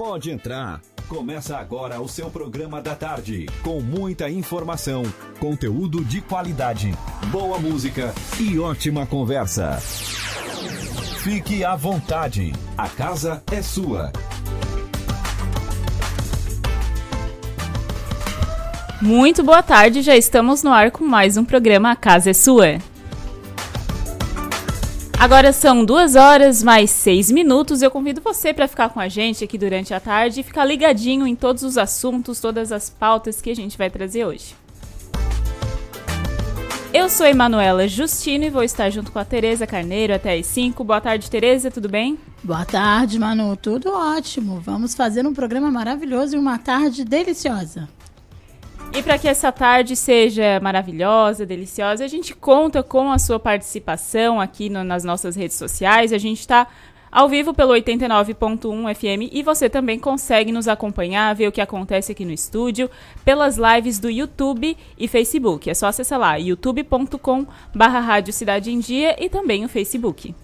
Pode entrar. Começa agora o seu programa da tarde, com muita informação, conteúdo de qualidade, boa música e ótima conversa. Fique à vontade, a casa é sua. Muito boa tarde, já estamos no ar com mais um programa A Casa é Sua. Agora são duas horas mais seis minutos. Eu convido você para ficar com a gente aqui durante a tarde e ficar ligadinho em todos os assuntos, todas as pautas que a gente vai trazer hoje. Eu sou Emanuela Justino e vou estar junto com a Tereza Carneiro até às 5. Boa tarde, Tereza, tudo bem? Boa tarde, Manu. Tudo ótimo. Vamos fazer um programa maravilhoso e uma tarde deliciosa. E para que essa tarde seja maravilhosa, deliciosa, a gente conta com a sua participação aqui no, nas nossas redes sociais. A gente está ao vivo pelo 89.1 FM e você também consegue nos acompanhar, ver o que acontece aqui no estúdio pelas lives do YouTube e Facebook. É só acessar lá youtube.com barra Rádio Cidade em Dia e também o Facebook.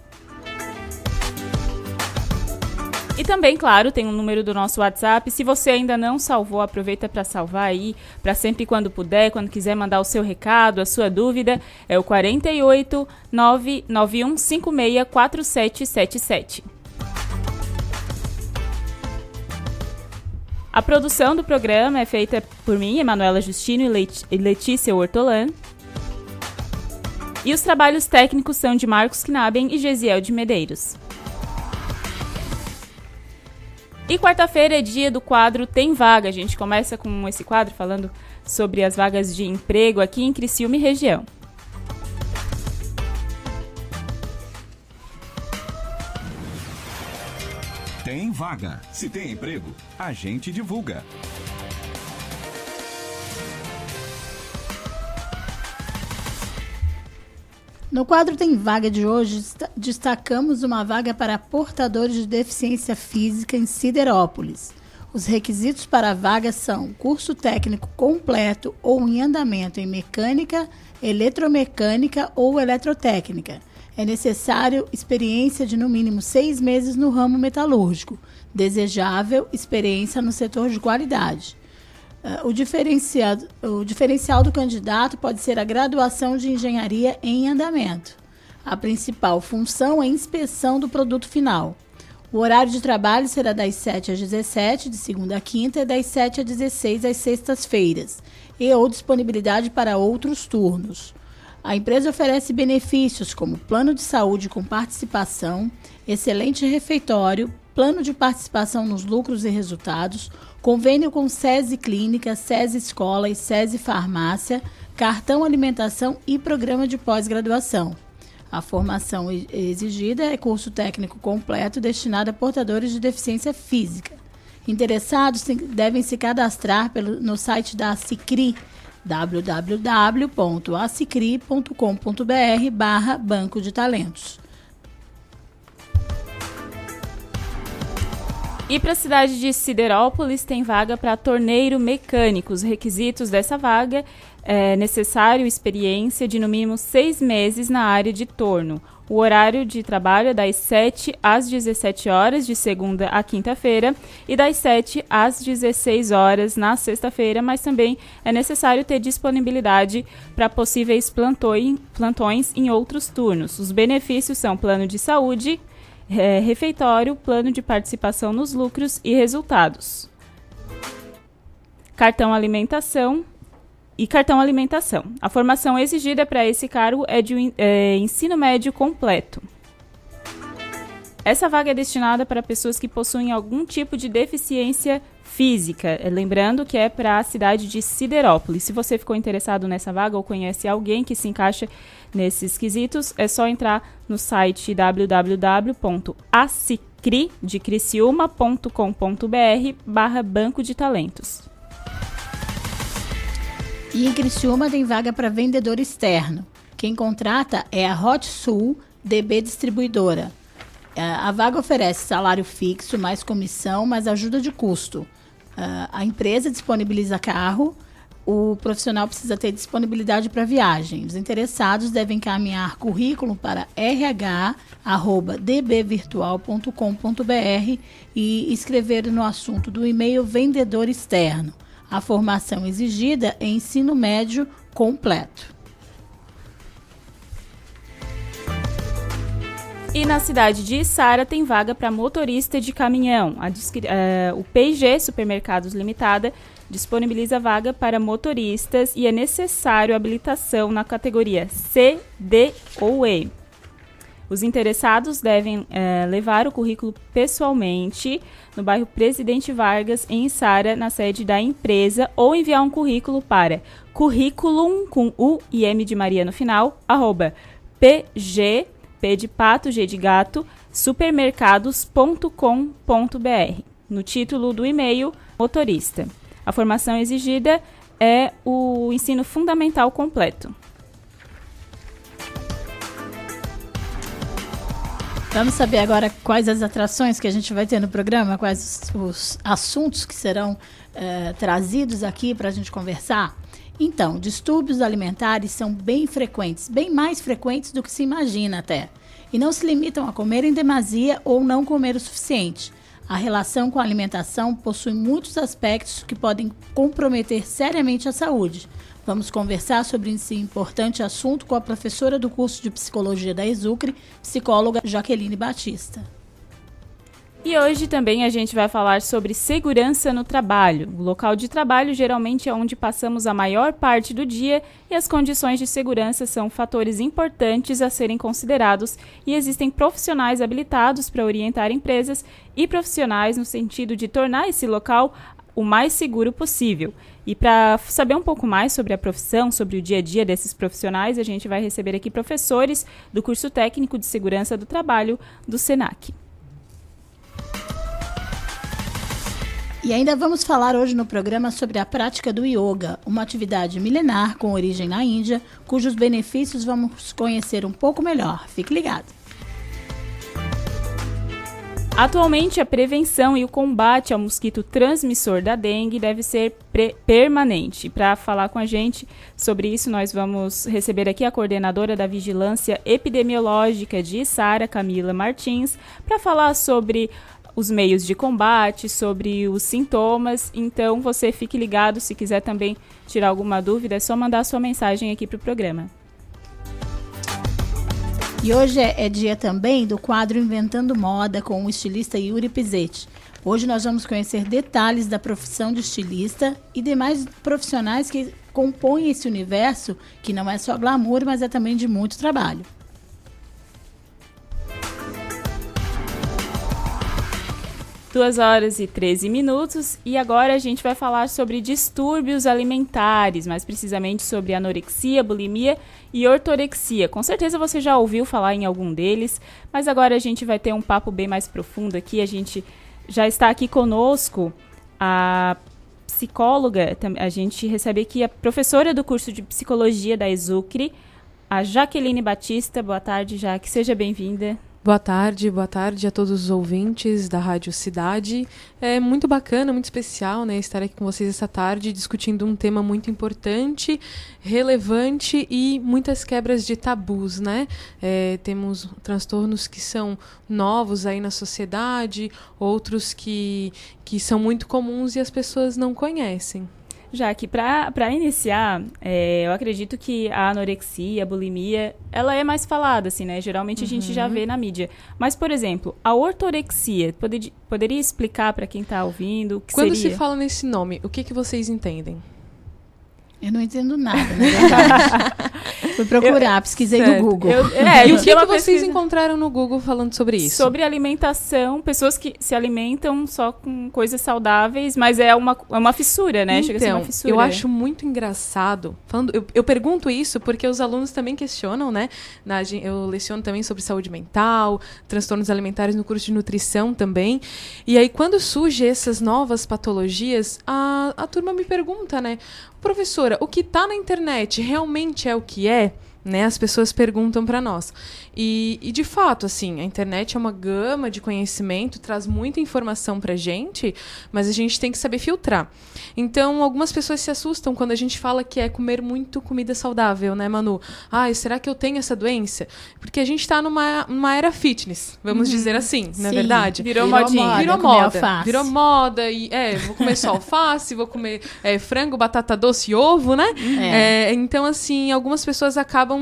E também, claro, tem um número do nosso WhatsApp. Se você ainda não salvou, aproveita para salvar aí, para sempre quando puder, quando quiser mandar o seu recado, a sua dúvida, é o 48 99156 4777. A produção do programa é feita por mim, Emanuela Justino e Letícia Hortolan. E os trabalhos técnicos são de Marcos Knaben e Gesiel de Medeiros. E quarta-feira é dia do quadro Tem Vaga. A gente começa com esse quadro falando sobre as vagas de emprego aqui em Criciúma e região. Tem vaga. Se tem emprego, a gente divulga. No quadro Tem Vaga de hoje, destacamos uma vaga para portadores de deficiência física em Siderópolis. Os requisitos para a vaga são curso técnico completo ou em andamento em mecânica, eletromecânica ou eletrotécnica. É necessário experiência de no mínimo seis meses no ramo metalúrgico. Desejável experiência no setor de qualidade. Uh, o, diferenciado, o diferencial do candidato pode ser a graduação de engenharia em andamento. A principal função é a inspeção do produto final. O horário de trabalho será das 7 às 17, de segunda a quinta, e das 7 às 16 às sextas-feiras, e ou disponibilidade para outros turnos. A empresa oferece benefícios como plano de saúde com participação, excelente refeitório, plano de participação nos lucros e resultados, convênio com SESI Clínica, SESI Escola e SESI Farmácia, cartão alimentação e programa de pós-graduação. A formação exigida é curso técnico completo destinado a portadores de deficiência física. Interessados devem se cadastrar no site da Cicri, www.acicri.com.br barra Banco de Talentos. E para a cidade de Siderópolis tem vaga para torneiro mecânico. Os requisitos dessa vaga é necessário experiência de no mínimo seis meses na área de torno. O horário de trabalho é das 7 às 17 horas, de segunda a quinta-feira, e das 7 às 16 horas na sexta-feira, mas também é necessário ter disponibilidade para possíveis plantões em outros turnos. Os benefícios são plano de saúde, é, refeitório, plano de participação nos lucros e resultados. Cartão alimentação e cartão alimentação. A formação exigida para esse cargo é de é, ensino médio completo. Essa vaga é destinada para pessoas que possuem algum tipo de deficiência física. Lembrando que é para a cidade de Siderópolis. Se você ficou interessado nessa vaga ou conhece alguém que se encaixa nesses quesitos, é só entrar no site www.acicri.com.br barra Banco de Talentos. E em Criciúma tem vaga para vendedor externo. Quem contrata é a Hot Sul DB Distribuidora. É, a vaga oferece salário fixo, mais comissão, mais ajuda de custo. A empresa disponibiliza carro, o profissional precisa ter disponibilidade para viagem. Os interessados devem encaminhar currículo para rh@dbvirtual.com.br e escrever no assunto do e-mail vendedor externo. A formação exigida é ensino médio completo. E na cidade de Içara tem vaga para motorista de caminhão. A, uh, o P&G Supermercados Limitada disponibiliza vaga para motoristas e é necessário habilitação na categoria C, D ou E. Os interessados devem é, levar o currículo pessoalmente no bairro Presidente Vargas, em Içara, na sede da empresa, ou enviar um currículo para currículum com U e M de Maria no final, arroba pg, p de pato, g de gato, supermercados.com.br. No título do e-mail, motorista. A formação exigida é o ensino fundamental completo. Vamos saber agora quais as atrações que a gente vai ter no programa, quais os, os assuntos que serão eh, trazidos aqui para a gente conversar. Então, distúrbios alimentares são bem frequentes, bem mais frequentes do que se imagina até. E não se limitam a comer em demasia ou não comer o suficiente. A relação com a alimentação possui muitos aspectos que podem comprometer seriamente a saúde. Vamos conversar sobre esse importante assunto com a professora do curso de psicologia da Exucre, psicóloga Jaqueline Batista. E hoje também a gente vai falar sobre segurança no trabalho. O local de trabalho geralmente é onde passamos a maior parte do dia e as condições de segurança são fatores importantes a serem considerados e existem profissionais habilitados para orientar empresas e profissionais no sentido de tornar esse local o mais seguro possível. E para saber um pouco mais sobre a profissão, sobre o dia a dia desses profissionais, a gente vai receber aqui professores do curso técnico de segurança do trabalho do SENAC. E ainda vamos falar hoje no programa sobre a prática do yoga, uma atividade milenar com origem na Índia, cujos benefícios vamos conhecer um pouco melhor. Fique ligado. Atualmente, a prevenção e o combate ao mosquito transmissor da dengue deve ser permanente. Para falar com a gente sobre isso, nós vamos receber aqui a coordenadora da Vigilância Epidemiológica de Sara, Camila Martins, para falar sobre os meios de combate, sobre os sintomas. Então você fique ligado, se quiser também tirar alguma dúvida, é só mandar sua mensagem aqui para o programa. E hoje é, é, dia também do quadro Inventando Moda com o estilista Yuri Pizzetti. Hoje nós vamos conhecer detalhes da profissão de estilista e demais profissionais que compõem esse universo, que não é só glamour, mas é também de muito trabalho. 2 horas e 13 minutos e agora a gente vai falar sobre distúrbios alimentares, mais precisamente sobre anorexia, bulimia e ortorexia. Com certeza você já ouviu falar em algum deles, mas agora a gente vai ter um papo bem mais profundo aqui. A gente já está aqui conosco a psicóloga, a gente recebe aqui a professora do curso de psicologia da Exucre, a Jaqueline Batista. Boa tarde, Jaque, seja bem-vinda. Boa tarde, boa tarde a todos os ouvintes da Rádio Cidade. É muito bacana, muito especial, né, estar aqui com vocês essa tarde discutindo um tema muito importante, relevante e muitas quebras de tabus, né? É, temos transtornos que são novos aí na sociedade, outros que, que são muito comuns e as pessoas não conhecem. Já que para iniciar, é, eu acredito que a anorexia, a bulimia, ela é mais falada, assim, né? Geralmente a gente já uhum. vê na mídia. Mas, por exemplo, a ortorexia, poder, poderia explicar para quem está ouvindo o que Quando seria? se fala nesse nome, o que, que vocês entendem? Eu não entendo nada, na. Fui procurar, eu, pesquisei certo. no Google. Eu, é, e o que, que vocês pesquisa... encontraram no Google falando sobre isso? Sobre alimentação, pessoas que se alimentam só com coisas saudáveis, mas é uma, é uma fissura, né? Então, Chega a ser uma então, fissura. Eu acho muito engraçado. Falando, eu, eu pergunto isso porque os alunos também questionam, né? Na, eu leciono também sobre saúde mental, transtornos alimentares no curso de nutrição também. E aí, quando surgem essas novas patologias, a, a turma me pergunta, né? Professora, o que está na internet realmente é o que é? Né? As pessoas perguntam para nós. E, e, de fato, assim, a internet é uma gama de conhecimento, traz muita informação pra gente, mas a gente tem que saber filtrar. Então, algumas pessoas se assustam quando a gente fala que é comer muito comida saudável, né, Manu? Ah, será que eu tenho essa doença? Porque a gente está numa, numa era fitness, vamos uhum. dizer assim, é verdade? Virou, virou modinha. Moda, virou moda. Virou moda. E, é, vou comer só alface, vou comer é, frango, batata doce e ovo, né? É. É, então, assim, algumas pessoas acabam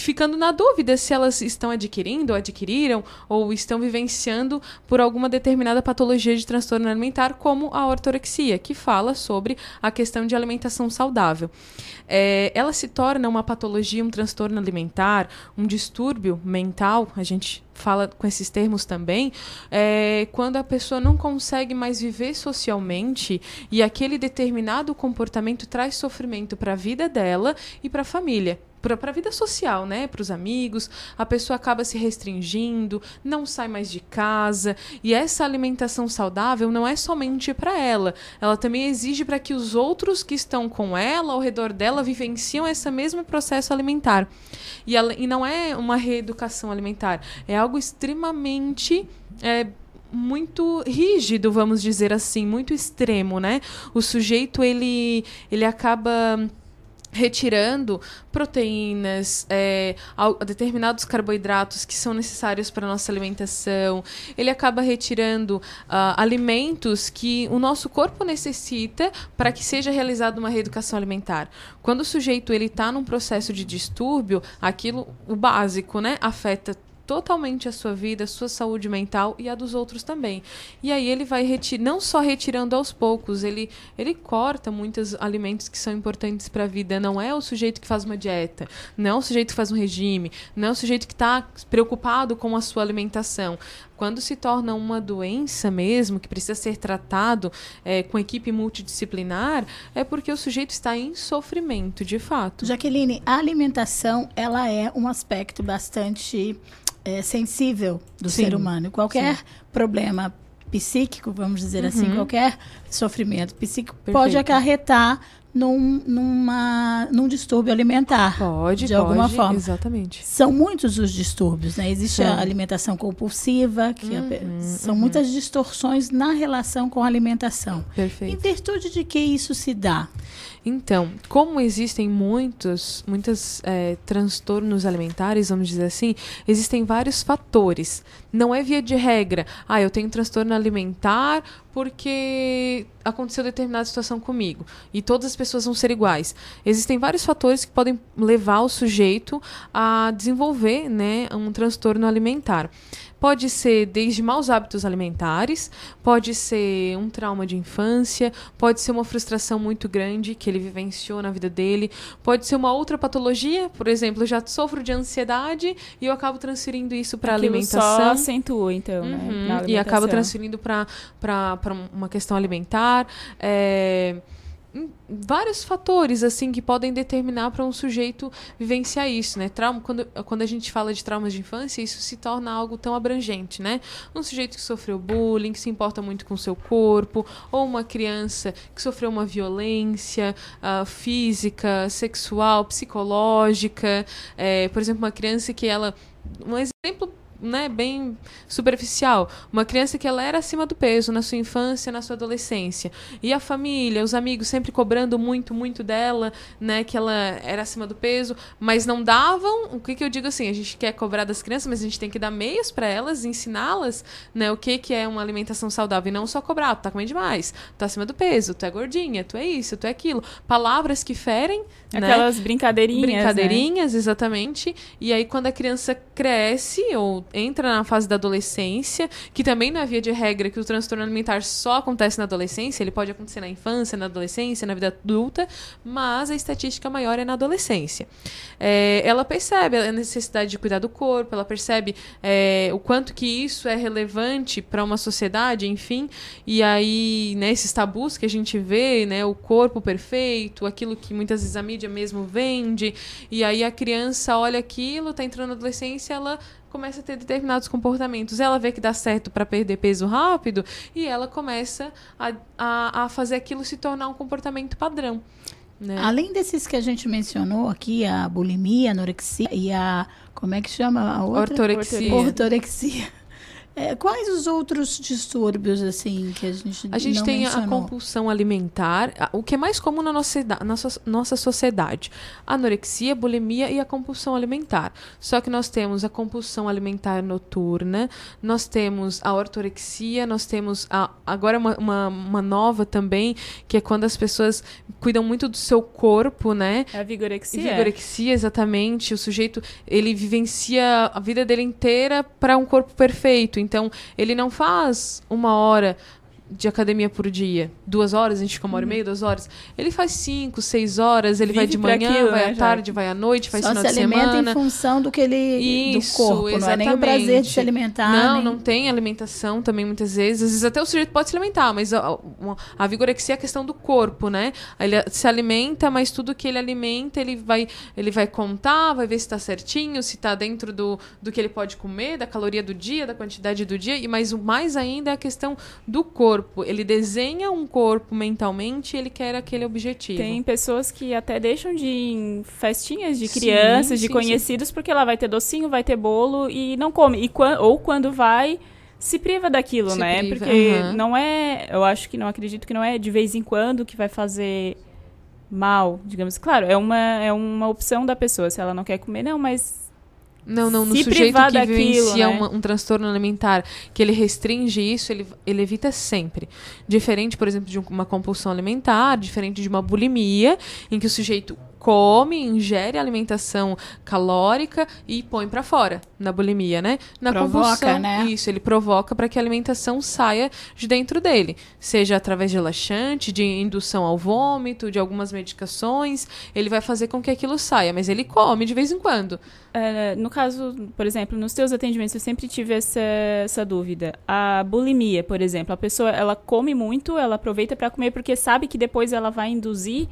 ficando na dúvida se elas estão adquirindo, ou adquiriram, ou estão vivenciando por alguma determinada patologia de transtorno alimentar, como a ortorexia, que fala sobre a questão de alimentação saudável. É, ela se torna uma patologia, um transtorno alimentar, um distúrbio mental, a gente fala com esses termos também, é, quando a pessoa não consegue mais viver socialmente e aquele determinado comportamento traz sofrimento para a vida dela e para a família para a vida social, né? Para os amigos, a pessoa acaba se restringindo, não sai mais de casa. E essa alimentação saudável não é somente para ela, ela também exige para que os outros que estão com ela, ao redor dela, vivenciam esse mesmo processo alimentar. E, ela, e não é uma reeducação alimentar, é algo extremamente. É, muito rígido, vamos dizer assim, muito extremo, né? O sujeito ele ele acaba retirando proteínas, é, determinados carboidratos que são necessários para a nossa alimentação. Ele acaba retirando uh, alimentos que o nosso corpo necessita para que seja realizada uma reeducação alimentar. Quando o sujeito ele está num processo de distúrbio, aquilo, o básico, né, afeta totalmente a sua vida, a sua saúde mental e a dos outros também. E aí ele vai não só retirando aos poucos, ele, ele corta muitos alimentos que são importantes para a vida. Não é o sujeito que faz uma dieta, não é o sujeito que faz um regime, não é o sujeito que está preocupado com a sua alimentação. Quando se torna uma doença mesmo, que precisa ser tratado é, com equipe multidisciplinar, é porque o sujeito está em sofrimento, de fato. Jaqueline, a alimentação ela é um aspecto bastante é, sensível do Sim. ser humano. Qualquer Sim. problema psíquico, vamos dizer assim, uhum. assim, qualquer sofrimento psíquico Perfeito. pode acarretar num, numa, num distúrbio alimentar. Pode, de pode, alguma forma. Exatamente. São muitos os distúrbios, né? Existe a alimentação compulsiva, que uhum, a, são uhum. muitas distorções na relação com a alimentação. Perfeito. Em virtude de que isso se dá? Então, como existem muitos, muitos é, transtornos alimentares, vamos dizer assim, existem vários fatores. Não é via de regra, ah, eu tenho transtorno alimentar porque aconteceu determinada situação comigo e todas as pessoas vão ser iguais. Existem vários fatores que podem levar o sujeito a desenvolver né, um transtorno alimentar. Pode ser desde maus hábitos alimentares, pode ser um trauma de infância, pode ser uma frustração muito grande que ele vivenciou na vida dele, pode ser uma outra patologia, por exemplo, eu já sofro de ansiedade e eu acabo transferindo isso para alimentação. Só acentua, então, né, uhum, né? E acaba transferindo para uma questão alimentar. É, vários fatores assim que podem determinar para um sujeito vivenciar isso, né? Trauma, quando, quando a gente fala de traumas de infância, isso se torna algo tão abrangente, né? Um sujeito que sofreu bullying, que se importa muito com seu corpo, ou uma criança que sofreu uma violência uh, física, sexual, psicológica, é, por exemplo, uma criança que ela um exemplo né, bem superficial. Uma criança que ela era acima do peso na sua infância, na sua adolescência. E a família, os amigos sempre cobrando muito, muito dela, né, que ela era acima do peso, mas não davam. O que, que eu digo assim? A gente quer cobrar das crianças, mas a gente tem que dar meios para elas, ensiná-las, né, o que, que é uma alimentação saudável. E não só cobrar, tu tá comendo demais, tu tá acima do peso, tu é gordinha, tu é isso, tu é aquilo. Palavras que ferem. Né? Aquelas né? brincadeirinhas. Brincadeirinhas, né? exatamente. E aí, quando a criança cresce ou entra na fase da adolescência, que também não é via de regra que o transtorno alimentar só acontece na adolescência, ele pode acontecer na infância, na adolescência, na vida adulta, mas a estatística maior é na adolescência. É, ela percebe a necessidade de cuidar do corpo, ela percebe é, o quanto que isso é relevante para uma sociedade, enfim, e aí, né, esses tabus que a gente vê, né, o corpo perfeito, aquilo que muitas vezes a mídia mesmo vende, e aí a criança olha aquilo, está entrando na adolescência, ela começa a ter determinados comportamentos. Ela vê que dá certo para perder peso rápido e ela começa a, a, a fazer aquilo se tornar um comportamento padrão. Né? Além desses que a gente mencionou aqui, a bulimia, a anorexia e a. Como é que chama a outra? Ortorexia. Ortorexia. É, quais os outros distúrbios, assim, que a gente A gente não tem a mencionou? compulsão alimentar, a- o que é mais comum na nossa, nossa, nossa sociedade. A anorexia, bulimia e a compulsão alimentar. Só que nós temos a compulsão alimentar noturna, nós temos a ortorexia, nós temos a- agora uma, uma, uma nova também, que é quando as pessoas cuidam muito do seu corpo, né? É a vigorexia. Vigorexia, exatamente. O sujeito, ele vivencia a vida dele inteira para um corpo perfeito. Então, ele não faz uma hora de academia por dia. Duas horas, a gente fica uma hora e meia, duas horas. Ele faz cinco, seis horas, ele vai Vive de pra manhã, aquilo, vai né, à já. tarde, vai à noite, faz Só final se de alimenta semana. em função do que ele. Isso, do corpo, não é nem o prazer de se exatamente. alimentar. Não, nem- não tem alimentação também muitas vezes. Às vezes até o sujeito pode se alimentar, mas a, a vigorexia é a questão do corpo, né? Ele se alimenta, mas tudo que ele alimenta, ele vai, ele vai contar, vai ver se está certinho, se está dentro do, do que ele pode comer, da caloria do dia, da quantidade do dia. E mas o mais ainda é a questão do corpo. Ele desenha um corpo mentalmente e ele quer aquele objetivo. Tem pessoas que até deixam de ir em festinhas de Sim, crianças, de sim, conhecidos, porque ela vai ter docinho, vai ter bolo e não come. E ou quando vai, se priva daquilo, Se né? priva, porque aham. não é. Eu acho que não acredito que não é de vez em quando que vai fazer mal, digamos. Claro, é uma, é uma opção da pessoa. Se ela não quer comer, não, mas Não, não, no se sujeito que daquilo, vivencia né? uma- um transtorno alimentar, que ele restringe isso, ele, ele evita sempre. Diferente, por exemplo, de um- uma compulsão alimentar, diferente de uma bulimia, em que o sujeito come, ingere alimentação calórica e põe pra fora na bulimia, né? Na Provoca, compulsão, né? isso, ele provoca para que a alimentação saia de dentro dele, seja através de laxante, de indução ao vômito, de algumas medicações, ele vai fazer com que aquilo saia, mas ele come de vez em quando. É, no caso, por exemplo, nos teus atendimentos eu sempre tive essa, essa dúvida. A bulimia, por exemplo, a pessoa ela come muito, ela aproveita para comer porque sabe que depois ela vai induzir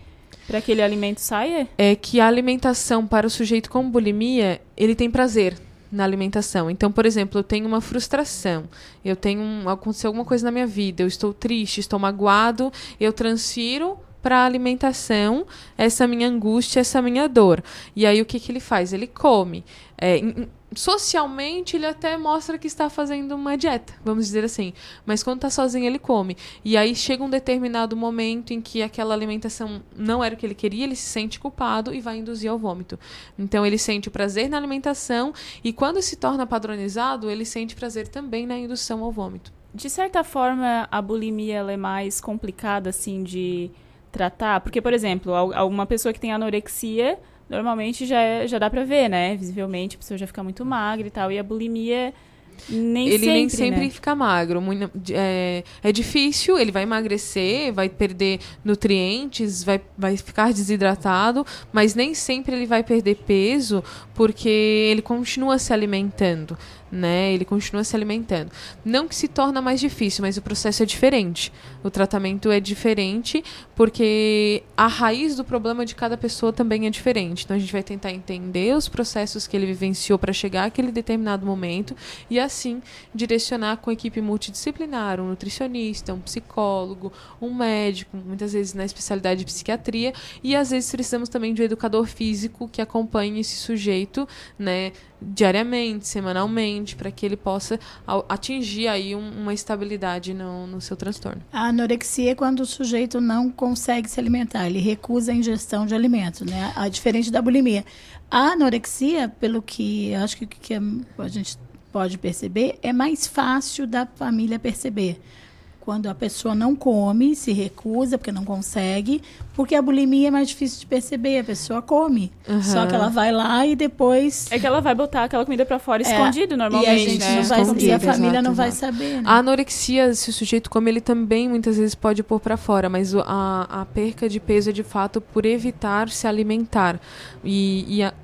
para que aquele alimento saia? é que a alimentação para o sujeito com bulimia, ele tem prazer na alimentação. Então, por exemplo, eu tenho uma frustração, eu tenho um, aconteceu alguma coisa na minha vida, eu estou triste, estou magoado, eu transfiro para a alimentação essa minha angústia, essa minha dor. E aí o que, que ele faz? Ele come. É, socialmente ele até mostra que está fazendo uma dieta, vamos dizer assim. Mas quando está sozinho ele come. E aí chega um determinado momento em que aquela alimentação não era o que ele queria, ele se sente culpado e vai induzir ao vômito. Então ele sente o prazer na alimentação e quando se torna padronizado, ele sente prazer também na indução ao vômito. De certa forma, a bulimia é mais complicada assim de tratar, porque por exemplo, al- alguma pessoa que tem anorexia, normalmente já é- já dá pra ver, né? Visivelmente a pessoa já fica muito magra e tal, e a bulimia nem ele sempre, nem sempre né? fica magro. Muito- é, é difícil, ele vai emagrecer, vai perder nutrientes, vai, vai ficar desidratado, mas nem sempre ele vai perder peso porque ele continua se alimentando. Né? Ele continua se alimentando. Não que se torna mais difícil, mas o processo é diferente. O tratamento é diferente porque a raiz do problema de cada pessoa também é diferente. Então a gente vai tentar entender os processos que ele vivenciou para chegar àquele determinado momento e assim direcionar com a equipe multidisciplinar, um nutricionista, um psicólogo, um médico, muitas vezes na especialidade de psiquiatria, e às vezes precisamos também de um educador físico que acompanhe esse sujeito, né, diariamente, semanalmente, para que ele possa atingir aí um- uma estabilidade no, no seu transtorno. A anorexia é quando o sujeito não consegue se alimentar, ele recusa a ingestão de alimentos, né? A, diferente da bulimia. A anorexia, pelo que acho que, que a gente pode perceber, é mais fácil da família perceber. Quando a pessoa não come, se recusa porque não consegue, porque a bulimia é mais difícil de perceber, a pessoa come. Só que ela vai lá e depois É que ela vai botar aquela comida pra fora É, escondido e normalmente, a gente né? não vai, e a família não exato, vai exato. saber, né? A anorexia, se o sujeito come, ele também muitas vezes pode pôr para fora, mas a, a perca de peso é de fato por evitar se alimentar. E, e a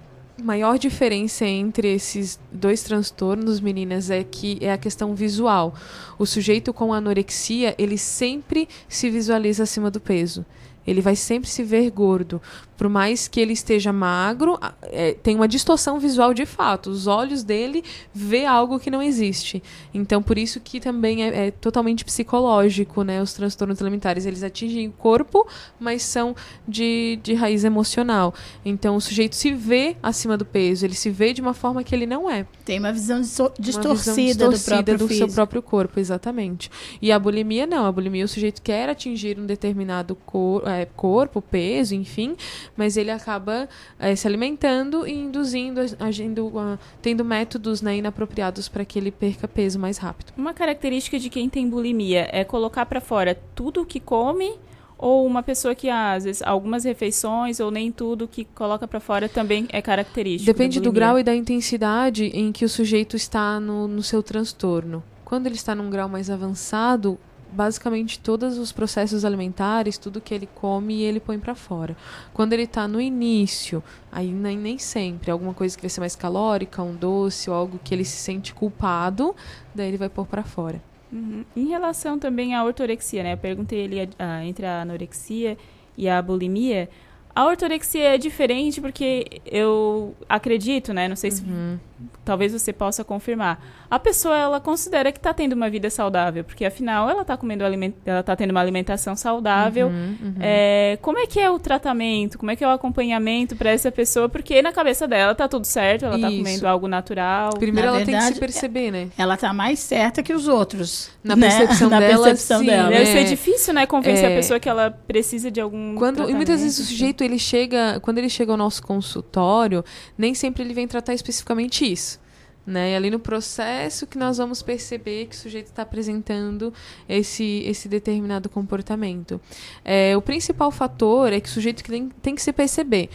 maior diferença entre esses dois transtornos, meninas, é que é a questão visual. O sujeito com anorexia, ele sempre se visualiza acima do peso. Ele vai sempre se ver gordo. Por mais que ele esteja magro, é, tem uma distorção visual de fato. Os olhos dele vê algo que não existe. Então, por isso que também é, é totalmente psicológico, né? Os transtornos alimentares. Eles atingem o corpo, mas são de, de raiz emocional. Então, o sujeito se vê acima do peso. Ele se vê de uma forma que ele não é. Tem uma visão distorcida, uma visão distorcida do, próprio do seu próprio corpo, exatamente. E a bulimia, não. A bulimia, o sujeito quer atingir um determinado cor, é, corpo, peso, enfim mas ele acaba é, se alimentando e induzindo, agindo, uh, tendo métodos né, inapropriados para que ele perca peso mais rápido. Uma característica de quem tem bulimia é colocar para fora tudo o que come ou uma pessoa que ah, às vezes algumas refeições ou nem tudo que coloca para fora também é característico. Depende do grau e da intensidade em que o sujeito está no, no seu transtorno. Quando ele está num grau mais avançado, basicamente todos os processos alimentares, tudo que ele come, ele põe para fora. Quando ele está no início, aí nem, nem sempre, alguma coisa que vai ser mais calórica, um doce ou algo que ele se sente culpado, daí ele vai pôr para fora. Uhum. Em relação também à ortorexia, né? Eu perguntei ele entre a anorexia e a bulimia. A ortorexia é diferente porque eu acredito, né? Não sei se uhum. Talvez você possa confirmar a pessoa ela considera que está tendo uma vida saudável, porque afinal ela está comendo aliment ela está tendo uma alimentação saudável. Uhum, uhum. É, como é que é o tratamento? Como é que é o acompanhamento para essa pessoa? Porque na cabeça dela tá tudo certo, ela está comendo algo natural. Primeiro na ela verdade, tem que se perceber, né? Ela está mais certa que os outros. Na né? percepção na dela, percepção sim, dela. Deve é. ser difícil, né, convencer é. a pessoa que ela precisa de algum quando E muitas vezes o sujeito ele chega, quando ele chega ao nosso consultório, nem sempre ele vem tratar especificamente isso. Né? E ali no processo que nós vamos perceber que o sujeito está apresentando esse, esse determinado comportamento. É, o principal fator é que o sujeito tem, tem que se perceber.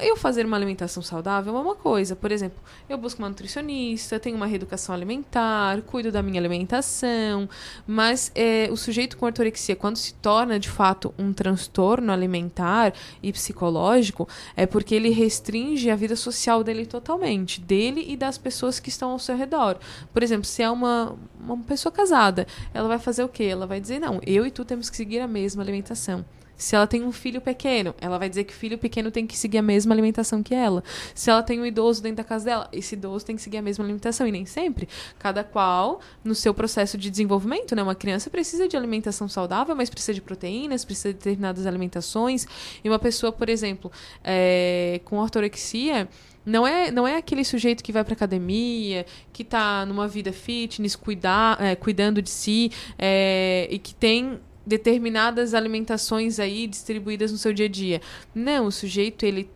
Eu fazer uma alimentação saudável é uma coisa. Por exemplo, eu busco uma nutricionista, tenho uma reeducação alimentar, cuido da minha alimentação, mas é, o sujeito com ortorexia, quando se torna de fato um transtorno alimentar e psicológico, é porque ele restringe a vida social dele totalmente, dele e das pessoas que estão ao seu redor. Por exemplo, se é uma, uma pessoa casada, ela vai fazer o quê? Ela vai dizer: não, eu e tu temos que seguir a mesma alimentação. Se ela tem um filho pequeno, ela vai dizer que o filho pequeno tem que seguir a mesma alimentação que ela. Se ela tem um idoso dentro da casa dela, esse idoso tem que seguir a mesma alimentação. E nem sempre. Cada qual no seu processo de desenvolvimento, né? Uma criança precisa de alimentação saudável, mas precisa de proteínas, precisa de determinadas alimentações. E uma pessoa, por exemplo, é, com ortorexia não é, não é aquele sujeito que vai para academia, que está numa vida fitness, cuidar, é, cuidando de si é, e que tem determinadas alimentações aí distribuídas no seu dia a dia. Não, o sujeito ele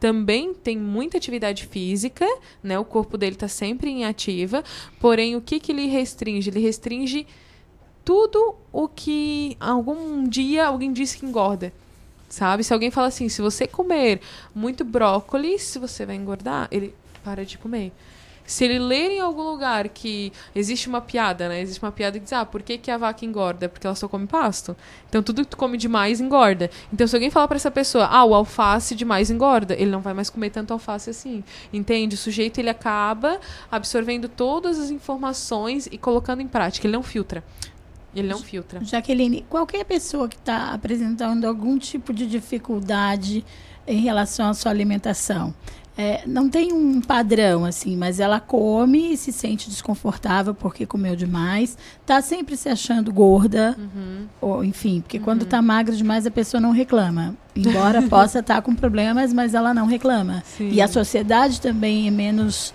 também tem muita atividade física, né? O corpo dele está sempre em ativa, porém o que que ele restringe? Ele restringe tudo o que algum dia alguém disse que engorda sabe? Se alguém fala assim, se você comer muito brócolis, você vai engordar, ele para de comer. Se ele ler em algum lugar que existe uma piada, né? Existe uma piada que diz, ah, por que, que a vaca engorda? Porque ela só come pasto. Então tudo que tu come demais engorda. Então se alguém falar para essa pessoa, ah, o alface demais engorda, ele não vai mais comer tanto alface assim. Entende? O sujeito ele acaba absorvendo todas as informações e colocando em prática, ele não filtra. Ele não filtra. Jaqueline, qualquer pessoa que está apresentando algum tipo de dificuldade em relação à sua alimentação, é, não tem um padrão assim, mas ela come e se sente desconfortável porque comeu demais, tá sempre se achando gorda, uhum. ou enfim, porque uhum. quando tá magra demais a pessoa não reclama. Embora possa estar tá com problemas, mas ela não reclama. Sim. E a sociedade também é menos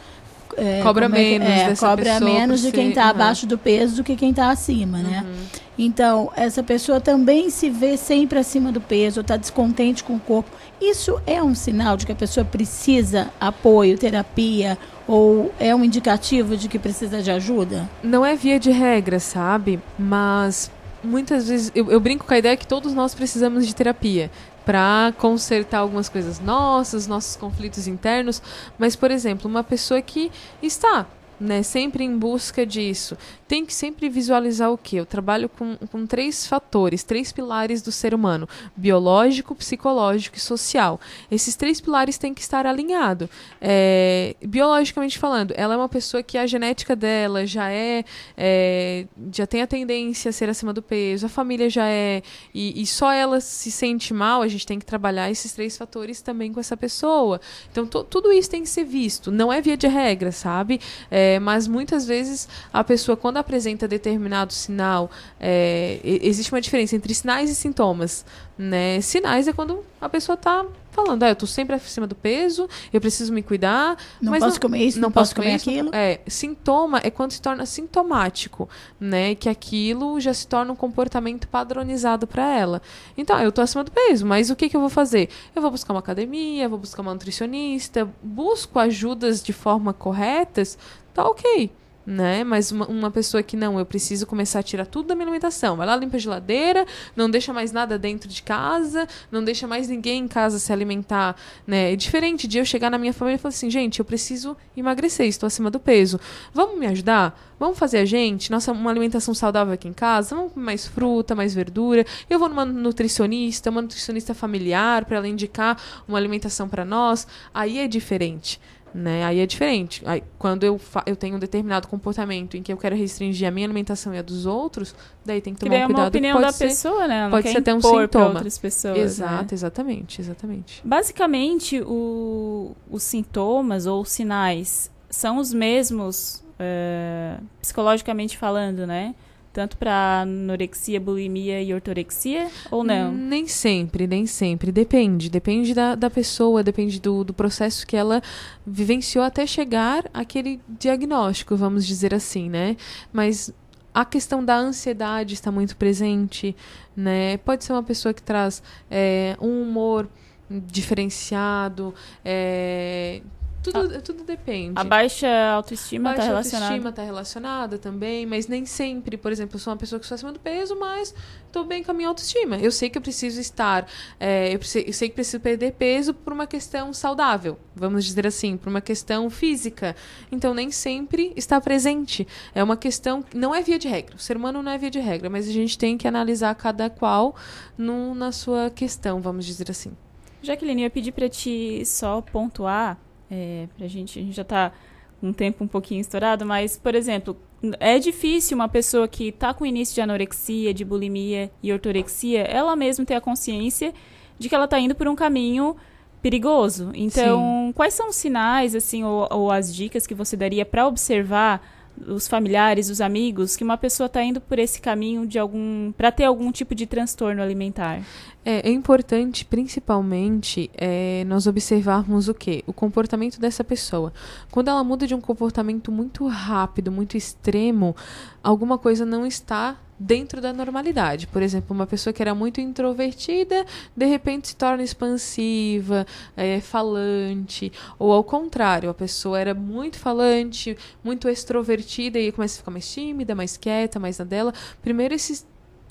é, cobra é menos é, cobra menos de quem está uhum. abaixo do peso do que quem está acima, né? Uhum. Então, essa pessoa também se vê sempre acima do peso, está descontente com o corpo. Isso é um sinal de que a pessoa precisa apoio, terapia, ou é um indicativo de que precisa de ajuda? Não é via de regra, sabe? Mas muitas vezes eu, eu, brinco com a ideia que todos nós precisamos de terapia para consertar algumas coisas nossas, nossos conflitos internos. Mas, por exemplo, uma pessoa que está né? Sempre em busca disso. Tem que sempre visualizar o que? Eu trabalho com, com três fatores, três pilares do ser humano: biológico, psicológico e social. Esses três pilares têm que estar alinhados. É, biologicamente falando, ela é uma pessoa que a genética dela já é, é, já tem a tendência a ser acima do peso, a família já é, e, e só ela se sente mal, a gente tem que trabalhar esses três fatores também com essa pessoa. Então, tudo isso tem que ser visto. Não é via de regra, sabe? É, mas muitas vezes a pessoa, quando apresenta determinado sinal, é, existe uma diferença entre sinais e sintomas. Né? Sinais é quando a pessoa está falando, ah, eu tô sempre acima do peso, eu preciso me cuidar. Não mas posso não, comer isso, não, não posso comer, isso, aquilo. É, sintoma é quando se torna sintomático, né? Que aquilo já se torna um comportamento padronizado para ela. Então, eu tô acima do peso, mas o que, que eu vou fazer? Eu vou buscar uma academia, vou buscar uma nutricionista, busco ajudas de forma corretas, tá ok né? Mas uma, uma, pessoa que não, eu preciso começar a tirar tudo da minha alimentação. Vai lá, limpa a geladeira, não deixa mais nada dentro de casa, não deixa mais ninguém em casa se alimentar, né? É diferente de eu chegar na minha família e falar assim, gente, eu preciso emagrecer, estou acima do peso. Vamos me ajudar? Vamos fazer a gente? Nossa, uma alimentação saudável aqui em casa? Vamos comer mais fruta, mais verdura? Eu vou numa nutricionista, uma nutricionista familiar, para ela indicar uma alimentação para nós. Aí é diferente né? Aí é diferente. Aí, quando eu, eu tenho um determinado comportamento em que eu quero restringir a minha alimentação e a dos outros, daí tem que tomar que um cuidado. É uma opinião da ser, pessoa, né? Não pode ser até um sintoma. Outras pessoas, Exato, né? exatamente, exatamente. Basicamente, o, os sintomas ou sinais são os mesmos é, psicologicamente falando, né? Tanto para anorexia, bulimia e ortorexia, ou não? Nem sempre, nem sempre. Depende. Depende da, da pessoa, depende do, do processo que ela vivenciou até chegar àquele diagnóstico, vamos dizer assim, né? Mas a questão da ansiedade está muito presente, né? Pode ser uma pessoa que traz é, um humor diferenciado, é, tudo, a, tudo depende. A baixa autoestima está relacionada. A autoestima está relacionada também, mas nem sempre. Por exemplo, eu sou uma pessoa que estou acima do peso, mas estou bem com a minha autoestima. Eu sei que eu preciso estar, é, eu, preciso, eu, sei que preciso perder peso por uma questão saudável, vamos dizer assim, por uma questão física. Então, nem sempre está presente. É uma questão, não é via de regra. O ser humano não é via de regra, mas a gente tem que analisar cada qual no, na sua questão, vamos dizer assim. Jaqueline, eu ia pedir para ti só pontuar é, pra gente, a gente já está com um tempo um pouquinho estourado, mas, por exemplo, é difícil uma pessoa que está com início de anorexia, de bulimia e ortorexia, ela mesma ter a consciência de que ela está indo por um caminho perigoso. Então, Sim. quais são os sinais, assim, ou, ou as dicas que você daria para observar os familiares, os amigos, que uma pessoa está indo por esse caminho de algum para ter algum tipo de transtorno alimentar? É, é importante, principalmente, é, nós observarmos o que? O comportamento dessa pessoa. Quando ela muda de um comportamento muito rápido, muito extremo, alguma coisa não está dentro da normalidade. Por exemplo, uma pessoa que era muito introvertida, de repente se torna expansiva, é, falante, ou ao contrário, a pessoa era muito falante, muito extrovertida e começa a ficar mais tímida, mais quieta, mais na dela. Primeiro esses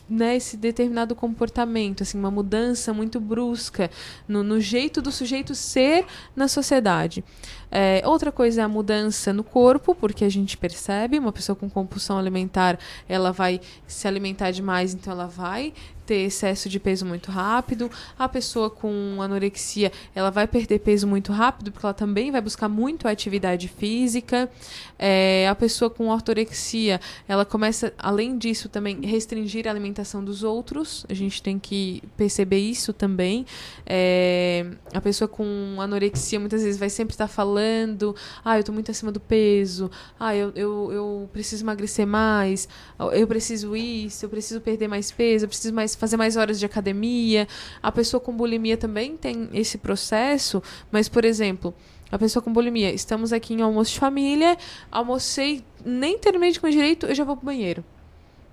né, esse determinado comportamento, assim, uma mudança muito brusca no, no jeito do sujeito ser na sociedade. É, outra coisa é a mudança no corpo, porque a gente percebe, uma pessoa com compulsão alimentar, ela vai se alimentar demais, então ela vai ter excesso de peso muito rápido. A pessoa com anorexia, ela vai perder peso muito rápido, porque ela também vai buscar muito atividade física. É, a pessoa com ortorexia, ela começa, além disso, também restringir a alimentação dos outros. A gente tem que perceber isso também. É, a pessoa com anorexia, muitas vezes, vai sempre estar falando: ah, eu estou muito acima do peso, ah, eu, eu, eu preciso emagrecer mais, eu preciso isso, eu preciso perder mais peso, eu preciso mais fazer mais horas de academia. A pessoa com bulimia também tem esse processo, mas, por exemplo, a pessoa com bulimia, estamos aqui em almoço de família, almocei, nem terminei de comer direito, eu já vou pro banheiro.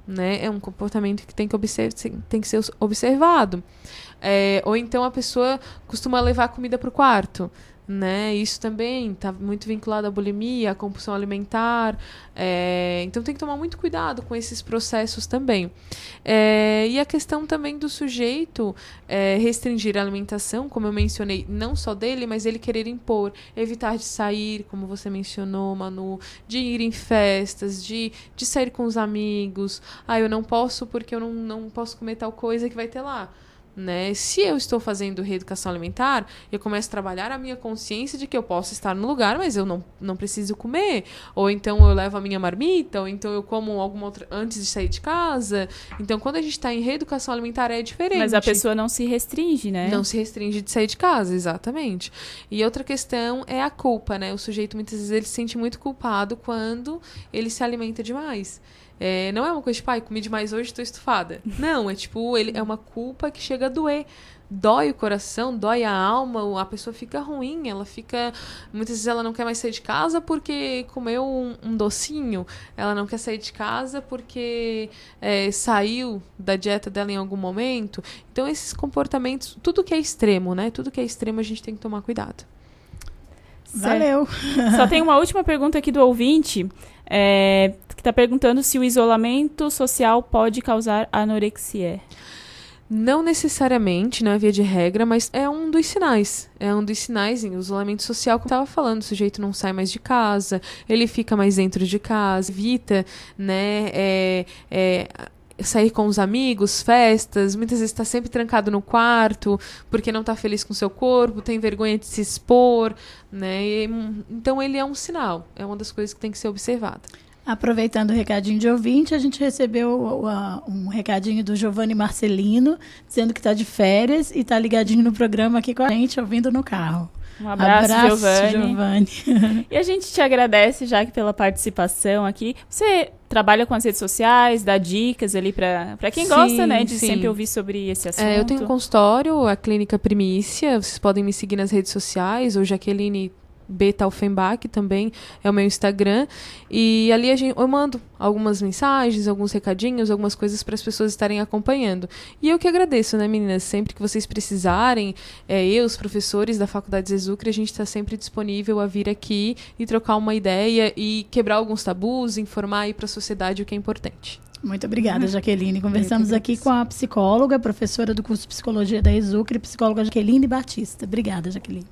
Né? É um comportamento que tem que, observ tem que ser observado. É, ou então a pessoa costuma levar comida para o quarto. Né? Isso também está muito vinculado à bulimia, à compulsão alimentar. É, então tem que tomar muito cuidado com esses processos também. É, e a questão também do sujeito é, restringir a alimentação, como eu mencionei, não só dele, mas ele querer impor, evitar de sair, como você mencionou, Manu, de ir em festas, de, de sair com os amigos. Ah, eu não posso porque eu não, não posso comer tal coisa que vai ter lá. Né? Se eu estou fazendo reeducação alimentar, eu começo a trabalhar a minha consciência de que eu posso estar no lugar, mas eu não, não preciso comer. Ou então eu levo a minha marmita, ou então eu como alguma outra antes de sair de casa. Então, quando a gente está em reeducação alimentar, é diferente. Mas a pessoa não se restringe, né? Não se restringe de sair de casa, exatamente. E outra questão é a culpa, né? O sujeito muitas vezes ele se sente muito culpado quando ele se alimenta demais. É, não é uma coisa tipo, ai, comi demais hoje, estou estufada. Não, é tipo, ele, é uma culpa que chega a doer. Dói o coração, dói a alma, a pessoa fica ruim, ela fica. Muitas vezes ela não quer mais sair de casa porque comeu um, um docinho, ela não quer sair de casa porque é, saiu da dieta dela em algum momento. Então, esses comportamentos, tudo que é extremo, né? Tudo que é extremo a gente tem que tomar cuidado. Valeu! Só tem uma última pergunta aqui do ouvinte. É, que está perguntando se o isolamento social pode causar anorexia. Não necessariamente, não é via de regra, mas é um dos sinais. É um dos sinais em isolamento social, como eu estava falando, o sujeito não sai mais de casa, ele fica mais dentro de casa, evita, né, é, é, sair com os amigos, festas, muitas vezes está sempre trancado no quarto porque não está feliz com seu corpo, tem vergonha de se expor, né? E, então ele é um sinal, é uma das coisas que tem que ser observada. Aproveitando o recadinho de ouvinte, a gente recebeu um recadinho do Giovanni Marcelino, dizendo que está de férias e está ligadinho no programa aqui com a gente, ouvindo no carro. Um abraço, abraço Giovanni. Giovanni. e a gente te agradece, já que pela participação aqui. Você trabalha com as redes sociais, dá dicas ali para quem sim, gosta, né, de sim. sempre ouvir sobre esse assunto. É, eu tenho um consultório, a Clínica Primícia. Vocês podem me seguir nas redes sociais, ou Jaqueline Beta Alfenbach também é o meu Instagram. E ali a gente, eu mando algumas mensagens, alguns recadinhos, algumas coisas para as pessoas estarem acompanhando. E eu que agradeço, né, meninas? Sempre que vocês precisarem, é, eu, os professores da Faculdade Zezucre, a gente está sempre disponível a vir aqui e trocar uma ideia e quebrar alguns tabus, informar aí para a sociedade o que é importante. Muito obrigada, Jaqueline. Conversamos aqui com a psicóloga, professora do curso de Psicologia da Exucre, psicóloga Jaqueline Batista. Obrigada, Jaqueline.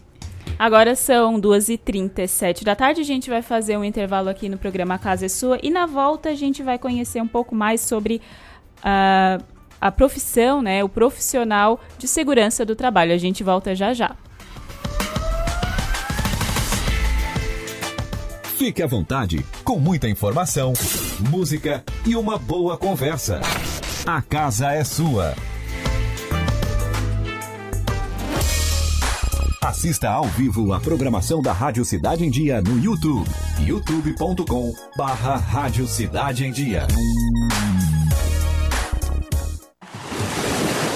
Agora são 2h37 da tarde. A gente vai fazer um intervalo aqui no programa Casa é Sua. E na volta a gente vai conhecer um pouco mais sobre uh, a profissão, né? O profissional de segurança do trabalho. A gente volta já já. Fique à vontade, com muita informação, música e uma boa conversa. A casa é sua. Assista ao vivo a programação da Rádio Cidade em Dia no YouTube. youtube.com barra Rádio Cidade em Dia.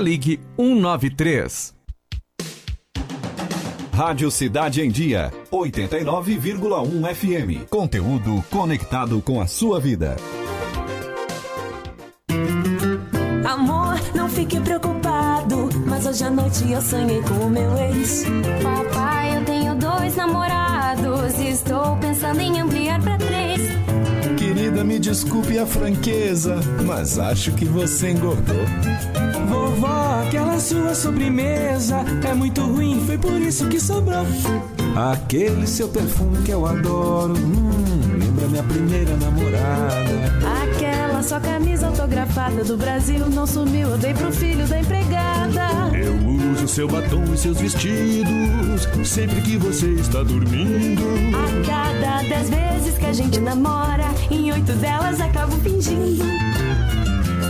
ligue 193. Rádio Cidade em Dia, 89,1 FM. Conteúdo conectado com a sua vida. Amor, não fique preocupado, mas hoje à noite eu sonhei com o meu ex. Papai, eu tenho dois namorados, estou pensando em ampliar para três. Querida, me desculpe a franqueza, mas acho que você engordou. Aquela sua sobremesa é muito ruim, foi por isso que sobrou. Aquele seu perfume que eu adoro, hum, lembra minha primeira namorada. Aquela sua camisa autografada do Brasil não sumiu, eu dei pro filho da empregada. Eu uso seu batom e seus vestidos sempre que você está dormindo. A cada dez vezes que a gente namora, em oito delas acabo fingindo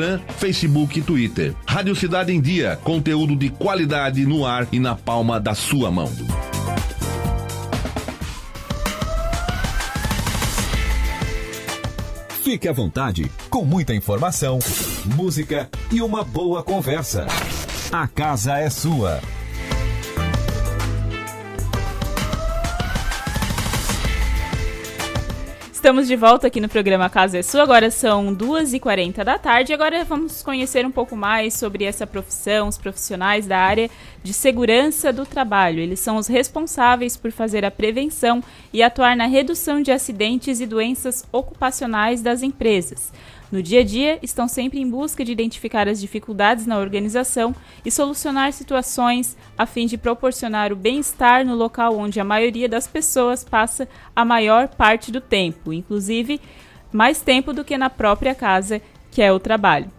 Instagram, Facebook e Twitter. Rádio Cidade em Dia, conteúdo de qualidade no ar e na palma da sua mão. Fique à vontade, com muita informação, música e uma boa conversa. A casa é sua. Estamos de volta aqui no programa Casa é Sua. Agora são 2h40 da tarde. Agora vamos conhecer um pouco mais sobre essa profissão, os profissionais da área de segurança do trabalho. Eles são os responsáveis por fazer a prevenção e atuar na redução de acidentes e doenças ocupacionais das empresas. No dia a dia, estão sempre em busca de identificar as dificuldades na organização e solucionar situações a fim de proporcionar o bem-estar no local onde a maioria das pessoas passa a maior parte do tempo, inclusive mais tempo do que na própria casa, que é o trabalho.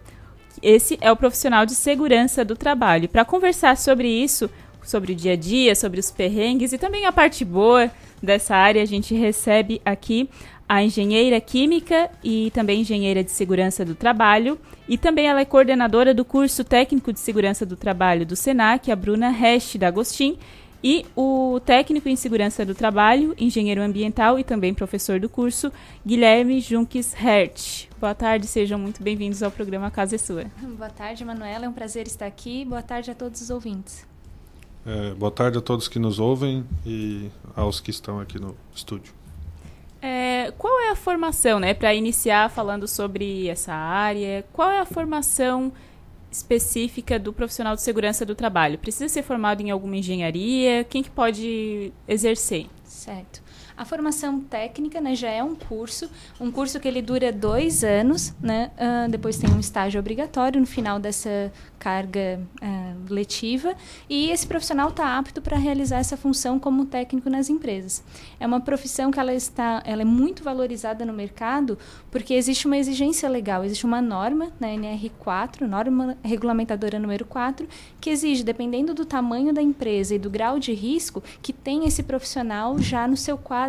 Esse é o profissional de segurança do trabalho. Para conversar sobre isso, sobre o dia a dia, sobre os perrengues e também a parte boa dessa área, a gente recebe aqui a engenheira química e também engenheira de segurança do trabalho. E também ela é coordenadora do curso técnico de segurança do trabalho do SENAC, a Bruna Rest da Agostim. E o técnico em segurança do trabalho, engenheiro ambiental e também professor do curso, Guilherme Junques Hert. Boa tarde, sejam muito bem-vindos ao programa Casa é Sua. Boa tarde, Manuela. É um prazer estar aqui. Boa tarde a todos os ouvintes. É, boa tarde a todos que nos ouvem e aos que estão aqui no estúdio. É, qual é a formação, né, para iniciar falando sobre essa área? Qual é a formação específica do profissional de segurança do trabalho? Precisa ser formado em alguma engenharia? Quem que pode exercer? Certo. A formação técnica né, já é um curso, um curso que ele dura dois anos, né? Uh, depois tem um estágio obrigatório no final dessa carga uh, letiva e esse profissional está apto para realizar essa função como técnico nas empresas. É uma profissão que ela está, ela é muito valorizada no mercado porque existe uma exigência legal, existe uma norma na NR4, norma regulamentadora número 4, que exige, dependendo do tamanho da empresa e do grau de risco, que tenha esse profissional já no seu quadro.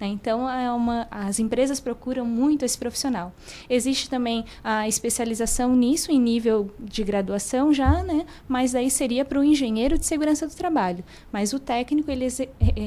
Né? Então, é uma, as empresas procuram muito esse profissional. Existe também a especialização nisso em nível de graduação já, né? Mas aí seria para o engenheiro de segurança do trabalho. Mas o técnico ele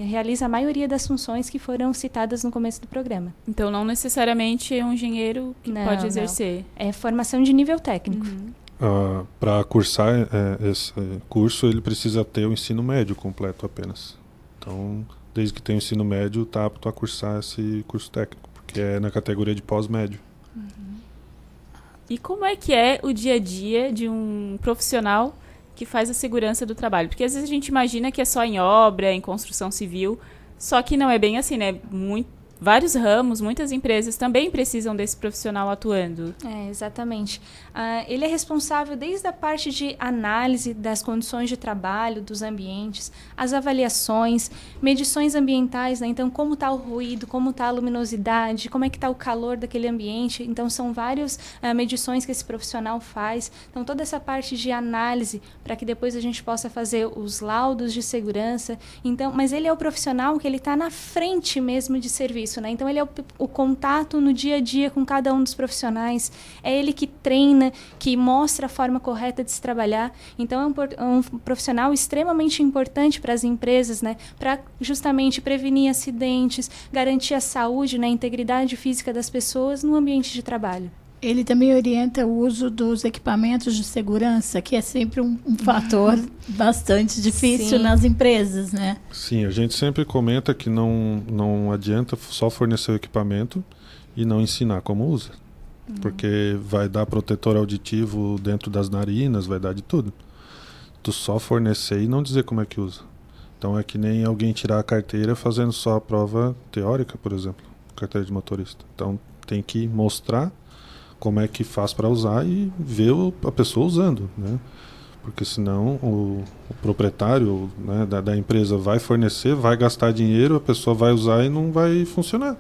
realiza a maioria das funções que foram citadas no começo do programa. Então não necessariamente é um engenheiro que não, pode exercer. Não. É formação de nível técnico. Uhum. Uh, para cursar é, esse curso ele precisa ter o ensino médio completo apenas. Então, desde que tem o ensino médio, está apto a cursar esse curso técnico, porque é na categoria de pós-médio. Uhum. E como é que é o dia a dia de um profissional que faz a segurança do trabalho? Porque às vezes a gente imagina que é só em obra, em construção civil, só que não é bem assim, né? Muito, vários ramos, muitas empresas também precisam desse profissional atuando. É, exatamente. Uh, ele é responsável desde a parte de análise das condições de trabalho, dos ambientes, as avaliações, medições ambientais, né? então como está o ruído, como está a luminosidade, como é que está o calor daquele ambiente. Então são várias uh, medições que esse profissional faz. Então toda essa parte de análise para que depois a gente possa fazer os laudos de segurança. Então, mas ele é o profissional que ele está na frente mesmo de serviço isso, né? Então ele é o, o, contato no dia a dia com cada um dos profissionais, é ele que treina, que mostra a forma correta de se trabalhar. Então é um, um profissional extremamente importante para as empresas, né? Para justamente prevenir acidentes, garantir a saúde, né? a integridade física das pessoas no ambiente de trabalho. Ele também orienta o uso dos equipamentos de segurança, que é sempre um, um fator bastante difícil Sim. nas empresas, né? Sim, a gente sempre comenta que não, não adianta só fornecer o equipamento e não ensinar como usa. Uhum. Porque vai dar protetor auditivo dentro das narinas, vai dar de tudo. Tu só fornecer e não dizer como é que usa. Então é que nem alguém tirar a carteira fazendo só a prova teórica, por exemplo, carteira de motorista. Então tem que mostrar como é que faz para usar e ver a pessoa usando, né? Porque senão o, o proprietário né, da, da, empresa vai fornecer, vai gastar dinheiro, a pessoa vai usar e não vai funcionar.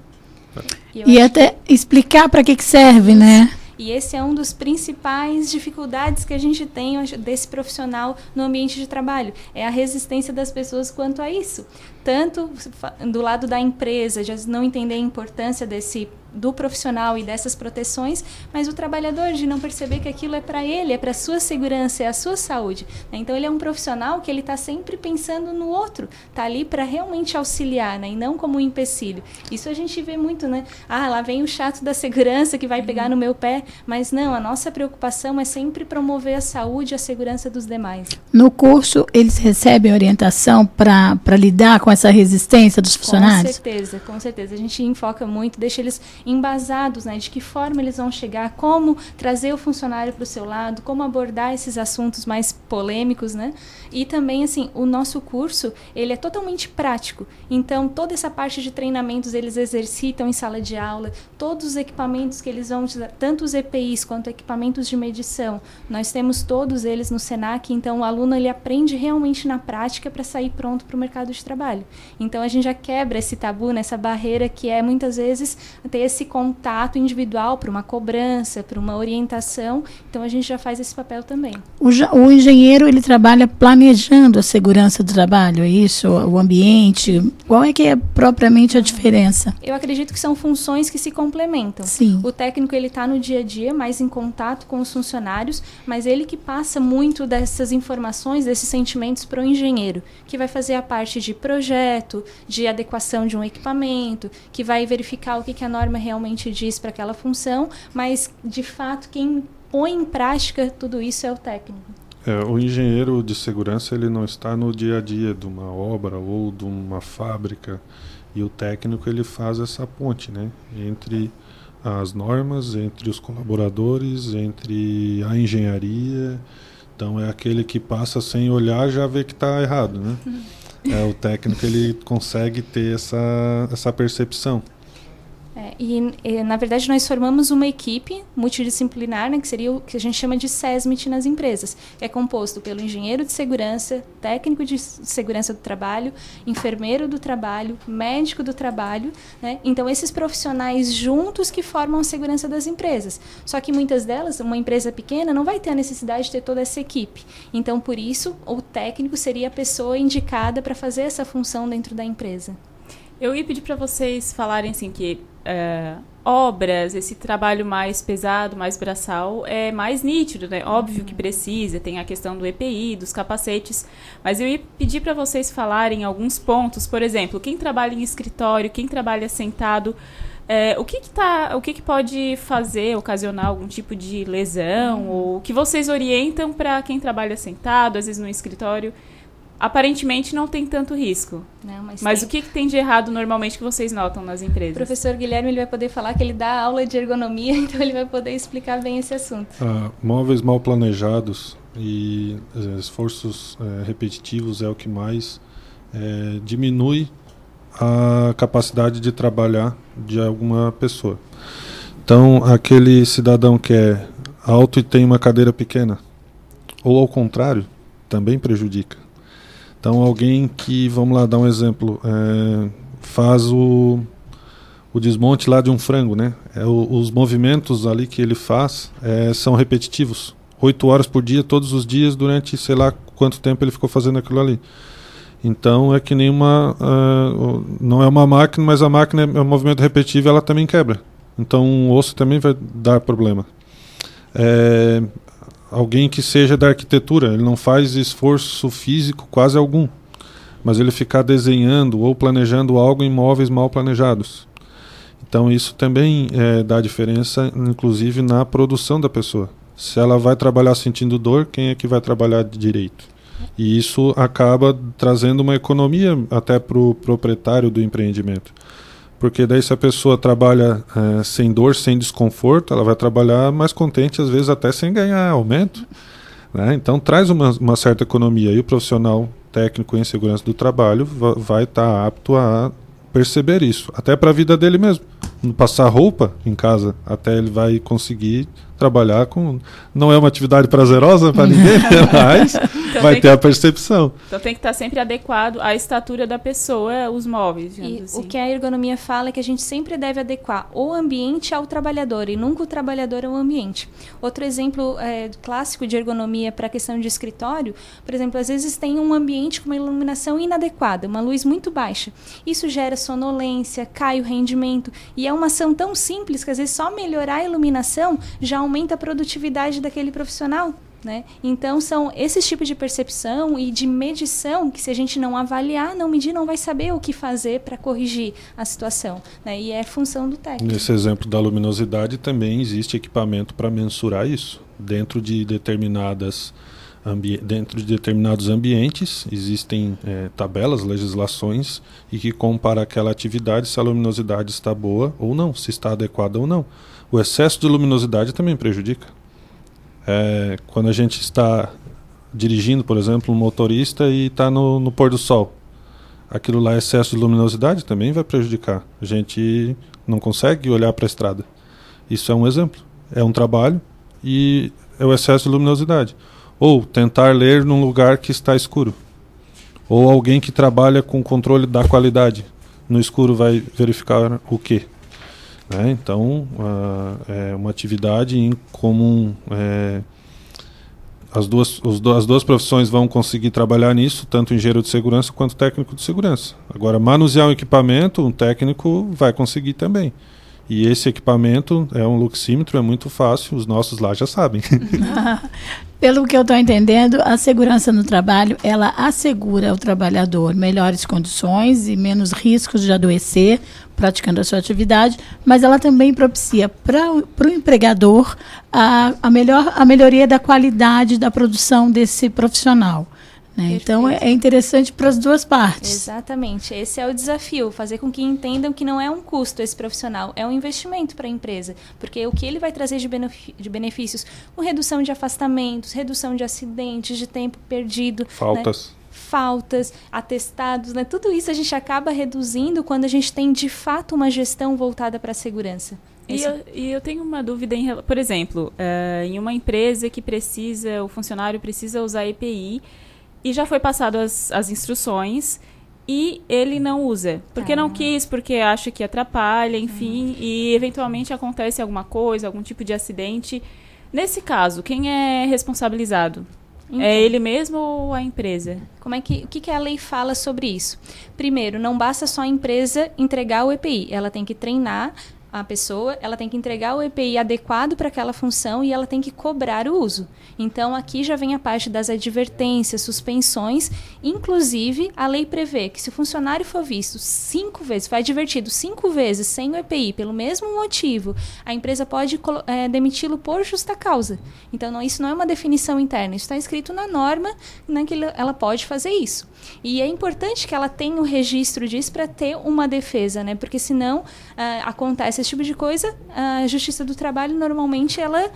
E, e até que... explicar para que, que serve, né? E esse é um dos principais dificuldades que a gente tem desse profissional no ambiente de trabalho, é a resistência das pessoas quanto a isso. Tanto do lado da empresa, de não entender a importância desse do profissional e dessas proteções, mas o trabalhador de não perceber que aquilo é para ele, é para sua segurança, é a sua saúde. Né? Então ele é um profissional que ele está sempre pensando no outro, está ali para realmente auxiliar, né? e não como um empecilho. Isso a gente vê muito, né? Ah, lá vem o chato da segurança que vai pegar no meu pé, mas não, a nossa preocupação é sempre promover a saúde e a segurança dos demais. No curso eles recebem orientação para lidar com essa resistência dos funcionários? Com certeza, com certeza. A gente enfoca muito, deixa eles embasados, né, de que forma eles vão chegar, como trazer o funcionário para o seu lado, como abordar esses assuntos mais polêmicos, né? E também assim, o nosso curso, ele é totalmente prático. Então, toda essa parte de treinamentos eles exercitam em sala de aula, todos os equipamentos que eles vão tanto os EPIs quanto equipamentos de medição. Nós temos todos eles no Senac, então o aluno ele aprende realmente na prática para sair pronto para o mercado de trabalho. Então, a gente já quebra esse tabu, nessa barreira que é muitas vezes ter esse contato individual para uma cobrança, para uma orientação. Então, a gente já faz esse papel também. O, o engenheiro ele trabalha planejando planejando a segurança do trabalho, é isso? O ambiente? Qual é que é propriamente a diferença? Eu acredito que são funções que se complementam. Sim. O técnico ele está no dia a dia, mais em contato com os funcionários, mas ele que passa muito dessas informações, desses sentimentos para o engenheiro, que vai fazer a parte de projeto, de adequação de um equipamento, que vai verificar o que, que a norma realmente diz para aquela função, mas de fato quem põe em prática tudo isso é o técnico. É, o engenheiro de segurança ele não está no dia a dia de uma obra ou de uma fábrica e o técnico ele faz essa ponte, né, entre as normas, entre os colaboradores, entre a engenharia. Então é aquele que passa sem olhar já vê que está errado, né? É o técnico ele consegue ter essa essa percepção. É, e, e, na verdade, nós formamos uma equipe multidisciplinar, né, que seria o que a gente chama de SESMIT nas empresas, é composto pelo engenheiro de segurança, técnico de segurança do trabalho, enfermeiro do trabalho, médico do trabalho. Né? Então, esses profissionais juntos que formam a segurança das empresas. Só que muitas delas, uma empresa pequena, não vai ter a necessidade de ter toda essa equipe. Então, por isso, o técnico seria a pessoa indicada para fazer essa função dentro da empresa. Eu ia pedir para vocês falarem assim que é, obras, esse trabalho mais pesado, mais braçal, é mais nítido, né? Óbvio que precisa, tem a questão do EPI, dos capacetes, mas eu ia pedir para vocês falarem alguns pontos, por exemplo, quem trabalha em escritório, quem trabalha sentado, é, o que, que, tá, o que, que pode fazer, ocasionar algum tipo de lesão, uhum. ou o que vocês orientam para quem trabalha sentado, às vezes no escritório? Aparentemente não tem tanto risco. Não, mas, mas o que, que, tem de errado normalmente que vocês notam nas empresas? O professor Guilherme ele vai poder falar que ele dá aula de ergonomia, então ele vai poder explicar bem esse assunto. Ah, móveis mal planejados e eh, esforços eh, repetitivos é o que mais eh, diminui a capacidade de trabalhar de alguma pessoa. Então, aquele cidadão que é alto e tem uma cadeira pequena, ou ao contrário, também prejudica. Então, alguém que, vamos lá dar um exemplo, é, faz o, o desmonte lá de um frango, né? É, o, os movimentos ali que ele faz é, são repetitivos. Oito horas por dia, todos os dias, durante sei lá quanto tempo ele ficou fazendo aquilo ali. Então é que nem uma. Uh, não é uma máquina, mas a máquina é um movimento repetitivo ela também quebra. Então um osso também vai dar problema. É, alguém que seja da arquitetura, ele não faz esforço físico quase algum, mas ele ficar desenhando ou planejando algo em móveis mal planejados. Então isso também é, dá diferença, inclusive na produção da pessoa. Se ela vai trabalhar sentindo dor, quem é que vai trabalhar direito? E isso acaba trazendo uma economia até para o proprietário do empreendimento. Porque daí se a pessoa trabalha é, sem dor, sem desconforto, ela vai trabalhar mais contente, às vezes até sem ganhar aumento. Né? Então traz uma, uma, certa economia. E o profissional técnico em segurança do trabalho vai estar tá apto a perceber isso, até para a vida dele mesmo. Passar roupa em casa, até ele vai conseguir trabalhar com. Não é uma atividade prazerosa para ninguém, mas então vai ter que, a percepção. Então tem que estar sempre adequado à estatura da pessoa, os móveis. E assim. o que a ergonomia fala é que a gente sempre deve adequar o ambiente ao trabalhador e nunca o trabalhador ao ambiente. Outro exemplo é, clássico de ergonomia para a questão de escritório, por exemplo, às vezes tem um ambiente com uma iluminação inadequada, uma luz muito baixa. Isso gera sonolência, cai o rendimento e é uma ação tão simples que às vezes só melhorar a iluminação já aumenta a produtividade daquele profissional. Né? Então, são esses tipos de percepção e de medição que, se a gente não avaliar, não medir, não vai saber o que fazer para corrigir a situação. Né? E é função do técnico. Nesse exemplo da luminosidade, também existe equipamento para mensurar isso. Dentro de determinadas dentro de determinados ambientes existem é, tabelas, legislações e que compara aquela atividade se a luminosidade está boa ou não, se está adequada ou não. O excesso de luminosidade também prejudica. É, quando a gente está dirigindo, por exemplo, um motorista e está no, no pôr do sol, aquilo lá, excesso de luminosidade, também vai prejudicar. A gente não consegue olhar para a estrada. Isso é um exemplo. É um trabalho e é o excesso de luminosidade. Ou tentar ler num lugar que está escuro. Ou alguém que trabalha com controle da qualidade. No escuro vai verificar o quê? Né? Então, uh, é uma atividade em comum. É, as, duas, os, as duas profissões vão conseguir trabalhar nisso, tanto engenheiro de segurança quanto técnico de segurança. Agora, manusear um equipamento, um técnico vai conseguir também. E esse equipamento é um luxímetro, é muito fácil, os nossos lá já sabem. Pelo que eu estou entendendo, a segurança no trabalho, ela assegura ao trabalhador melhores condições e menos riscos de adoecer praticando a sua atividade, mas ela também propicia para o empregador a, a, melhor, a melhoria da qualidade da produção desse profissional. Né? Então é, é interessante para as duas partes. Exatamente. Esse é o desafio, fazer com que entendam que não é um custo esse profissional, é um investimento para a empresa. Porque o que ele vai trazer de, de benefícios, com redução de afastamentos, redução de acidentes, de tempo perdido. Né? Faltas. Né? faltas, atestados, né? Tudo isso a gente acaba reduzindo quando a gente tem de fato uma gestão voltada para a segurança. E eu, e eu, tenho uma dúvida em por exemplo, uh, em uma empresa que precisa, o funcionário precisa usar EPI, e já foi passado as, as instruções e ele não usa. Porque ah. não quis, porque acha que atrapalha, enfim, e eventualmente acontece alguma coisa, algum tipo de acidente. Nesse caso, quem é responsabilizado? É então, é ele mesmo ou a empresa? Como é que o que, que a lei fala sobre isso? Primeiro, não basta só a empresa entregar o EPI, ela tem que treinar a pessoa, ela tem que entregar o EPI adequado para aquela função e ela tem que cobrar o uso. Então, aqui já vem a parte das advertências, suspensões. Inclusive, a lei prevê que se o funcionário for visto cinco vezes, foi advertido cinco vezes sem o EPI pelo mesmo motivo, a empresa pode é, demiti-lo por justa causa. Então, não, isso não é uma definição interna, isso está escrito na norma né, que ela pode fazer isso. E é importante que ela tenha o registro disso para ter uma defesa, né? Porque senão uh, acontece esse tipo de coisa, a Justiça do Trabalho normalmente ela uh,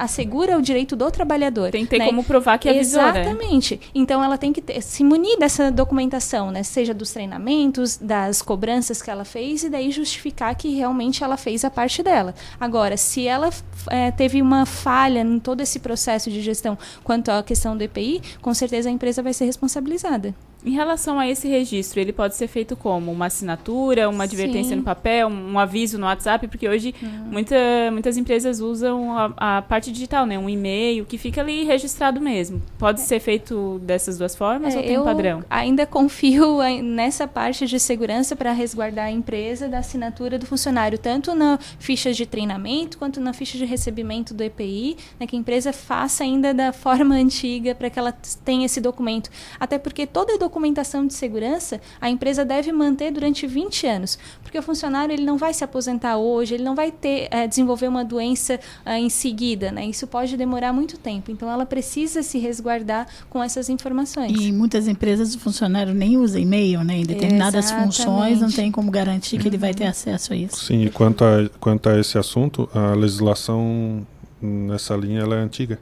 assegura o direito do trabalhador. Tem que ter né? como provar que avisou, né? Exatamente. Né? Então ela tem que ter, se munir dessa documentação, né? Seja dos treinamentos, das cobranças que ela fez e daí justificar que realmente ela fez a parte dela. Agora, se ela é, teve uma falha em todo esse processo de gestão quanto à questão do EPI, com certeza a empresa vai ser responsabilizada. Em relação a esse registro, ele pode ser feito como? Uma assinatura, uma advertência Sim. no papel, um aviso no WhatsApp? Porque hoje muita, muitas empresas usam a, a parte digital, né? Um e-mail que fica ali registrado mesmo. Pode ser feito dessas duas formas É, ou tem um padrão? ainda confio nessa parte de segurança para resguardar a empresa da assinatura do funcionário, tanto na ficha de treinamento quanto na ficha de recebimento do EPI, né, que a empresa faça ainda da forma antiga para que ela tenha esse documento. Até porque toda a documentação de segurança a empresa deve manter durante 20 anos, porque o funcionário ele não vai se aposentar hoje, ele não vai ter eh, desenvolver uma doença ah, em seguida, né? Isso pode demorar muito tempo. Então ela precisa se resguardar com essas informações. E em muitas empresas o funcionário nem usa e-mail, né? Em determinadas Exatamente. funções não tem como garantir que ele vai ter acesso a isso. Sim, e quanto a, quanto a esse assunto, a legislação nessa linha ela é antiga.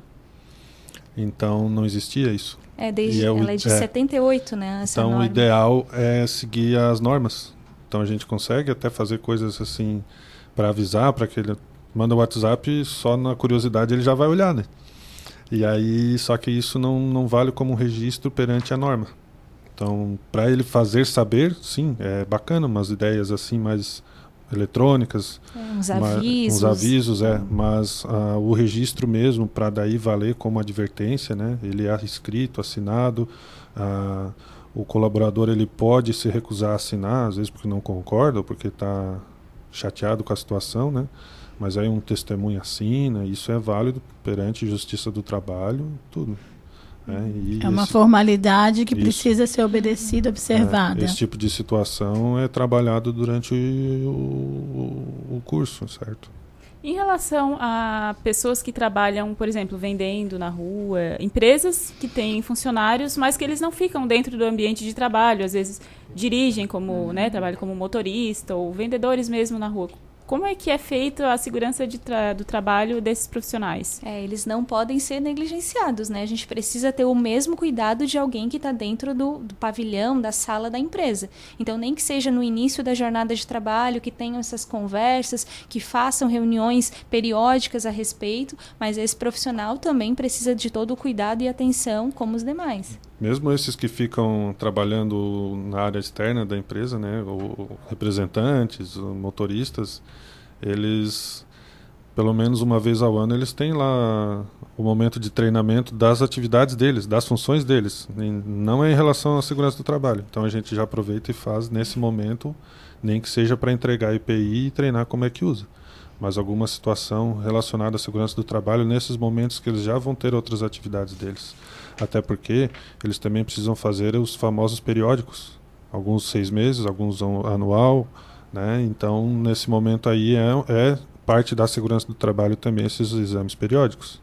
Então não existia isso. É, desde, é o- ela é de é. 78, né? Então o norma. ideal é seguir as normas. Então a gente consegue até fazer coisas assim para avisar, para que ele manda o WhatsApp só na curiosidade ele já vai olhar, né? E aí só que isso não, não vale como um registro perante a norma. Então para ele fazer saber, sim, é bacana umas ideias assim mais eletrônicas, É, uns avisos. uns avisos, é, mas ah, o registro mesmo para daí valer como advertência, né? Ele é escrito, assinado, ah, o colaborador ele pode se recusar a assinar, às vezes porque não concorda ou porque está chateado com a situação, né? Mas aí um testemunho assina, isso é válido perante Justiça do Trabalho, tudo. Né? E É uma esse- formalidade que Isso. precisa ser obedecida, observada. é, esse tipo de situação é trabalhado durante o, o- o curso, certo? Em relação a pessoas que trabalham, por exemplo, vendendo na rua, empresas que têm funcionários, mas que eles não ficam dentro do ambiente de trabalho, às vezes dirigem como, né, trabalham como motorista ou vendedores mesmo na rua. Como é que é feita a segurança tra- do trabalho desses profissionais? É, eles não podem ser negligenciados, né? A gente precisa ter o mesmo cuidado de alguém que está dentro do, do pavilhão, da sala da empresa. Então, nem que seja no início da jornada de trabalho, que tenham essas conversas, que façam reuniões periódicas a respeito, mas esse profissional também precisa de todo o cuidado e atenção, como os demais. Mesmo esses que ficam trabalhando na área externa da empresa, né, o representantes, o motoristas, eles pelo menos uma vez ao ano eles têm lá o momento de treinamento das atividades deles, das funções deles, não é em relação à segurança do trabalho. Então a gente já aproveita e faz nesse momento, nem que seja para entregar IPI e treinar como é que usa. Mas alguma situação relacionada à segurança do trabalho nesses momentos que eles já vão ter outras atividades deles. Até porque eles também precisam fazer os famosos periódicos, alguns seis meses, alguns an- anual, né? Então nesse momento aí é, é parte da segurança do trabalho também esses exames periódicos,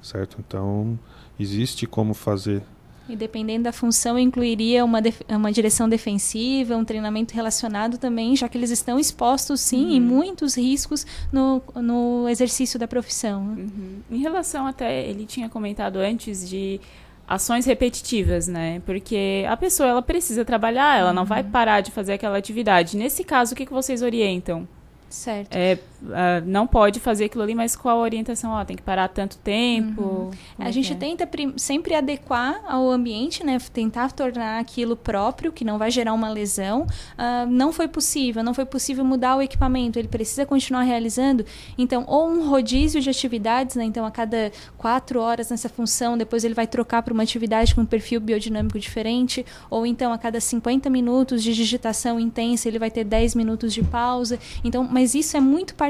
certo? Então existe como fazer E dependendo da função, incluiria uma, def- uma direção defensiva, um treinamento relacionado também, já que eles estão expostos, sim, em muitos riscos no, no exercício da profissão. né? Uhum. Em relação até, ele tinha comentado antes de ações repetitivas, né? Porque a pessoa ela precisa trabalhar, ela não vai parar de fazer aquela atividade. Nesse caso, o que, que vocês orientam? Certo. É, ah, não pode fazer aquilo ali, mas qual a orientação? Ó, tem que parar tanto tempo. A é gente que é? tenta sempre adequar ao ambiente, né? Tentar tornar aquilo próprio, que não vai gerar uma lesão. Ah, não foi possível, não foi possível mudar o equipamento, ele precisa continuar realizando. Então, ou um rodízio de atividades, né? Então, a cada quatro horas nessa função, depois ele vai trocar para uma atividade com um perfil biodinâmico diferente. Ou então, a cada 50 minutos de digitação intensa, ele vai ter 10 minutos de pausa. Então, mas isso é muito particular.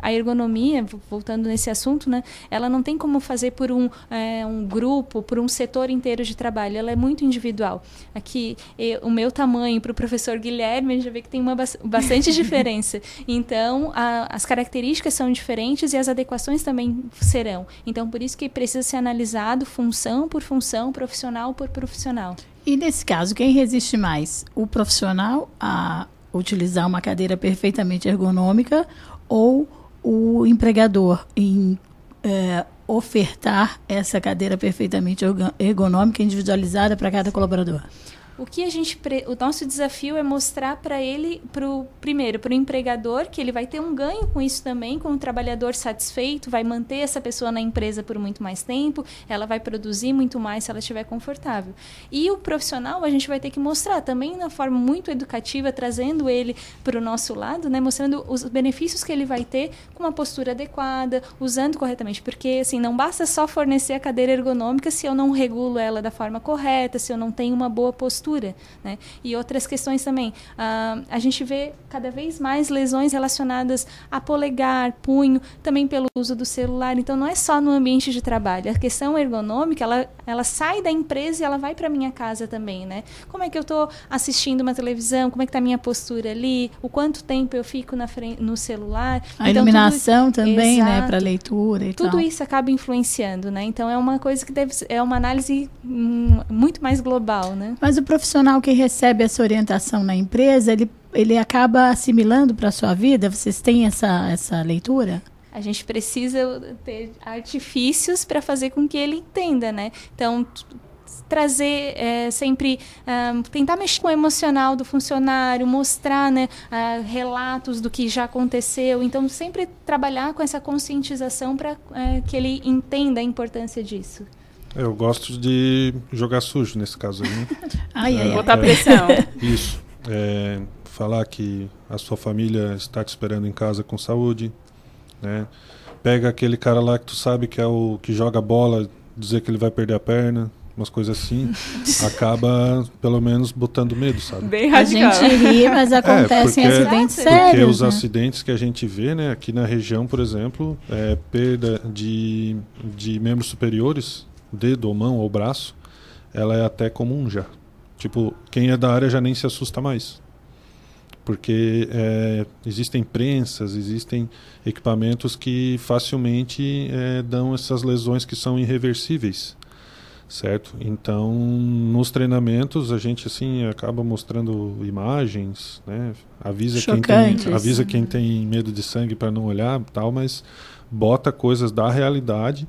A ergonomia, vo- voltando nesse assunto, né? Ela não tem como fazer por um, é, um grupo, por um setor inteiro de trabalho. Ela é muito individual. Aqui, e- o meu tamanho para o professor Guilherme, a gente já vê que tem uma bas- bastante diferença. Então, a- as características são diferentes e as adequações também serão. Então, por isso que precisa ser analisado função por função, profissional por profissional. E nesse caso, quem resiste mais? O profissional a utilizar uma cadeira perfeitamente ergonômica ou o empregador em eh, ofertar essa cadeira perfeitamente ergo- ergonômica individualizada para cada colaborador? O que a gente pre... o nosso desafio é mostrar para ele, pro primeiro, para o empregador que ele vai ter um ganho com isso também, com o trabalhador satisfeito, vai manter essa pessoa na empresa por muito mais tempo, ela vai produzir muito mais se ela estiver confortável. E o profissional a gente vai ter que mostrar também na forma muito educativa, trazendo ele para o nosso lado, né, mostrando os benefícios que ele vai ter com uma postura adequada, usando corretamente, porque assim não basta só fornecer a cadeira ergonômica se eu não regulo ela da forma correta, se eu não tenho uma boa postura, né? E outras questões também. Uh, a gente vê cada vez mais lesões relacionadas a polegar, punho, também pelo uso do celular. Então não é só no ambiente de trabalho. A questão ergonômica, ela, ela sai da empresa e ela vai para minha casa também, né? Como é que eu estou assistindo uma televisão? Como é que está a minha postura ali? O quanto tempo eu fico na frente, no celular? A então, iluminação tudo, também, né, exato, né, para leitura e tudo tal. isso acaba influenciando, né? Então é uma coisa que deve é uma análise hum, muito mais global, né? Mas o profissional que recebe essa orientação na empresa, ele ele acaba assimilando para a sua vida? Vocês têm essa, essa leitura? A gente precisa ter artifícios para fazer com que ele entenda, né? Então, trazer é, sempre um, tentar mexer com o emocional do funcionário mostrar né, uh, relatos do que já aconteceu então sempre trabalhar com essa conscientização para é, que ele entenda a importância disso eu gosto de jogar sujo nesse caso aí né? ai, ai, botar pressão isso é, falar que a sua família está te esperando em casa com saúde, né? Pega aquele cara lá que tu sabe que é o que joga bola, dizer que ele vai perder a perna, umas coisas assim, acaba pelo menos botando medo, sabe? Bem radical. A gente ri, mas acontecem é, porque, acidentes porque sérios. Porque os né? acidentes que a gente vê, né, aqui na região, por exemplo, é perda de, de membros superiores, dedo ou mão ou braço, ela é até comum já. Tipo, quem é da área já nem se assusta mais porque é, existem prensas, existem equipamentos que facilmente é, dão essas lesões que são irreversíveis, certo? Então, nos treinamentos a gente assim acaba mostrando imagens, né? Avisa quem tem, avisa quem tem medo de sangue para não olhar, tal, mas bota coisas da realidade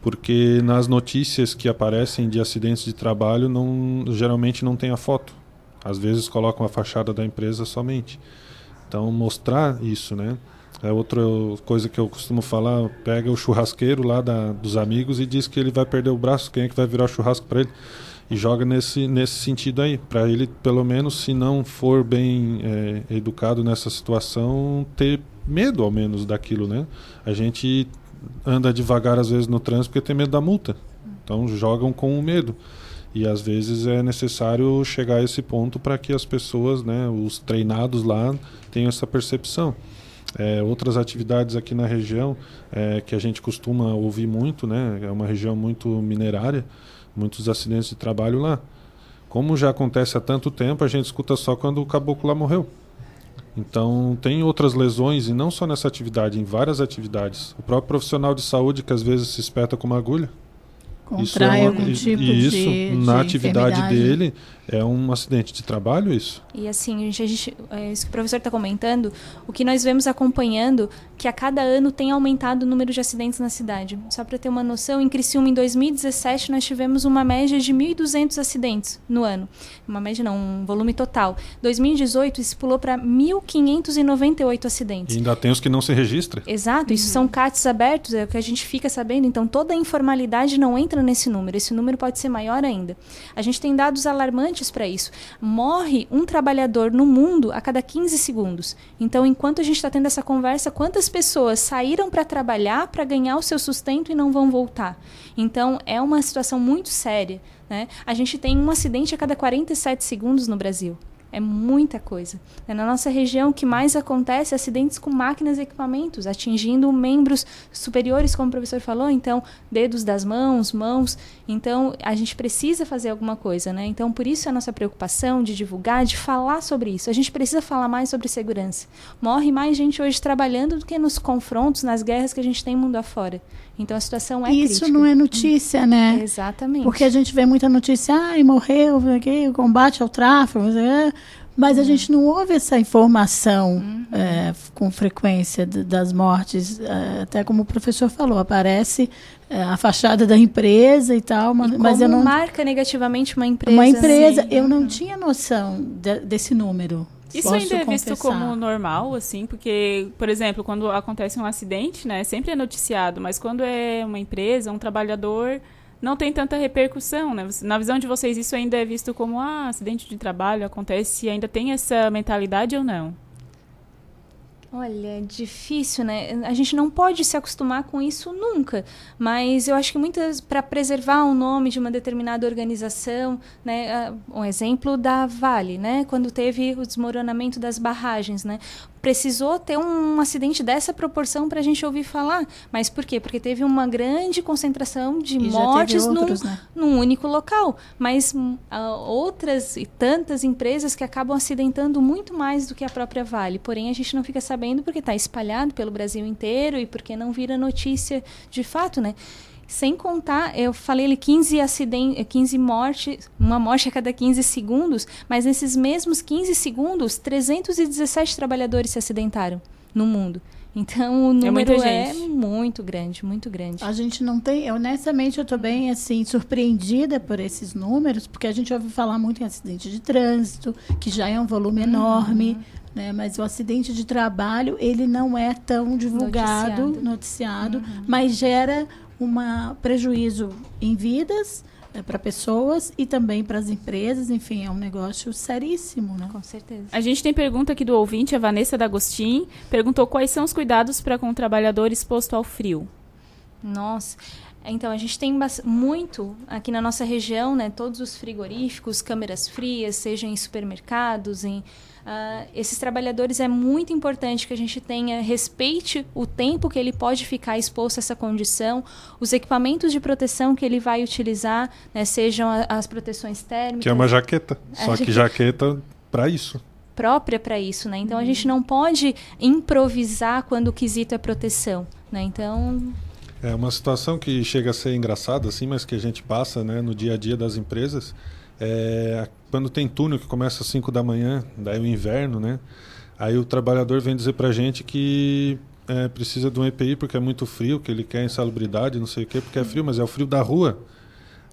porque nas notícias que aparecem de acidentes de trabalho não geralmente não tem a foto às vezes colocam a fachada da empresa somente. Então mostrar isso, né? É outra coisa que eu costumo falar, pega o churrasqueiro lá da, dos amigos e diz que ele vai perder o braço, quem é que vai virar churrasco para ele? E joga nesse, nesse sentido aí, para ele, pelo menos, se não for bem é, educado nessa situação, ter medo ao menos daquilo, né? A gente anda devagar às vezes no trânsito porque tem medo da multa. Então jogam com o medo. E às vezes é necessário chegar a esse ponto para que as pessoas, né, os treinados lá, tenham essa percepção. É, outras atividades aqui na região é, que a gente costuma ouvir muito, né, é uma região muito minerária, muitos acidentes de trabalho lá. Como já acontece há tanto tempo, a gente escuta só quando o caboclo lá morreu. Então, tem outras lesões, e não só nessa atividade, em várias atividades. O próprio profissional de saúde que às vezes se espeta com uma agulha, contrai é uma, algum tipo e isso, de, na de atividade dele é um acidente de trabalho isso e assim a gente, a gente é isso que o professor está comentando o que nós vemos acompanhando que a cada ano tem aumentado o número de acidentes na cidade só para ter uma noção em Criciúma em 2017 nós tivemos uma média de 1.200 acidentes no ano uma média não um volume total 2018 isso pulou para 1.598 acidentes e ainda tem os que não se registram exato isso uhum. são CATs abertos é o que a gente fica sabendo então toda a informalidade não entra entra nesse número. Esse número pode ser maior ainda. A gente tem dados alarmantes para isso. Morre um trabalhador no mundo a cada 15 segundos. Então, enquanto a gente está tendo essa conversa, quantas pessoas saíram para trabalhar para ganhar o seu sustento e não vão voltar? Então, é uma situação muito séria. Né? A gente tem um acidente a cada 47 segundos no Brasil. É muita coisa. É na nossa região que mais acontece acidentes com máquinas e equipamentos, atingindo membros superiores, como o professor falou, então, dedos das mãos, mãos. Então, a gente precisa fazer alguma coisa, né? Então, por isso a nossa preocupação de divulgar, de falar sobre isso. A gente precisa falar mais sobre segurança. Morre mais gente hoje trabalhando do que nos confrontos, nas guerras que a gente tem mundo afora. Então a situação é Isso crítica. não é notícia, né? Exatamente. Porque a gente vê muita notícia, ai, morreu, o combate ao tráfico, Mas a gente não ouve essa informação é, com frequência das mortes. é, até como o professor falou, aparece é, a fachada da empresa e tal, mas, mas Como eu não. marca negativamente uma empresa. Uma empresa, Sim. eu não tinha noção de- desse número. Isso Posso ainda é visto confessar. como normal, assim, porque, por exemplo, quando acontece um acidente, né, sempre é noticiado, mas quando é uma empresa, um trabalhador, não tem tanta repercussão, né? Na visão de vocês, isso ainda é visto como, ah, acidente de trabalho acontece, ainda tem essa mentalidade ou não? Olha, é difícil, né? A gente não pode se acostumar com isso nunca. Mas eu acho que muitas, para preservar o nome de uma determinada organização, né? ah, Um exemplo da Vale, né? Quando teve o desmoronamento das barragens, né? Precisou ter um acidente dessa proporção para a gente ouvir falar. Mas por quê? Porque teve uma grande concentração de E mortes num, outros, né? num único local. Mas há outras e tantas empresas que acabam acidentando muito mais do que a própria Vale. Porém, a gente não fica sabendo porque está espalhado pelo Brasil inteiro e porque não vira notícia de fato, né? Sem contar, eu falei ali 15 acidentes, 15 mortes, uma morte a cada 15 segundos, mas nesses mesmos 15 segundos, 317 trabalhadores se acidentaram no mundo. Então o número muita é, gente. muito grande, muito grande. A gente não tem, honestamente, eu estou bem assim surpreendida por esses números, porque a gente ouve falar muito em acidente de trânsito, que já é um volume enorme, né? Mas o acidente de trabalho ele não é tão divulgado, Noticiado. noticiado, mas gera um prejuízo em vidas para pessoas e também para as empresas. Enfim, é um negócio seríssimo, né? Com certeza. A gente tem pergunta aqui do ouvinte, a Vanessa D'Agostin, perguntou quais são os cuidados para com o trabalhador exposto ao frio. Nossa. Então, a gente tem muito aqui na nossa região, né? Todos os frigoríficos, câmeras frias, seja em supermercados, em. Ah, esses trabalhadores é muito importante que a gente tenha, respeite o tempo que ele pode ficar exposto a essa condição, os equipamentos de proteção que ele vai utilizar, né, sejam a- as proteções térmicas. Que é uma jaqueta. A Só que gente- jaqueta para isso. própria para isso, né? Então a gente não pode improvisar quando o quesito é proteção, né? Então É uma situação que chega a ser engraçada, assim, mas que a gente passa né, no dia a dia das empresas. É, quando tem túnel que começa às 5 da manhã, daí o inverno, né? Aí o trabalhador vem dizer pra gente que é, precisa de um EPI porque é muito frio, que ele quer insalubridade, não sei o quê, porque é frio, mas é o frio da rua.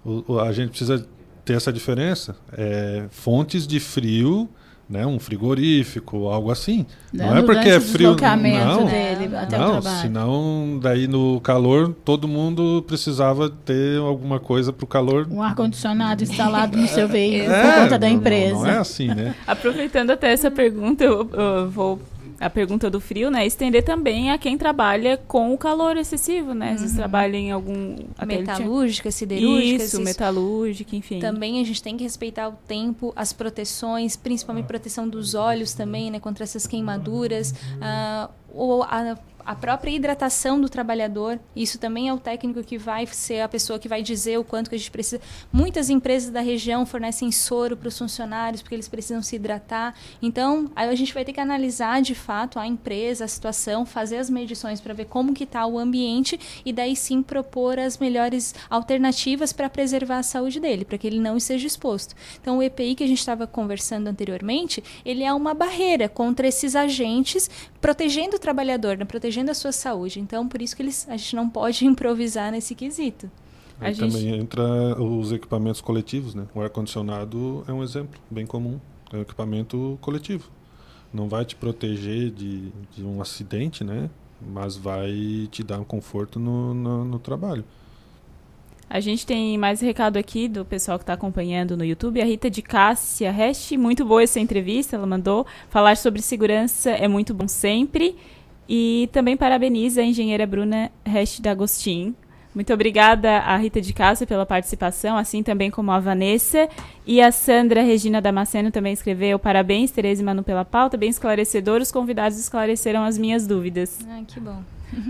O- a gente precisa ter essa diferença. É, fontes de frio, né, um frigorífico, algo assim. Né, Não é porque é o frio, deslocamento não. dele até o não, trabalho. senão daí no calor todo mundo precisava ter alguma coisa para o calor. Um ar-condicionado instalado no seu veículo É, por conta da não- não- empresa. Não, é assim, né? Aproveitando até essa pergunta, eu, eu vou a pergunta do frio, né? Estender também a quem trabalha com o calor excessivo, né? Às vezes trabalha em algum metalúrgica, siderúrgica, Isso, metalúrgica, enfim. Também a gente tem que respeitar o tempo, as proteções, principalmente proteção dos olhos também, né, contra essas queimaduras, ah, ou a, a própria hidratação do trabalhador. Isso também é o técnico que vai ser a pessoa que vai dizer o quanto que a gente precisa. Muitas empresas da região fornecem soro para os funcionários porque eles precisam se hidratar. Então, aí a gente vai ter que analisar de fato a empresa, a situação, fazer as medições para ver como que está o ambiente e daí sim propor as melhores alternativas para preservar a saúde dele, para que ele não esteja exposto. Então, o EPI que a gente estava conversando anteriormente, ele é uma barreira contra esses agentes, protegendo o trabalhador, né, protegendo a sua saúde. Então, por isso que eles, a gente não pode improvisar nesse quesito. Aí também entra os equipamentos coletivos, né? O ar-condicionado é um exemplo bem comum. É um equipamento coletivo. Não vai te proteger de, de um acidente, né? Mas vai te dar um conforto no, no, no trabalho. A gente tem mais recado aqui do pessoal que está acompanhando no YouTube. A Rita de Cássia Rest, muito boa essa entrevista, ela mandou. Falar sobre segurança é muito bom sempre. E também parabeniza a engenheira Bruna Rest D'Agostin. Muito obrigada a Rita de Cássia pela participação, assim também como a Vanessa. E a Sandra Regina Damasceno também escreveu parabéns, Tereza e Manu, pela pauta, bem esclarecedor. Os convidados esclareceram as minhas dúvidas. Ah, que bom.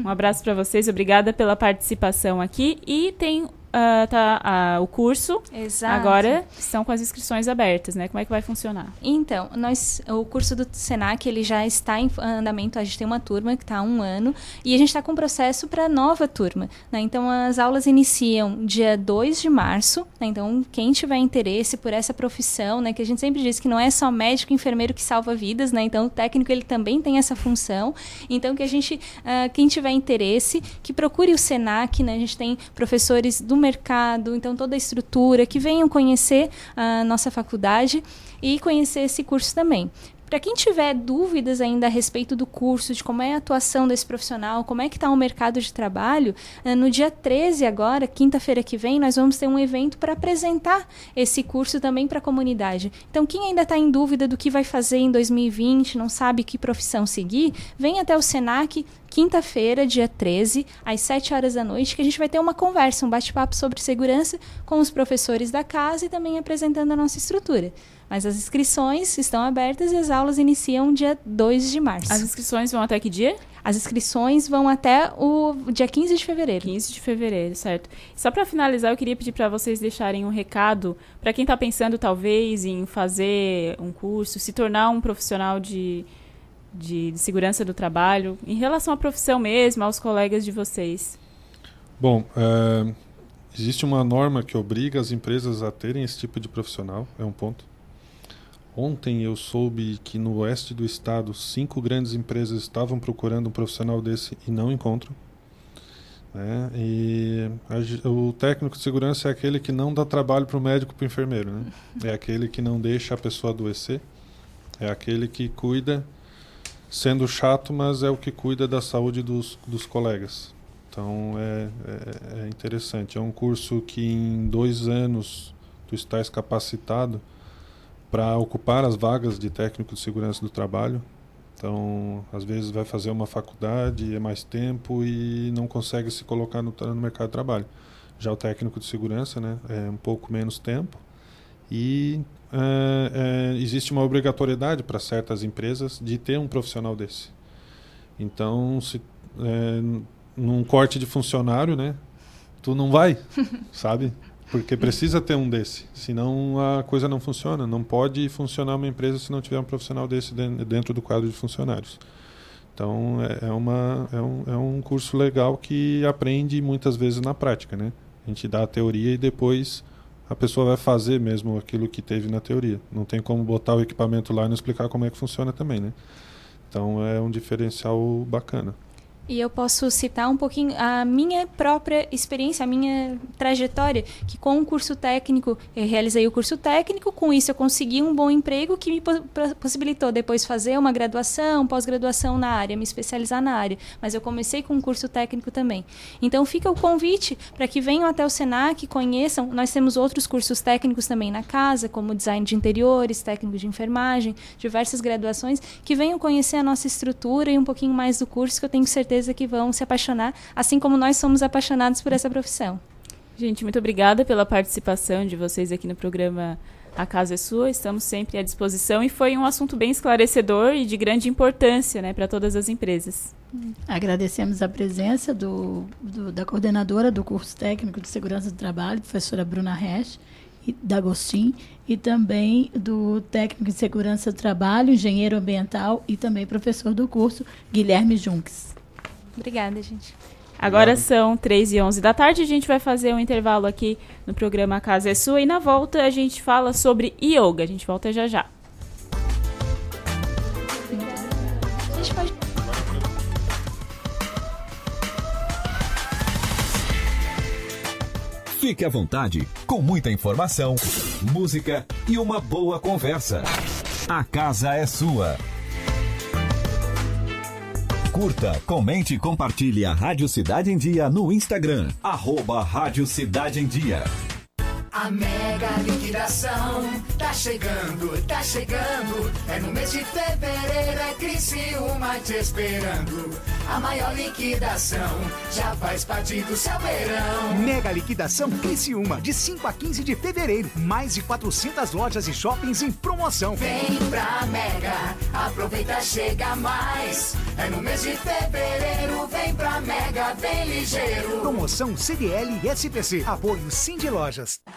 Um abraço para vocês, obrigada pela participação aqui. E tem ah, tá ah, o curso. Exato. Agora estão com as inscrições abertas, né? Como é que vai funcionar? Então, nós, o curso do Senac ele já está em andamento. A gente tem uma turma que está há um ano e a gente está com um processo para nova turma. Né? Então, as aulas iniciam dia 2 de março. Né? Então, quem tiver interesse por essa profissão, né? que a gente sempre diz que não é só médico e enfermeiro que salva vidas, né? então o técnico ele também tem essa função. Então, que a gente, uh, quem tiver interesse, que procure o Senac. Né? A gente tem professores do mercado, então toda a estrutura, que venham conhecer a nossa faculdade e conhecer esse curso também. Para quem tiver dúvidas ainda a respeito do curso, de como é a atuação desse profissional, como é que está o mercado de trabalho, eh, no dia 13 agora, quinta-feira que vem, nós vamos ter um evento para apresentar esse curso também para a comunidade. Então, quem ainda está em dúvida do que vai fazer em 2020, não sabe que profissão seguir, vem até o Senac, quinta-feira, dia 13, às 7 horas da noite, que a gente vai ter uma conversa, um bate-papo sobre segurança com os professores da casa e também apresentando a nossa estrutura. Mas as inscrições estão abertas e as aulas iniciam dia 2 de março. As inscrições vão até que dia? As inscrições vão até o dia 15 de fevereiro. 15 de fevereiro, certo. Só para finalizar, eu queria pedir para vocês deixarem um recado para quem está pensando talvez em fazer um curso, se tornar um profissional de, de, de segurança do trabalho, em relação à profissão mesmo, aos colegas de vocês. Bom, é, existe uma norma que obriga as empresas a terem esse tipo de profissional, é um ponto. Ontem eu soube que no oeste do estado cinco grandes empresas estavam procurando um profissional desse e não encontram. Né? E a, o técnico de segurança é aquele que não dá trabalho para o médico para o enfermeiro. Né? É aquele que não deixa a pessoa adoecer. É aquele que cuida, sendo chato, mas é o que cuida da saúde dos, dos colegas. Então é, é, é interessante. É um curso que em dois anos tu estás capacitado para ocupar as vagas de técnico de segurança do trabalho. Então, às vezes vai fazer uma faculdade, é mais tempo e não consegue se colocar no, no mercado de trabalho. Já o técnico de segurança, né, é um pouco menos tempo e é, é, existe uma obrigatoriedade para certas empresas de ter um profissional desse. Então, se é, num corte de funcionário, né, tu não vai, sabe? Porque precisa ter um desse, senão a coisa não funciona. Não pode funcionar uma empresa se não tiver um profissional desse dentro do quadro de funcionários. Então é, é, uma, é, um, é um curso legal que aprende muitas vezes na prática. Né? A gente dá a teoria e depois a pessoa vai fazer mesmo aquilo que teve na teoria. Não tem como botar o equipamento lá e não explicar como é que funciona também. Né? Então é um diferencial bacana. E eu posso citar um pouquinho a minha própria experiência, a minha trajetória, que com o curso técnico, eu realizei o curso técnico, com isso eu consegui um bom emprego que me possibilitou depois fazer uma graduação, pós-graduação na área, me especializar na área. Mas eu comecei com um curso técnico também. Então fica o convite para que venham até o Senac, conheçam. Nós temos outros cursos técnicos também na casa, como design de interiores, técnico de enfermagem, diversas graduações, que venham conhecer a nossa estrutura e um pouquinho mais do curso, que eu tenho certeza certeza que vão se apaixonar, assim como nós somos apaixonados por essa profissão. Gente, muito obrigada pela participação de vocês aqui no programa A Casa é Sua. Estamos sempre à disposição e foi um assunto bem esclarecedor e de grande importância né, para todas as empresas. Agradecemos a presença do, do, da coordenadora do curso técnico de segurança do trabalho, professora Bruna Resch, e da Agostinho, e também do técnico de segurança do trabalho, engenheiro ambiental e também professor do curso, Guilherme Junques. Obrigada, gente. Agora Obrigado. são 3 e 11 da tarde. A gente vai fazer um intervalo aqui no programa A Casa é Sua. E na volta a gente fala sobre yoga. A gente volta já já. Fique à vontade, com muita informação, música e uma boa conversa. A casa é sua. Curta, comente e compartilhe a Rádio Cidade em Dia no Instagram. Arroba Rádio Cidade em Dia. A mega liquidação tá chegando, tá chegando. É no mês de fevereiro, é Criciúma te esperando. a maior liquidação já faz parte do seu verão. Mega liquidação Criciúma, de 5 a 15 de fevereiro. Mais de 400 lojas e shoppings em promoção. Vem pra Mega, aproveita, chega mais. É no mês de fevereiro, vem pra Mega, vem ligeiro. Promoção CDL e SPC. Apoio Sim de Lojas.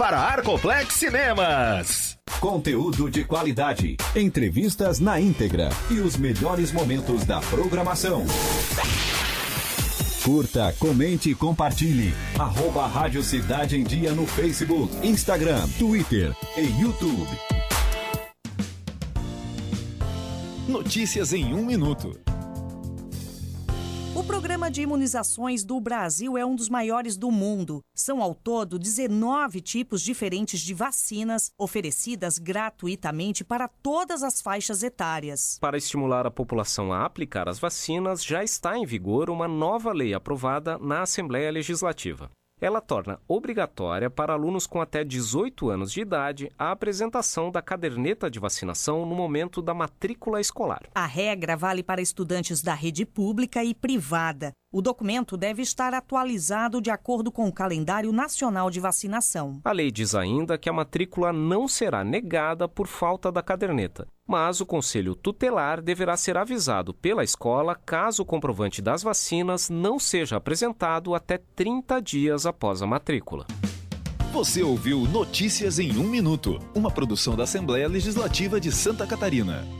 para Arcoplex Cinemas. Conteúdo de qualidade, entrevistas na íntegra e os melhores momentos da programação. Curta, comente e compartilhe. Arroba Rádio Cidade em Dia no Facebook, Instagram, Twitter e YouTube. Notícias em um minuto. O programa de imunizações do Brasil é um dos maiores do mundo. São ao todo 19 tipos diferentes de vacinas oferecidas gratuitamente para todas as faixas etárias. Para estimular a população a aplicar as vacinas, já está em vigor uma nova lei aprovada na Assembleia Legislativa. Ela torna obrigatória para alunos com até 18 anos de idade a apresentação da caderneta de vacinação no momento da matrícula escolar. A regra vale para estudantes da rede pública e privada. O documento deve estar atualizado de acordo com o calendário nacional de vacinação. A lei diz ainda que a matrícula não será negada por falta da caderneta, mas o conselho tutelar deverá ser avisado pela escola caso o comprovante das vacinas não seja apresentado até 30 dias após a matrícula. Você ouviu Notícias em um Minuto, uma produção da Assembleia Legislativa de Santa Catarina.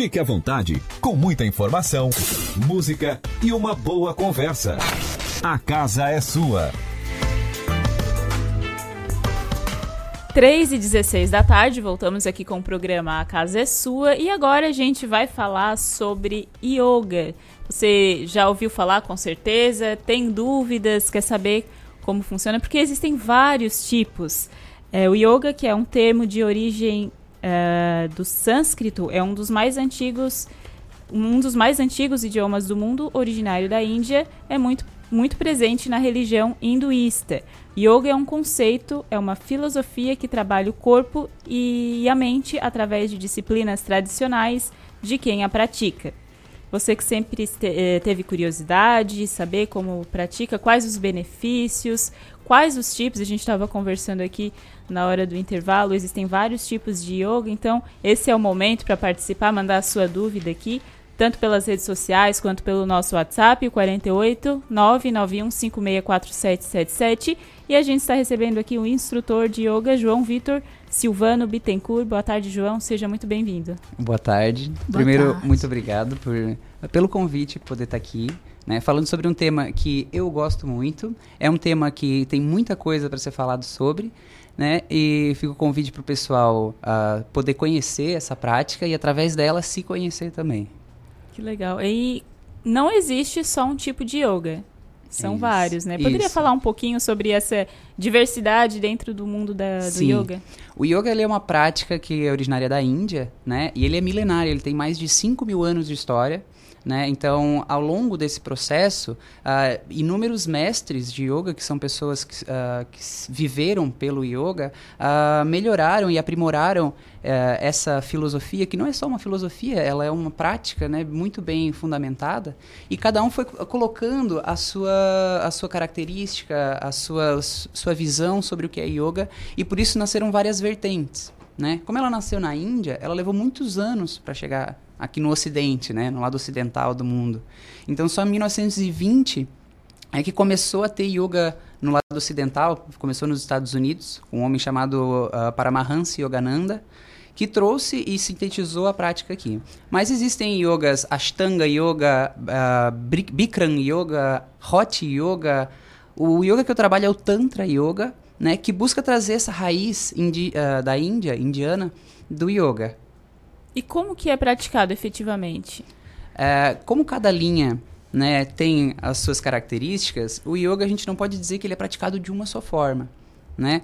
Fique à vontade, com muita informação, música e uma boa conversa. A casa é sua. 3 e 16 da tarde, voltamos aqui com o programa A Casa é Sua e agora a gente vai falar sobre yoga. Você já ouviu falar com certeza? Tem dúvidas? Quer saber como funciona? Porque existem vários tipos. É, o yoga, que é um termo de origem é, do sânscrito, é um dos mais antigos, um dos mais antigos idiomas do mundo, originário da Índia, é muito muito presente na religião hinduísta. Yoga é um conceito, é uma filosofia que trabalha o corpo e a mente através de disciplinas tradicionais de quem a pratica. Você que sempre eh, teve curiosidade de saber como pratica, quais os benefícios, quais os tipos, a gente estava conversando aqui na hora do intervalo, existem vários tipos de yoga, então esse é o momento para participar, mandar a sua dúvida aqui, tanto pelas redes sociais quanto pelo nosso WhatsApp, o 48 991 564777. E a gente está recebendo aqui o instrutor de yoga, João Vitor Silvano Bittencourt. Boa tarde, João. Seja muito bem-vindo. Boa tarde. Boa Primeiro, tarde. muito obrigado por, pelo convite, poder estar aqui. Né, falando sobre um tema que eu gosto muito, é um tema que tem muita coisa para ser falado sobre, né, e fica o convite para o pessoal uh, poder conhecer essa prática e através dela se conhecer também. Que legal. E não existe só um tipo de yoga. São Isso, vários, né? Poderia isso. falar um pouquinho sobre essa diversidade dentro do mundo da, do Sim. yoga? O yoga ele é uma prática que é originária da Índia, né? E ele é milenário, ele tem mais de 5 mil anos de história. Né? Então, ao longo desse processo, ah, inúmeros mestres de yoga, que são pessoas que, ah, que viveram pelo yoga, ah, melhoraram e aprimoraram eh, essa filosofia, que não é só uma filosofia, ela é uma prática né, muito bem fundamentada, e cada um foi co- colocando a sua, a sua característica, a sua, sua visão sobre o que é yoga, e por isso nasceram várias vertentes. Né? Como ela nasceu na Índia, ela levou muitos anos para chegar aqui no Ocidente, né? no lado ocidental do mundo. Então, só em 1920 é que começou a ter yoga no lado ocidental, começou nos Estados Unidos, um homem chamado uh, Paramahansa Yogananda, que trouxe e sintetizou a prática aqui. Mas existem yogas Ashtanga Yoga, uh, Bikram Yoga, Hot Yoga. O yoga que eu trabalho é o Tantra Yoga, né, que busca trazer essa raiz indi- uh, da Índia, indiana, do yoga. E como que é praticado efetivamente? É, como cada linha né, tem as suas características, o yoga a gente não pode dizer que ele é praticado de uma só forma. Né?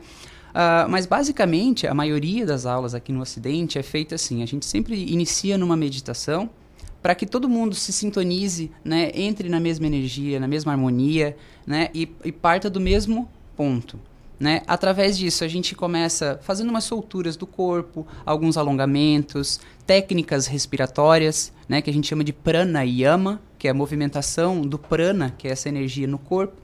Ah, mas basicamente a maioria das aulas aqui no Ocidente é feita assim: a gente sempre inicia numa meditação para que todo mundo se sintonize, né, entre na mesma energia, na mesma harmonia, né, e, e parta do mesmo ponto. Né? Através disso, a gente começa fazendo umas solturas do corpo, alguns alongamentos, técnicas respiratórias, né? que a gente chama de pranayama, que é a movimentação do prana, que é essa energia no corpo,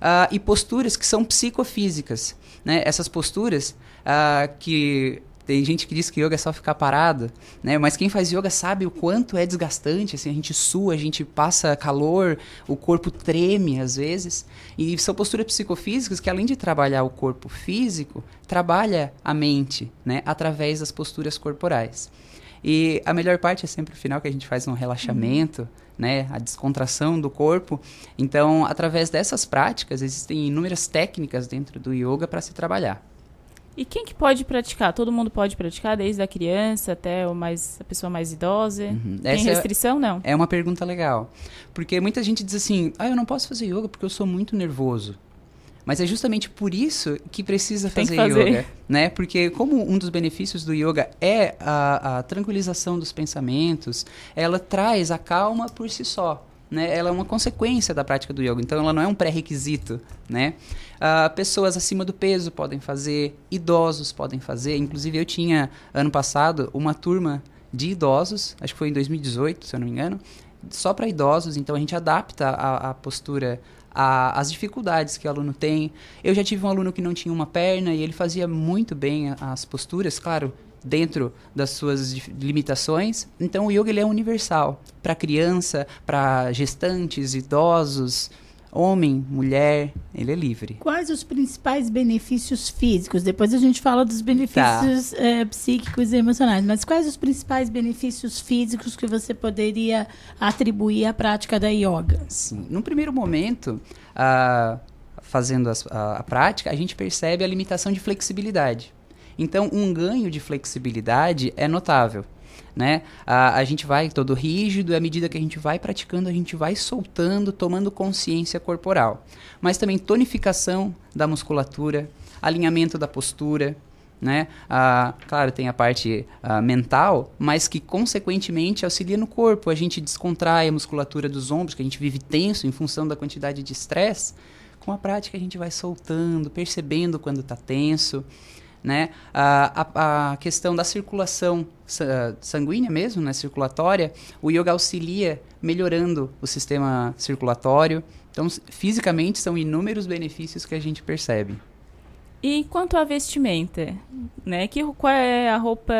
ah, e posturas que são psicofísicas. Né? Essas posturas ah, que tem gente que diz que yoga é só ficar parado, né? Mas quem faz yoga sabe o quanto é desgastante, assim, a gente sua, a gente passa calor, o corpo treme às vezes. E são posturas psicofísicas que além de trabalhar o corpo físico, trabalha a mente, né, através das posturas corporais. E a melhor parte é sempre o final que a gente faz um relaxamento, né, a descontração do corpo. Então, através dessas práticas, existem inúmeras técnicas dentro do yoga para se trabalhar. E quem que pode praticar? Todo mundo pode praticar, desde a criança até o mais, a pessoa mais idosa? Tem Uhum. Essa é- restrição? Não. É uma pergunta legal. Porque muita gente diz assim: ah, eu não posso fazer yoga porque eu sou muito nervoso. Mas é justamente por isso que precisa Tem que fazer, fazer. yoga, né? Porque como um dos benefícios do yoga é a, a tranquilização dos pensamentos, ela traz a calma por si só, né? Ela é uma consequência da prática do yoga, então ela não é um pré-requisito, né? Ah, pessoas acima do peso podem fazer, idosos podem fazer. Inclusive eu tinha ano passado uma turma de idosos, acho que foi em 2018, se eu não me engano, só para idosos, então a gente adapta a, a postura a- às dificuldades que o aluno tem. Eu já tive um aluno que não tinha uma perna e ele fazia muito bem as posturas, claro, dentro das suas limitações. Então o yoga ele é universal para criança, para gestantes, idosos, homem, mulher, ele é livre. Quais os principais benefícios físicos? Depois a gente fala dos benefícios eh, psíquicos e emocionais, mas quais os principais benefícios físicos que você poderia atribuir à prática da yoga? Sim. Num primeiro momento, ah, fazendo as- a, a prática, a gente percebe a limitação de flexibilidade. Então, um ganho de flexibilidade é notável. Né? A, a gente vai todo rígido e à medida que a gente vai praticando, a gente vai soltando, tomando consciência corporal. Mas também tonificação da musculatura, alinhamento da postura, né? Ah, claro, tem a parte ah, mental, mas que consequentemente auxilia no corpo. A gente descontrai a musculatura dos ombros, que a gente vive tenso em função da quantidade de estresse. Com a prática a gente vai soltando, percebendo quando está tenso. Né? A, a, a questão da circulação sa- sanguínea mesmo, né, circulatória, o yoga auxilia melhorando o sistema circulatório. Então, fisicamente, são inúmeros benefícios que a gente percebe. E quanto à vestimenta, né? Que, qual é a roupa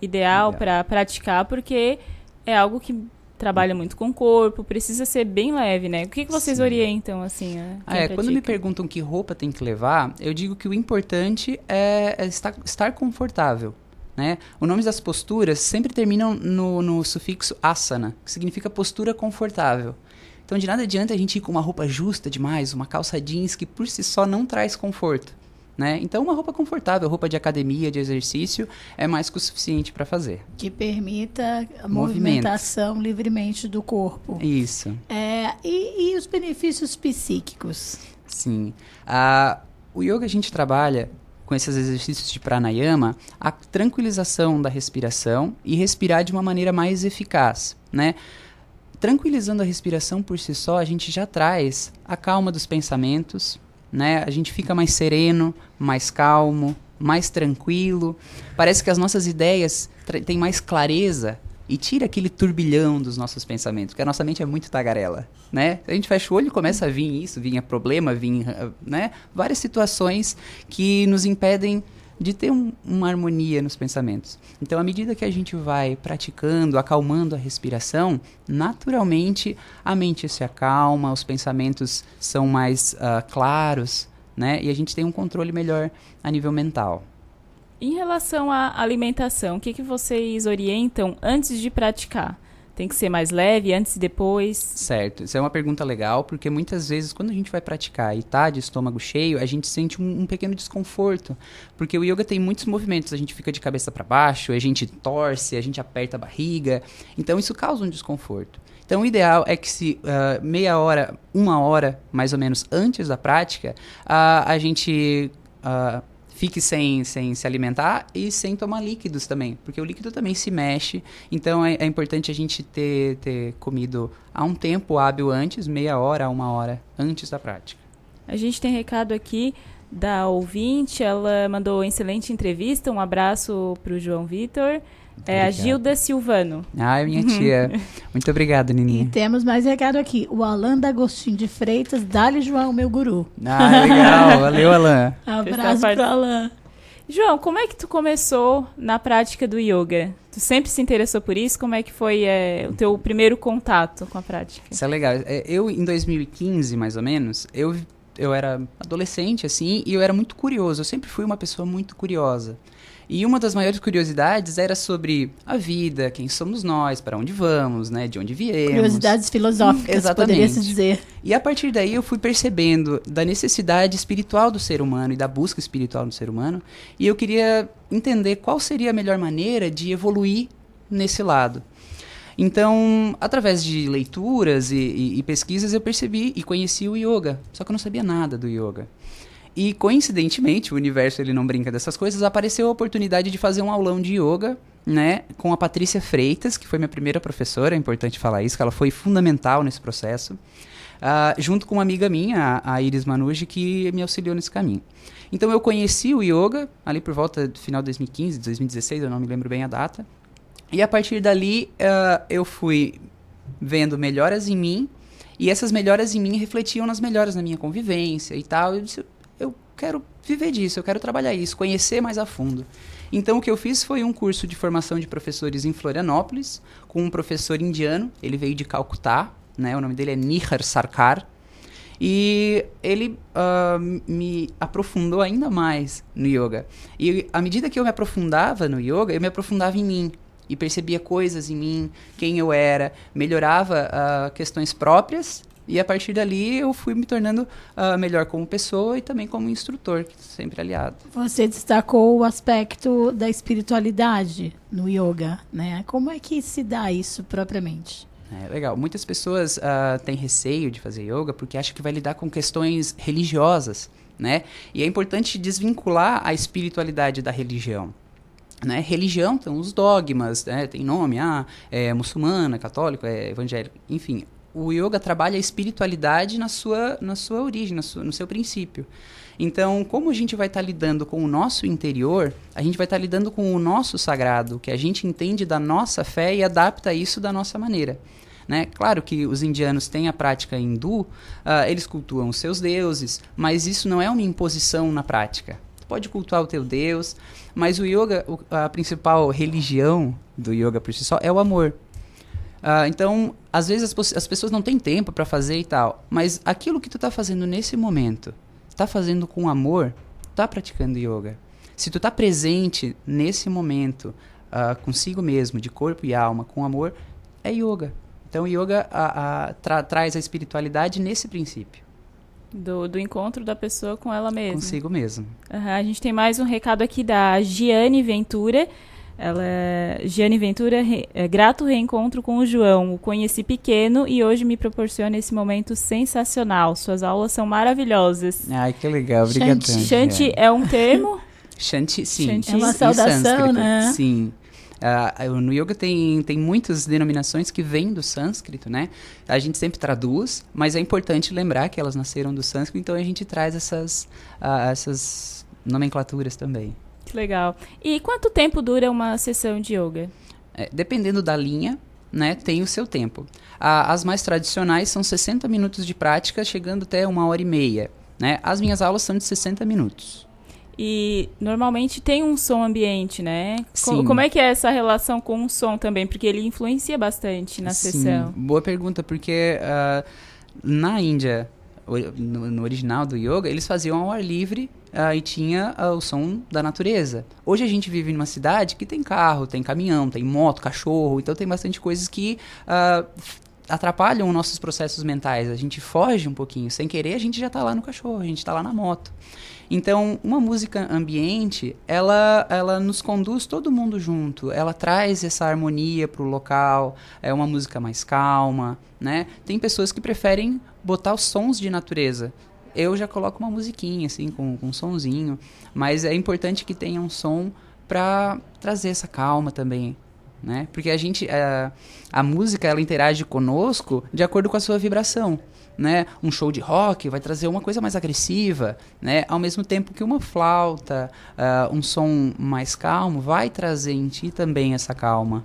ideal para praticar? Porque é algo que trabalha muito com o corpo, precisa ser bem leve, né? O que, que vocês orientam, assim? a Ah, é, quando me perguntam que roupa tem que levar, eu digo que o importante é, é estar, estar confortável. Né? Os nomes das posturas sempre terminam no, no sufixo asana, que significa postura confortável. Então, de nada adianta a gente ir com uma roupa justa demais, uma calça jeans que por si só não traz conforto. Né? Então, uma roupa confortável, roupa de academia, de exercício, é mais que o suficiente para fazer. Que permita a Movimento. movimentação livremente do corpo. Isso. É, e, e os benefícios psíquicos? Sim. Ah, o yoga a gente trabalha com esses exercícios de pranayama a tranquilização da respiração e respirar de uma maneira mais eficaz, né? Tranquilizando a respiração por si só, a gente já traz a calma dos pensamentos, né? A gente fica mais sereno, mais calmo, mais tranquilo. Parece que as nossas ideias têm mais clareza e tira aquele turbilhão dos nossos pensamentos, porque a nossa mente é muito tagarela, né? A gente fecha o olho e começa a vir isso, vinha problema, vinha, né? Várias situações que nos impedem de ter um- uma harmonia nos pensamentos. Então, à medida que a gente vai praticando, acalmando a respiração, naturalmente a mente se acalma, os pensamentos são mais ah, claros, né? E a gente tem um controle melhor a nível mental. Em relação à alimentação, o que, que vocês orientam antes de praticar? Tem que ser mais leve antes e depois? Certo, isso é uma pergunta legal, porque muitas vezes quando a gente vai praticar e tá de estômago cheio, a gente sente um, um pequeno desconforto, porque o yoga tem muitos movimentos, a gente fica de cabeça para baixo, a gente torce, a gente aperta a barriga, então isso causa um desconforto. Então o ideal é que se ah, meia hora, uma hora mais ou menos antes da prática, ah, a gente ah, fique sem, sem se alimentar e sem tomar líquidos também, porque o líquido também se mexe, então é, é importante a gente ter, ter comido há um tempo hábil antes, meia hora uma hora antes da prática. A gente tem recado aqui da ouvinte, ela mandou excelente entrevista, um abraço para o João Vitor. É a Obrigado. Gilda Silvano. Ai, minha tia. Muito obrigado, Nininha. Temos mais recado aqui. O Alan D'Agostinho de Freitas, Dali João, meu guru. Ah, legal. Valeu, Alan. Abraço Pessoal, pro Alan. João, como é que tu começou na prática do yoga? Tu sempre se interessou por isso? Como é que foi é, o teu primeiro contato com a prática? Isso é legal. É, Eu, em 2015, mais ou menos, eu, eu era adolescente, assim, e eu era muito curioso. Eu sempre fui uma pessoa muito curiosa. E uma das maiores curiosidades era sobre a vida, quem somos nós, para onde vamos, né, de onde viemos. Curiosidades filosóficas, Exatamente. poderia se dizer. E a partir daí eu fui percebendo da necessidade espiritual do ser humano e da busca espiritual do ser humano, e eu queria entender qual seria a melhor maneira de evoluir nesse lado. Então, através de leituras e, e- e pesquisas, eu percebi e conheci o yoga, só que eu não sabia nada do yoga. E coincidentemente, o universo ele não brinca dessas coisas, apareceu a oportunidade de fazer um aulão de yoga, né, com a Patrícia Freitas, que foi minha primeira professora, é importante falar isso, que ela foi fundamental nesse processo, ah, junto com uma amiga minha, a, Iris Manuji, que me auxiliou nesse caminho. Então eu conheci o yoga ali por volta do final de 2015, 2016, eu não me lembro bem a data. E a partir dali ah, eu fui vendo melhoras em mim e essas melhoras em mim refletiam nas melhoras na minha convivência e tal. Eu disse, quero viver disso, eu quero trabalhar isso, conhecer mais a fundo. Então o que eu fiz foi um curso de formação de professores em Florianópolis com um professor indiano, ele veio de Calcutá, né? O nome dele é Nihar Sarkar. E ele ah, me aprofundou ainda mais no yoga. E à medida que eu me aprofundava no yoga, eu me aprofundava em mim. E percebia coisas em mim, quem eu era, melhorava ah, questões próprias. E a partir dali eu fui me tornando ah, melhor como pessoa e também como instrutor, sempre aliado. Você destacou o aspecto da espiritualidade no yoga, né? Como é que se dá isso propriamente? É legal. Muitas pessoas ah, têm receio de fazer yoga porque acham que vai lidar com questões religiosas, né? E é importante desvincular a espiritualidade da religião. Né? Religião tem os dogmas, né? tem nome, ah, é muçulmana, católico, é evangélico, enfim. O yoga trabalha a espiritualidade na sua, na sua origem, na sua, no seu princípio. Então, como a gente vai estar lidando com o nosso interior, a gente vai estar lidando com o nosso sagrado, que a gente entende da nossa fé e adapta isso da nossa maneira. Né? Claro que os indianos têm a prática hindu, uh, eles cultuam os seus deuses, mas isso não é uma imposição na prática. Tu pode cultuar o teu deus, mas o yoga, o, a principal religião do yoga por si só é o amor. Uh, então, às vezes as, as, pessoas não têm tempo para fazer e tal, mas aquilo que tu está fazendo nesse momento, está fazendo com amor, está praticando yoga. Se tu está presente nesse momento, uh, consigo mesmo, de corpo e alma, com amor, é yoga. Então, yoga a, a, tra, traz a espiritualidade nesse princípio. Do, do encontro da pessoa com ela mesma. Consigo mesmo. Uhum, a gente tem mais um recado aqui da Giane Ventura. Ela é Giane Ventura, re, é, grato reencontro com o João. O conheci pequeno e hoje me proporciona esse momento sensacional. Suas aulas são maravilhosas. Ai, que legal. Obrigado. Shanti é um termo? Shanti, sim. Shanti. É uma saudação, né? Sim. Uh, no yoga tem, tem muitas denominações que vêm do sânscrito, né? A gente sempre traduz, mas é importante lembrar que elas nasceram do sânscrito, então a gente traz essas, uh, essas nomenclaturas também. Legal. E quanto tempo dura uma sessão de yoga? É, dependendo da linha, né, tem o seu tempo. Uh, as mais tradicionais são 60 minutos de prática, chegando até uma hora e meia. Né? As minhas aulas são de 60 minutos. E normalmente tem um som ambiente, né? Sim. Como é que é essa relação com o som também? Porque ele influencia bastante na Sim. sessão. Boa pergunta, porque uh, na Índia, no, no, original do yoga, eles faziam ao ar livre uh, e tinha uh, o som da natureza. Hoje a gente vive numa cidade que tem carro, tem caminhão, tem moto, cachorro, então tem bastante coisas que atrapalham os nossos processos mentais. A gente foge um pouquinho. Sem querer, a gente já está lá no cachorro, a gente está lá na moto. Então, uma música ambiente, ela, ela nos conduz todo mundo junto. Ela traz essa harmonia para o local. É uma música mais calma, né? Tem pessoas que preferem botar os sons de natureza. Eu já coloco uma musiquinha, assim, com, com um sonzinho. Mas é importante que tenha um som para trazer essa calma também, né? Porque a gente, a, eh, a música, ela interage conosco de acordo com a sua vibração né? Um show de rock vai trazer uma coisa mais agressiva, né? Ao mesmo tempo que uma flauta, uh, um som mais calmo, vai trazer em ti também essa calma.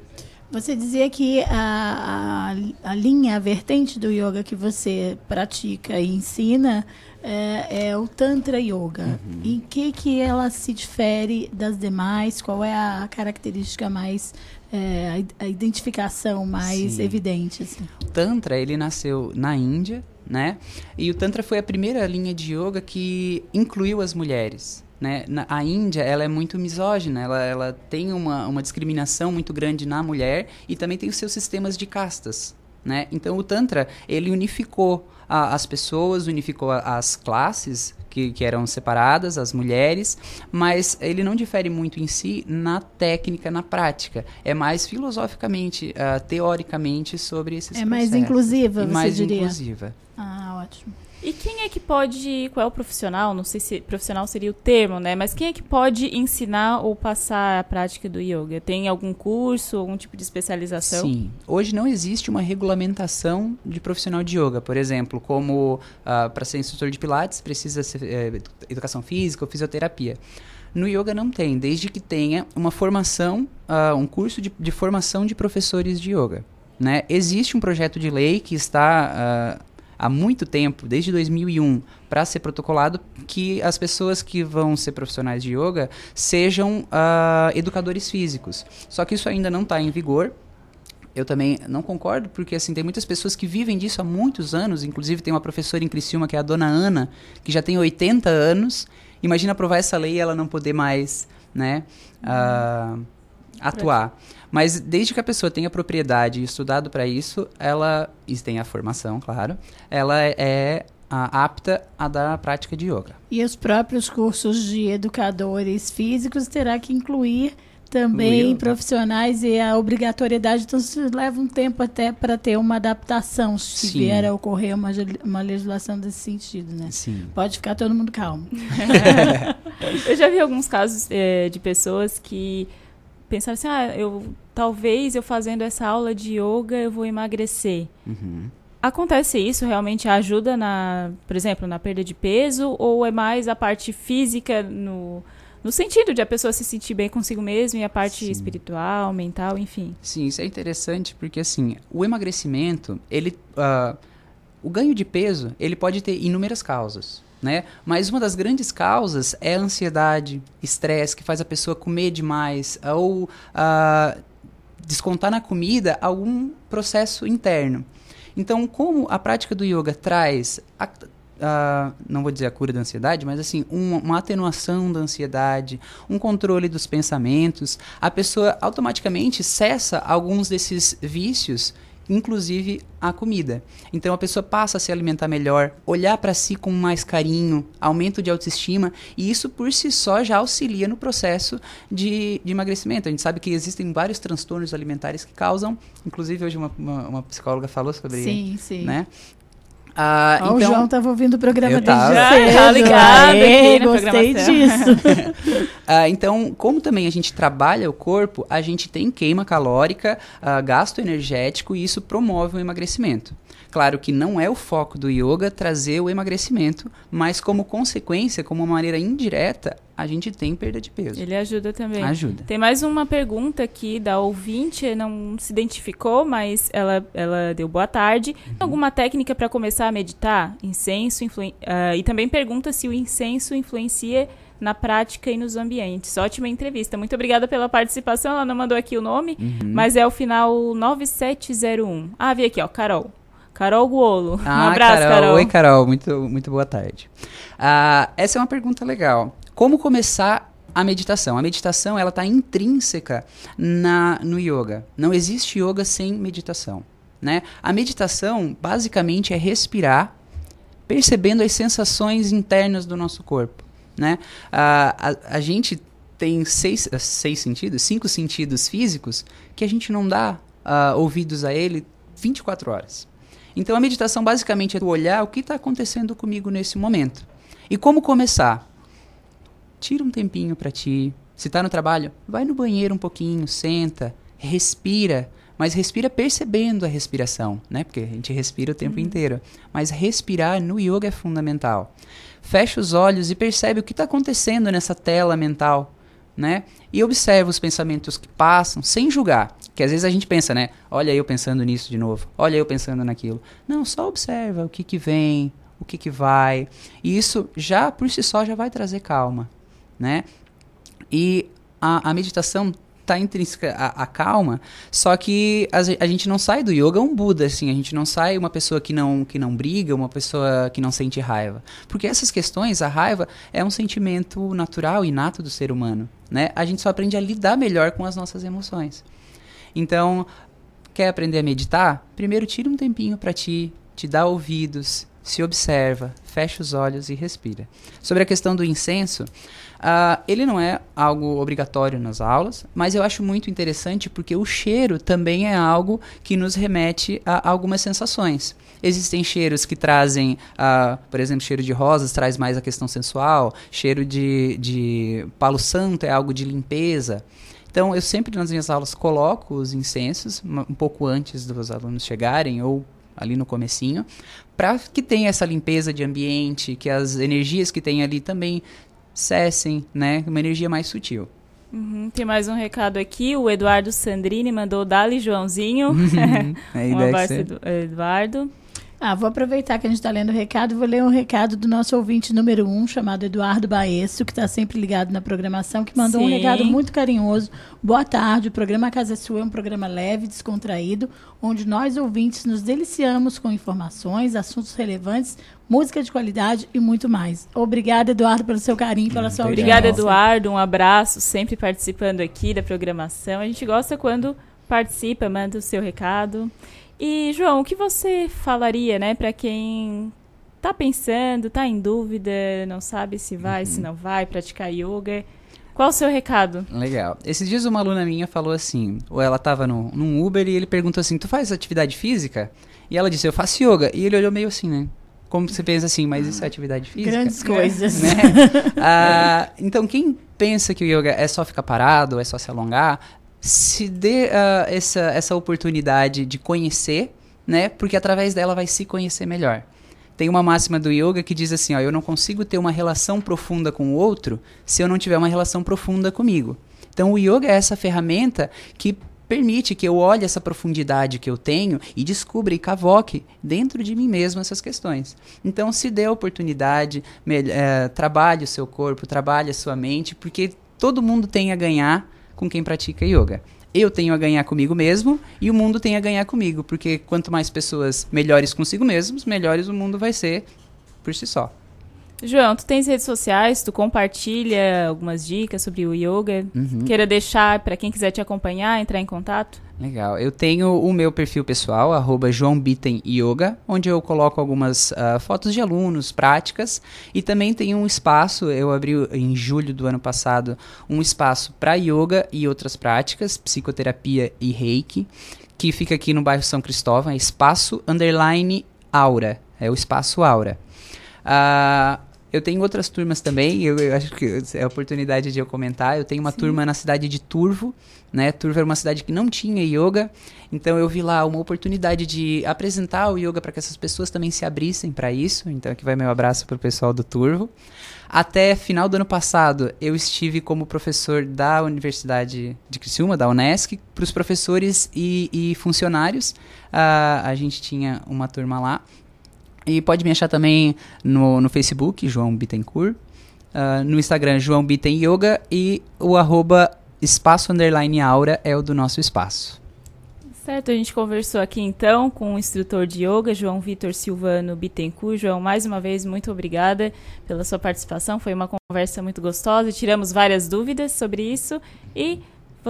Você dizia que a, a, a linha, a vertente do yoga que você pratica e ensina é, é o Tantra Yoga. Uhum. Em que, que ela se difere das demais? Qual é a característica mais é, a, identificação mais Sim. evidente. Assim. O Tantra, ele nasceu na Índia, né? E o Tantra foi a primeira linha de yoga que incluiu as mulheres. Né? Na, a Índia ela é muito misógina, ela, ela tem uma, uma discriminação muito grande na mulher e também tem os seus sistemas de castas. Né? Então o Tantra ele unificou a, as pessoas, unificou a, as classes que, que, eram separadas, as mulheres, mas ele não difere muito em si na técnica, na prática. É mais filosoficamente, uh, teoricamente sobre esses É mais inclusiva, você mais diria? inclusiva. Ah, ótimo. E quem é que pode, qual é o profissional? Não sei se profissional seria o termo, né? Mas quem é que pode ensinar ou passar a prática do yoga? Tem algum curso, algum tipo de especialização? Sim. Hoje não existe uma regulamentação de profissional de yoga. Por exemplo, como uh, para ser instrutor de pilates precisa ser é, educação física ou fisioterapia. No yoga não tem, desde que tenha uma formação, uh, um curso de, de, formação de professores de yoga. Né? Existe um projeto de lei que está uh, há muito tempo, desde 2001, para ser protocolado que as pessoas que vão ser profissionais de yoga sejam uh, educadores físicos. Só que isso ainda não está em vigor. Eu também não concordo, porque assim, tem muitas pessoas que vivem disso há muitos anos. Inclusive, tem uma professora em Criciúma, que é a dona Ana, que já tem 80 anos. Imagina aprovar essa lei e ela não poder mais né, uh, atuar. Mas desde que a pessoa tenha propriedade e estudado para isso, ela, e tem a formação, claro, ela é a, apta a dar a prática de yoga. E os próprios cursos de educadores físicos terá que incluir também profissionais e a obrigatoriedade, então isso leva um tempo até para ter uma adaptação, se Sim. vier a ocorrer uma, uma legislação desse sentido, né? Sim. Pode ficar todo mundo calmo. Eu já vi alguns casos é, de pessoas que pensar assim, ah, eu talvez eu fazendo essa aula de yoga eu vou emagrecer. Uhum. Acontece isso realmente ajuda na, por exemplo, na perda de peso ou é mais a parte física no, no sentido de a pessoa se sentir bem consigo mesma e a parte Sim. espiritual, mental, enfim. Sim, isso é interessante porque assim, o emagrecimento, ele, ah, o ganho de peso, ele pode ter inúmeras causas, né? Mas uma das grandes causas é a ansiedade, estresse que faz a pessoa comer demais ou ah, descontar na comida algum processo interno. Então, como a prática do yoga traz a, a- não vou dizer a cura da ansiedade, mas assim, um- uma atenuação da ansiedade, um controle dos pensamentos, a pessoa automaticamente cessa alguns desses vícios, inclusive a comida. Então a pessoa passa a se alimentar melhor, olhar para si com mais carinho, aumento de autoestima, e isso por si só já auxilia no processo de, de emagrecimento. A gente sabe que existem vários transtornos alimentares que causam, inclusive hoje uma, uma, uma psicóloga falou sobre Sim, sim. né? Ah, o então, João estava ouvindo o programa Eu desde tava. cedo. Tá ligado Aê, gostei disso. Ah, então, como também a gente trabalha o corpo, a gente tem queima calórica, ah, gasto energético e isso promove o emagrecimento. Claro que não é o foco do yoga trazer o emagrecimento, mas como consequência, como uma maneira indireta, a gente tem perda de peso. Ele ajuda também. Ajuda. Tem mais uma pergunta aqui da ouvinte, não se identificou, mas ela, ela deu boa tarde. Uhum. Alguma técnica para começar a meditar? Incenso, influen- ah, e também pergunta se o incenso influencia na prática e nos ambientes. Ótima entrevista. Muito obrigada pela participação. Ela não mandou aqui o nome, Uhum. mas é o final 9701. Ah, vi aqui, ó, Carol. Carol Guolo. um Ah, abraço, Carol. Oi, Carol. Muito, muito boa tarde. Ah, essa é uma pergunta legal. Como começar a meditação? A meditação ela está intrínseca na, no yoga. Não existe yoga sem meditação. Né? A meditação, basicamente, é respirar, percebendo as sensações internas do nosso corpo. Né? Ah, a, a gente tem seis, seis sentidos, cinco sentidos físicos, que a gente não dá ah, ouvidos a ele 24 horas. Então a meditação basicamente é olhar o que está acontecendo comigo nesse momento. E como começar? Tira um tempinho para ti. Se está no trabalho, vai no banheiro um pouquinho, senta, respira, mas respira percebendo a respiração, né? Porque a gente respira o tempo inteiro. Mas respirar no yoga é fundamental. Fecha os olhos e percebe o que está acontecendo nessa tela mental, né? E observa os pensamentos que passam sem julgar. Que às vezes a gente pensa, né? Olha eu pensando nisso de novo. Olha eu pensando naquilo. Não, só observa o que que vem, o que que vai. E isso já por si só já vai trazer calma, né? E a, a meditação tá intrínseca a, a calma, só que a, a gente não sai do yoga um Buda, assim, a gente não sai uma pessoa que não, que não briga, uma pessoa que não sente raiva. Porque essas questões, a raiva é um sentimento natural, inato do ser humano, né? A gente só aprende a lidar melhor com as nossas emoções. Então, quer aprender a meditar? Primeiro tira um tempinho para ti, te dá ouvidos, se observa, fecha os olhos e respira. Sobre a questão do incenso, ah, ele não é algo obrigatório nas aulas, mas eu acho muito interessante porque o cheiro também é algo que nos remete a algumas sensações. Existem cheiros que trazem, ah, por exemplo, cheiro de rosas traz mais a questão sensual, cheiro de, de palo santo é algo de limpeza. Então, eu sempre nas minhas aulas coloco os incensos um pouco antes dos alunos chegarem ou ali no comecinho, para que tenha essa limpeza de ambiente, que as energias que tem ali também cessem, né? Uma energia mais sutil. Uhum, tem mais um recado aqui. O Eduardo Sandrini mandou Dali Joãozinho. Uhum. Aí um abraço, Eduardo. Ah, vou aproveitar que a gente está lendo o recado e vou ler um recado do nosso ouvinte número um, chamado Eduardo Baesso, que está sempre ligado na programação, que mandou um Sim. recado muito carinhoso. Boa tarde, o programa Casa Sua é um programa leve, descontraído, onde nós ouvintes nos deliciamos com informações, assuntos relevantes, música de qualidade e muito mais. Obrigada, Eduardo, pelo seu carinho pela sua Obrigada, audiência. Eduardo. Um abraço, sempre participando aqui da programação. A gente gosta quando participa, manda o seu recado. E, João, o que você falaria, né, para quem tá pensando, tá em dúvida, não sabe se vai, Uhum. se não vai praticar yoga? Qual o seu recado? Legal. Esses dias uma aluna minha falou assim, ou ela tava no, num Uber e ele perguntou assim, tu faz atividade física? E ela disse, eu faço yoga. E ele olhou meio assim, né? Como você pensa assim, mas isso é atividade física? Grandes coisas. Né? Ah, então, quem pensa que o yoga é só ficar parado, é só se alongar, se dê ah, essa, essa oportunidade de conhecer, né? Porque através dela vai se conhecer melhor. Tem uma máxima do yoga que diz assim, ó, eu não consigo ter uma relação profunda com o outro se eu não tiver uma relação profunda comigo. Então o yoga é essa ferramenta que permite que eu olhe essa profundidade que eu tenho e descubra e cavoque dentro de mim mesmo essas questões. Então, se dê a oportunidade, é, trabalhe o seu corpo, trabalhe a sua mente, porque todo mundo tem a ganhar com quem pratica yoga. Eu tenho a ganhar comigo mesmo e o mundo tem a ganhar comigo, porque quanto mais pessoas melhores consigo mesmos, melhores o mundo vai ser por si só. João, tu tens redes sociais, tu compartilha algumas dicas sobre o yoga. Uhum. Queira deixar para quem quiser te acompanhar, entrar em contato? Legal. Eu tenho o meu perfil pessoal, arroba João Bitten Yoga, onde eu coloco algumas uh, fotos de alunos, práticas, e também tenho um espaço, eu abri em julho do ano passado, um espaço para yoga e outras práticas, psicoterapia e reiki, que fica aqui no bairro São Cristóvão, é espaço underline aura, é o espaço aura. Uh, eu tenho outras turmas também, eu, eu, acho que é a oportunidade de eu comentar. Eu tenho uma Sim. turma na cidade de Turvo, né? Turvo era uma cidade que não tinha yoga, então eu vi lá uma oportunidade de apresentar o yoga para que essas pessoas também se abrissem para isso. Então aqui vai meu abraço para o pessoal do Turvo. Até final do ano passado, eu estive como professor da Universidade de Criciúma, da Unesc, para os professores e, e funcionários. Uh, a gente tinha uma turma lá. E pode me achar também no, no Facebook, João Bittencourt. Uh, no Instagram, João Bitten Yoga. E o arroba espaço underline aura é o do nosso espaço. Certo, a gente conversou aqui então com o instrutor de yoga, João Vitor Silvano Bittencourt. João, mais uma vez, muito obrigada pela sua participação. Foi uma conversa muito gostosa, tiramos várias dúvidas sobre isso e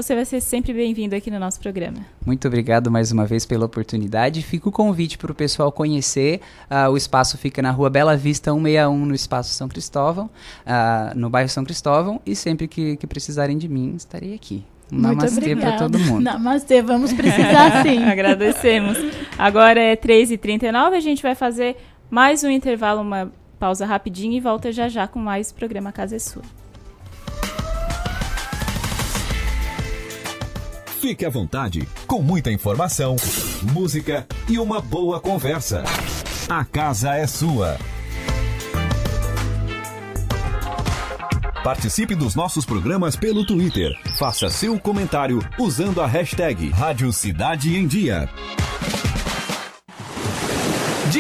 você vai ser sempre bem-vindo aqui no nosso programa. Muito obrigado mais uma vez pela oportunidade. Fica o convite para o pessoal conhecer. Uh, o espaço fica na rua Bela Vista 161, no Espaço São Cristóvão, uh, no bairro São Cristóvão. E sempre que, que precisarem de mim, estarei aqui. Um namastê para todo mundo. Namastê, vamos precisar sim. Agradecemos. Agora é 3h39, a gente vai fazer mais um intervalo, uma pausa rapidinho e volta já já com mais programa Casa é Sua. Fique à vontade, com muita informação, música e uma boa conversa. A casa é sua. Participe dos nossos programas pelo Twitter. Faça seu comentário usando a hashtag Rádio Cidade em Dia.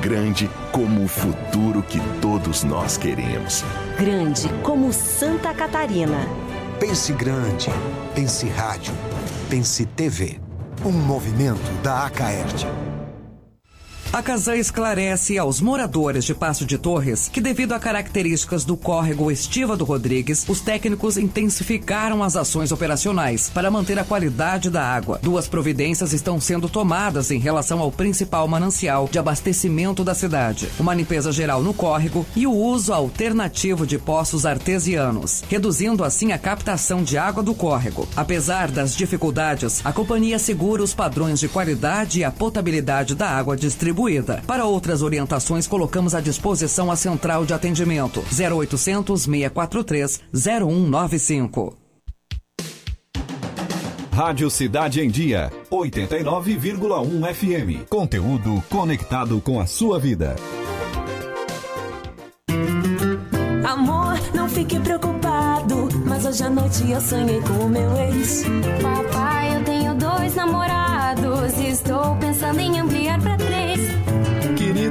Grande como o futuro que todos nós queremos. Grande como Santa Catarina. Pense grande. Pense rádio. Pense TV. Um movimento da Acaerte. A Casan esclarece aos moradores de Passo de Torres que, devido a características do córrego Estiva do Rodrigues, os técnicos intensificaram as ações operacionais para manter a qualidade da água. Duas providências estão sendo tomadas em relação ao principal manancial de abastecimento da cidade: uma limpeza geral no córrego e o uso alternativo de poços artesianos, reduzindo assim a captação de água do córrego. Apesar das dificuldades, a companhia segura os padrões de qualidade e a potabilidade da água distribuída distribuída. Para outras orientações, colocamos à disposição a central de atendimento 0800 643 0195. Rádio Cidade em Dia, 89,1 FM. Conteúdo conectado com a sua vida. Amor, não fique preocupado, mas hoje à noite eu sonhei com o meu ex. Papai, eu tenho dois namorados e estou pensando em ampliar pra três.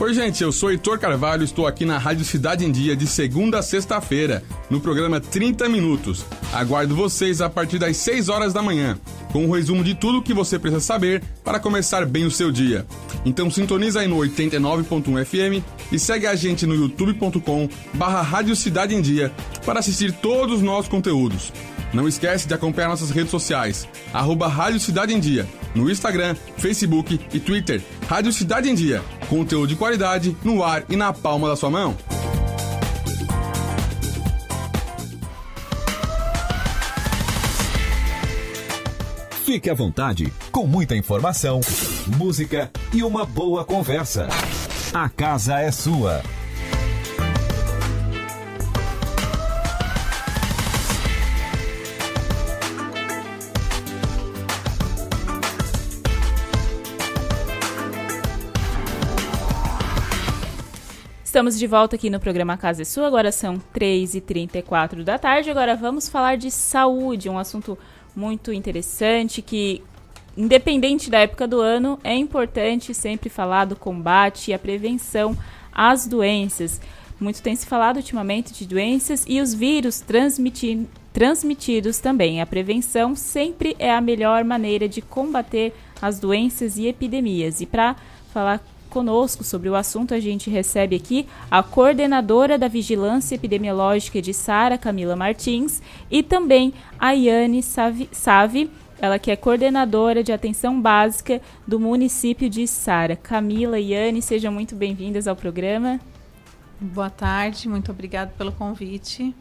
Oi, gente, eu sou Heitor Carvalho, estou aqui na Rádio Cidade em Dia de segunda a sexta-feira, no programa 30 Minutos. Aguardo vocês a partir das 6 horas da manhã, com um resumo de tudo o que você precisa saber para começar bem o seu dia. Então sintoniza aí no 89.1 FM e segue a gente no youtube.com barra Rádio Cidade em Dia para assistir todos os nossos conteúdos. Não esquece de acompanhar nossas redes sociais, arroba Rádio Cidade em Dia, no Instagram, Facebook e Twitter. Rádio Cidade em Dia, conteúdo de qualidade no ar e na palma da sua mão. Fique à vontade, com muita informação, música e uma boa conversa. A casa é sua. Estamos de volta aqui no programa Casa é Sua, agora são 3h34 da tarde. Agora vamos falar de saúde, um assunto muito interessante que, independente da época do ano, é importante sempre falar do combate e a prevenção às doenças. Muito tem se falado ultimamente de doenças e os vírus transmiti transmitidos também. A prevenção sempre é a melhor maneira de combater as doenças e epidemias. E para falar conosco sobre o assunto, a gente recebe aqui a coordenadora da Vigilância Epidemiológica de Sara, Camila Martins, e também a Iane Savi, Savi ela que é coordenadora de atenção básica do município de Sara. Camila e Iane, sejam muito bem-vindas ao programa. Boa tarde, muito obrigada pelo convite.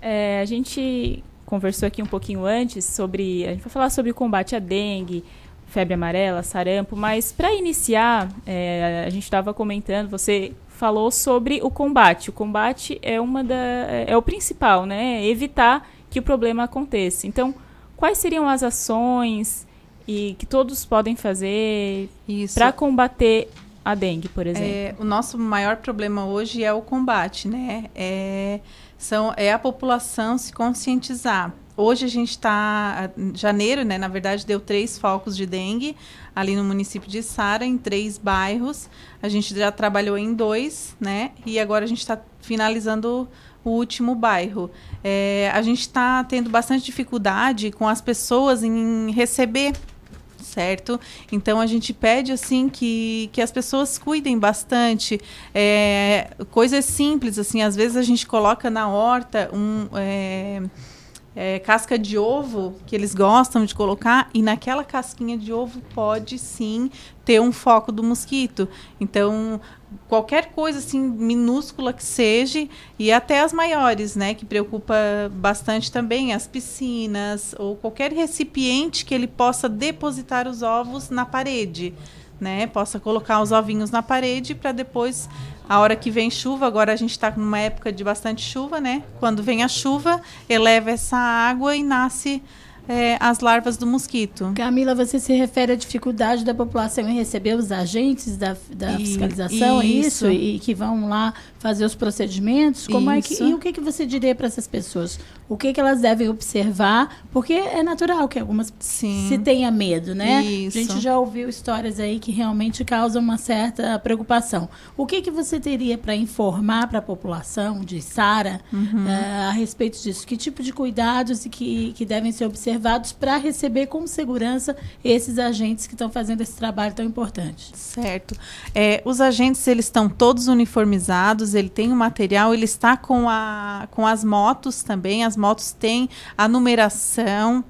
É, a gente conversou aqui um pouquinho antes sobre. A gente vai falar sobre o combate à dengue, febre amarela, sarampo, mas para iniciar, é, a gente estava comentando, você falou sobre o combate. O combate é uma da é o principal, né? Evitar que o problema aconteça. Então, quais seriam as ações e que todos podem fazer para combater a dengue, por exemplo? É, o nosso maior problema hoje é o combate, né? É, são, é a população se conscientizar. Hoje a gente está, janeiro, né? Na verdade, deu três focos de dengue ali no município de Sara, em três bairros. A gente já trabalhou em dois, né? E agora a gente está finalizando o último bairro. É, a gente está tendo bastante dificuldade com as pessoas em receber certo? Então a gente pede assim que, que as pessoas cuidem bastante. É, coisas simples, assim, às vezes a gente coloca na horta um. É, é, casca de ovo que eles gostam de colocar e naquela casquinha de ovo pode sim ter um foco do mosquito. Então, qualquer coisa assim minúscula que seja e até as maiores, né, que preocupa bastante também as piscinas ou qualquer recipiente que ele possa depositar os ovos na parede, né, possa colocar os ovinhos na parede para depois a hora que vem chuva, agora a gente está numa época de bastante chuva, né? Quando vem a chuva, eleva essa água e nasce é, as larvas do mosquito. Camila, você se refere à dificuldade da população em receber os agentes da, da E- fiscalização, é isso? isso. E que vão lá fazer os procedimentos? Como é que, Isso. e o que, que você diria para essas pessoas? O que, que elas devem observar? Porque é natural que algumas se tenha medo, né? Isso. A gente já ouviu histórias aí que realmente causam uma certa preocupação. O que, que você teria para informar para a população de Sara Uhum. eh, a respeito disso? Que tipo de cuidados e que, que devem ser observados para receber com segurança esses agentes que estão fazendo esse trabalho tão importante? Certo. É, os agentes eles estão todos uniformizados, ele tem o material, ele está com, a, com as motos também, as motos têm a numeração,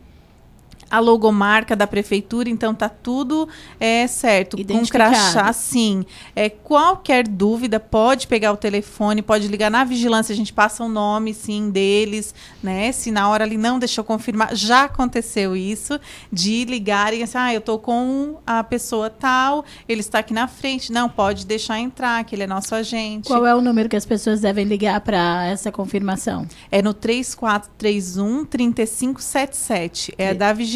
a logomarca da prefeitura, então tá tudo é, certo. Com crachá, sim. É, qualquer dúvida, pode pegar o telefone, pode ligar na vigilância, a gente passa o nome, sim, deles, né? Se na hora ali não deixou confirmar, já aconteceu isso, de ligarem assim, ah, eu tô com a pessoa tal, ele está aqui na frente. Não, pode deixar entrar, que ele é nosso agente. Qual é o número que as pessoas devem ligar para essa confirmação? É no 3431 3577. É da vigilância.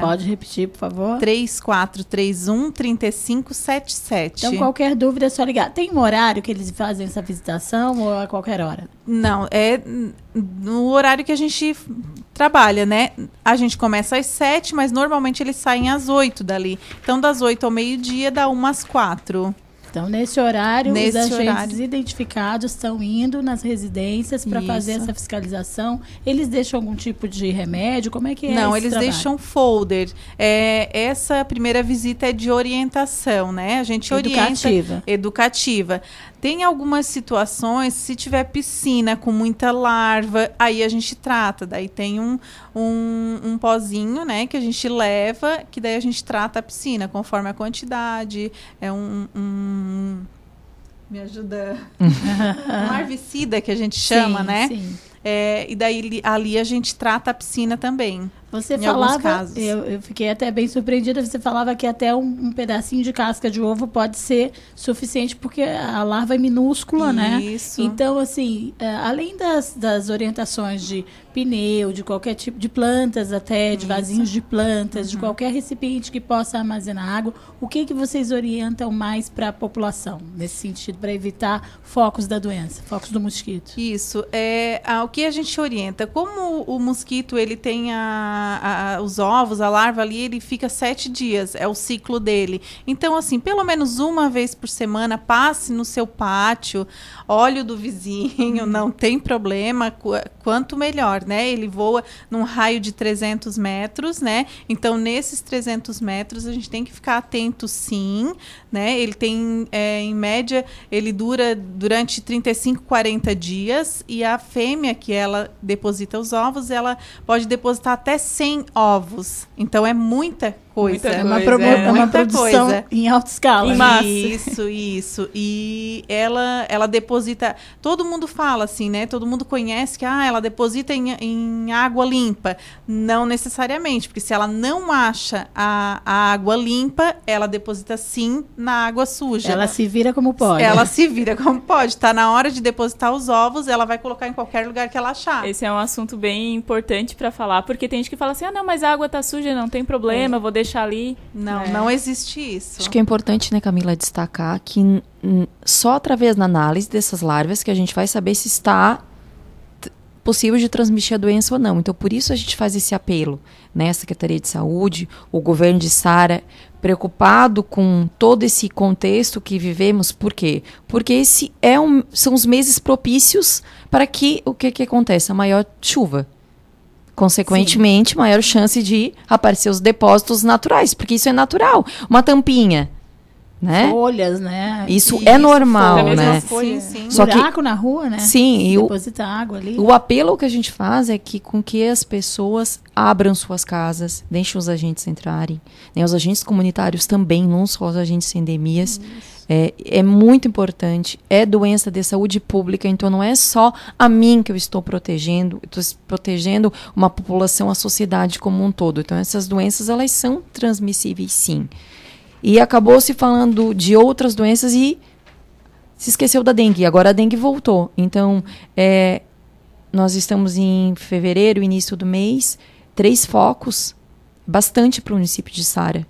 Pode repetir, por favor? 3431 3577. Então, qualquer dúvida é só ligar. Tem um horário que eles fazem essa visitação ou a qualquer hora? Não, é no horário que a gente trabalha, né? A gente começa às sete, mas normalmente eles saem às oito dali. Então, das oito ao meio-dia, dá umas quatro. Então, nesse horário, Nesse os agentes horário. identificados estão indo nas residências para fazer essa fiscalização. Eles deixam algum tipo de remédio? Como é que é Não, eles trabalho? deixam folder. É, essa primeira visita é de orientação, né? A gente Educativa. orienta educativa. Tem algumas situações, se tiver piscina com muita larva, aí a gente trata. Daí tem um, um, um pozinho, né, que a gente leva, que daí a gente trata a piscina conforme a quantidade. É um. um- me ajuda. um herbicida que a gente chama, Sim, né? sim. É, e daí li- ali a gente trata a piscina também. Você em falava, casos. eu, eu fiquei até bem surpreendida, você falava que até um, um pedacinho de casca de ovo pode ser suficiente, porque a larva é minúscula, né? Isso. Então, assim, eh, além das, das orientações de pneu, de qualquer tipo de plantas até, de Isso. vasinhos de plantas, Uhum. de qualquer recipiente que possa armazenar água, o que, que vocês orientam mais para a população, nesse sentido, para evitar focos da doença, focos do mosquito? Isso. É, o que a gente orienta? Como o mosquito ele tem a- a- os ovos, a larva ali, ele fica sete dias, é o ciclo dele. Então, assim, pelo menos uma vez por semana, passe no seu pátio, olhe do vizinho, não tem problema, qu- quanto melhor, né? Ele voa num raio de 300 metros, né? Então, nesses 300 metros, a gente tem que ficar atento, sim, né? Ele tem, é, em média, ele dura durante 35, 40 dias e a fêmea que ela deposita os ovos, ela pode depositar até 100 ovos. Então, é muita coisa. É uma, promo- é uma muita produção coisa. em alta escala. Em massa. Isso, isso. E ela, ela deposita. Todo mundo fala assim, né? Todo mundo conhece que ah, ela deposita em, em água limpa. Não necessariamente, porque se ela não acha a, a água limpa, ela deposita sim na água suja. Ela se vira como pode. Ela se vira como pode. Tá na hora de depositar os ovos, ela vai colocar em qualquer lugar que ela achar. Esse é um assunto bem importante pra falar, porque tem gente que fala assim: ah, não, mas a água tá suja, não tem problema, vou deixar ali. Não, É. não existe isso. Acho que é importante, né, Camila, destacar que só através da análise dessas larvas que a gente vai saber se está possível de transmitir a doença ou não. Então, por isso a gente faz esse apelo, né, a Secretaria de Saúde, o governo de Sara, preocupado com todo esse contexto que vivemos, por quê? Porque esse é um, são os meses propícios para que o que que acontece? A maior chuva. Consequentemente, maior chance de aparecer os depósitos naturais, porque isso é natural. Uma tampinha, né? Folhas, né? Isso é normal, folha, né? folha. Sim, sim. Só que- Buraco na rua, né? Sim, e o- Deposita água ali. O apelo que a gente faz é que com que as pessoas abram suas casas, deixem os agentes entrarem, né? Os agentes comunitários também, não só os agentes de endemias. É, é muito importante, é doença de saúde pública, então não é só a mim que eu estou protegendo, eu estou protegendo uma população, a sociedade como um todo. Então essas doenças, elas são transmissíveis sim. E acabou se falando de outras doenças e se esqueceu da dengue. Agora a dengue voltou. Então, é, nós estamos em fevereiro, início do mês. três focos, bastante para o município de Sara.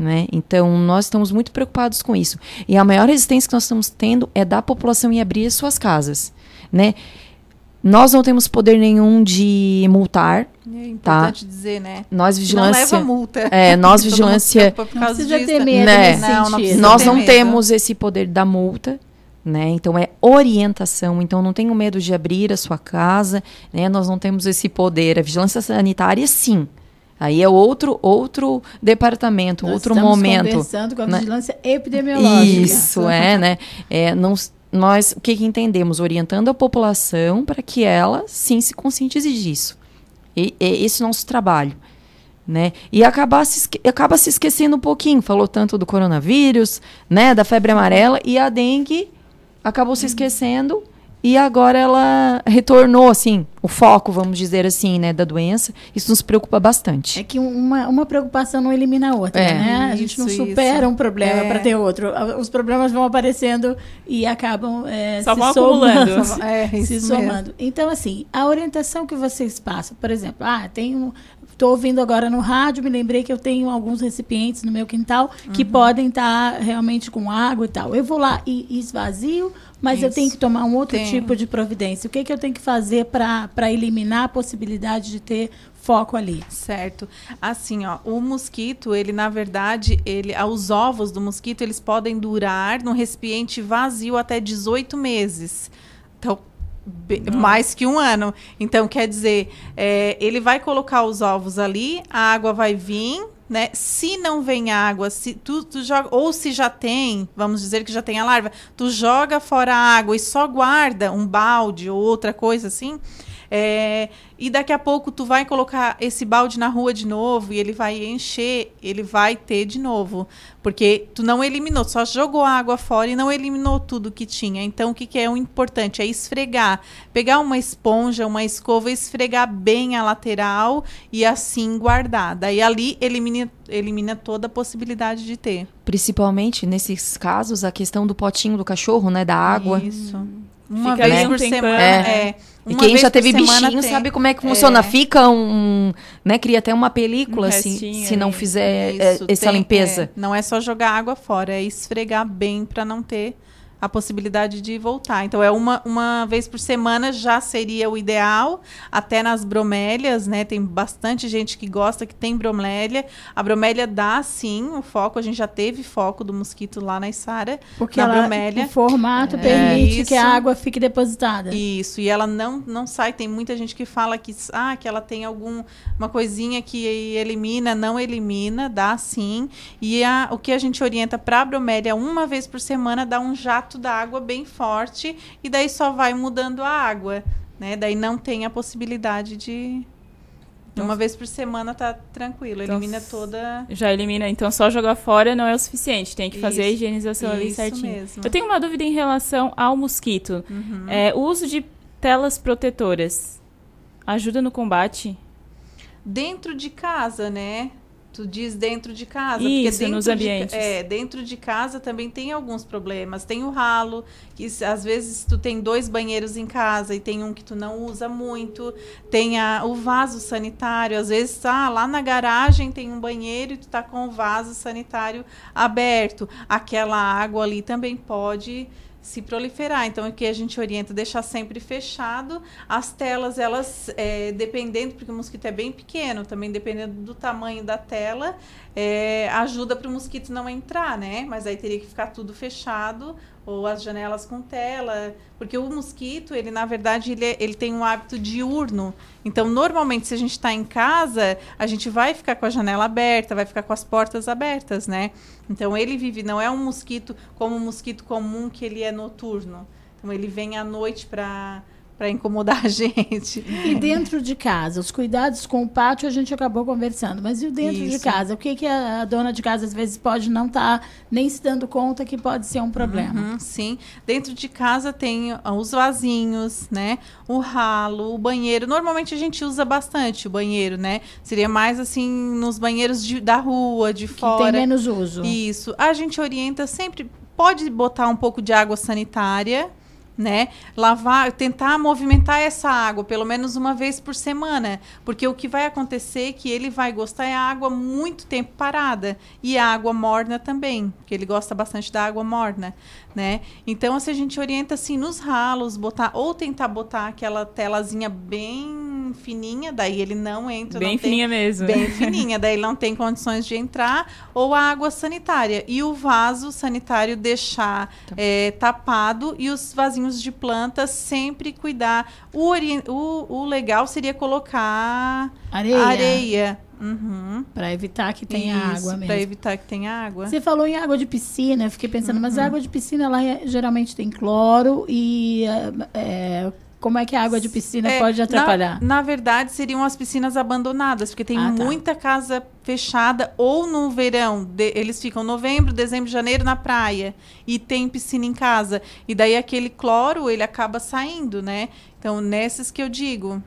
Né? Então, nós estamos muito preocupados com isso. E a maior resistência que nós estamos tendo é da população em abrir as suas casas. Né? Nós não temos poder nenhum de multar. É tá? importante dizer, né? Nós vigilância. Não leva multa. É, nós vigilância. causa precisa disso. ter medo né? nesse Não, não precisa Nós ter não medo. temos esse poder da multa, né? Então é orientação. Então não tenho medo de abrir a sua casa, né? Nós não temos esse poder. A vigilância sanitária, sim. Aí é outro outro departamento, Nós outro momento. conversando com a né? vigilância epidemiológica. Isso é, né? É, não, nós o que, que entendemos orientando a população para que ela sim se conscientize disso. E, e esse é o nosso trabalho. Né? E acabar se, acaba se esquecendo um pouquinho. Falou tanto do coronavírus, né? Da febre amarela e a dengue acabou se esquecendo e agora ela retornou, assim, o foco, vamos dizer assim, né, da doença. Isso nos preocupa bastante. É que uma, uma preocupação não elimina a outra, É. né? A gente não supera isso. um problema É. para ter outro. Os problemas vão aparecendo e acabam é, Só se vão somando. acumulando. É, se isso mesmo. somando. Então, assim, a orientação que vocês passam, por exemplo, ah, tem um. Estou ouvindo agora no rádio, me lembrei que eu tenho alguns recipientes no meu quintal que Uhum. podem estar realmente com água e tal. Eu vou lá e esvazio, mas eu Isso. tenho que tomar um outro Tem. tipo de providência. O que, que eu tenho que fazer para eliminar a possibilidade de ter foco ali? Certo. Assim, ó, o mosquito, ele na verdade, ele, ah, os ovos do mosquito, eles podem durar num recipiente vazio até 18 meses. Então, be- mais que um ano. Então, quer dizer, é, ele vai colocar os ovos ali, a água vai vir, né? Se não vem água, se tu, tu joga, ou se já tem, vamos dizer que já tem a larva, tu joga fora a água e só guarda um balde ou outra coisa assim. É, e daqui a pouco tu vai colocar esse balde na rua de novo e ele vai encher, ele vai ter de novo. Porque tu não eliminou, só jogou a água fora e não eliminou tudo que tinha. Então, o que, que é o importante? É esfregar. Pegar uma esponja, uma escova, e esfregar bem a lateral e assim guardar. Daí ali elimina, elimina toda a possibilidade de ter. Principalmente nesses casos, a questão do potinho do cachorro, né? Da água. Isso. Uma Fica vez ali um por tempão. semana. É. É. E quem já teve bichinho tem. sabe como é que funciona. É. Fica um, né? Cria até uma película Um se, restinho se não fizer é, Isso, essa tem- limpeza. é, não é só jogar água fora, é esfregar bem para não ter a possibilidade de voltar. Então é uma, uma vez por semana já seria o ideal, até nas bromélias, né? Tem bastante gente que gosta que tem bromélia. A bromélia dá sim o foco, a gente já teve foco do mosquito lá na Isara, Porque na ela, bromélia. o formato É. permite que a Isso. água fique depositada. Isso, e ela não, não sai. Tem muita gente que fala que, ah, que ela tem alguma coisinha que elimina, não elimina, dá sim. E a, o que a gente orienta para a bromélia uma vez por semana, dá um jato d'água bem forte e daí só vai mudando a água, né? Daí não tem a possibilidade de. Uma vez por semana tá tranquilo, Então, elimina toda. Já elimina, então só jogar fora não é o suficiente, tem que fazer a Isso, higienização ali isso certinho. mesmo. Eu tenho uma dúvida em relação ao mosquito. Uhum. É, o uso de telas protetoras ajuda no combate? dentro de casa, né? Tu diz dentro de casa. Isso, dentro nos de- ambientes. é, dentro de casa também tem alguns problemas. Tem o ralo, que às vezes tu tem dois banheiros em casa e tem um que tu não usa muito. Tem a, o vaso sanitário, às vezes ah, lá na garagem tem um banheiro e tu tá com o vaso sanitário aberto. Aquela água ali também pode se proliferar. Então, o que a gente orienta é deixar sempre fechado. As telas, elas, é, dependendo, porque o mosquito é bem pequeno, também dependendo do tamanho da tela, é, ajuda para o mosquito não entrar, né? Mas aí teria que ficar tudo fechado, ou as janelas com tela, porque o mosquito, ele na verdade, ele, é- ele tem um hábito diurno. Então, normalmente, se a gente está em casa, a gente vai ficar com a janela aberta, vai ficar com as portas abertas, né? Então, ele vive, não é um mosquito como um mosquito comum que ele é noturno. Então, ele vem à noite para para incomodar a gente. E dentro de casa, os cuidados com o pátio a gente acabou conversando, mas e o dentro de Isso. casa? O que, que a, dona de casa às vezes pode não estar nem se dando conta que pode ser um problema? Uhum, sim. Dentro de casa tem ah, os vasinhos, né? O ralo, o banheiro. Normalmente a gente usa bastante o banheiro, né? Seria mais assim nos banheiros de- da rua, de Que fora. tem menos uso. Isso. A gente orienta sempre. Pode botar um pouco de água sanitária, né? Lavar, tentar movimentar essa água pelo menos uma vez por semana, porque o que vai acontecer é que ele vai gostar é água muito tempo parada e a água morna também, porque ele gosta bastante da água morna, né? Então, se a gente orienta assim nos ralos, botar ou tentar botar aquela telazinha bem fininha, daí ele não entra, Bem não fininha tem, mesmo. Bem fininha, daí ele não tem condições de entrar, ou a água sanitária. E o vaso sanitário deixar eh, tapado e os vasinhos de plantas sempre cuidar. O, o, o legal seria colocar Areia. areia. Uhum. Para evitar que tenha Isso, água mesmo. Para evitar que tenha água. Você falou em água de piscina, eu fiquei pensando, mas Uhum. a água de piscina lá é- geralmente tem cloro e é, é, como é que a água de piscina É, pode atrapalhar? Na, na verdade, seriam as piscinas abandonadas, porque tem Ah, tá. muita casa fechada, ou no verão, de- eles ficam novembro, dezembro, janeiro na praia, e tem piscina em casa. E daí aquele cloro, ele acaba saindo, né? Então, nesses que eu digo.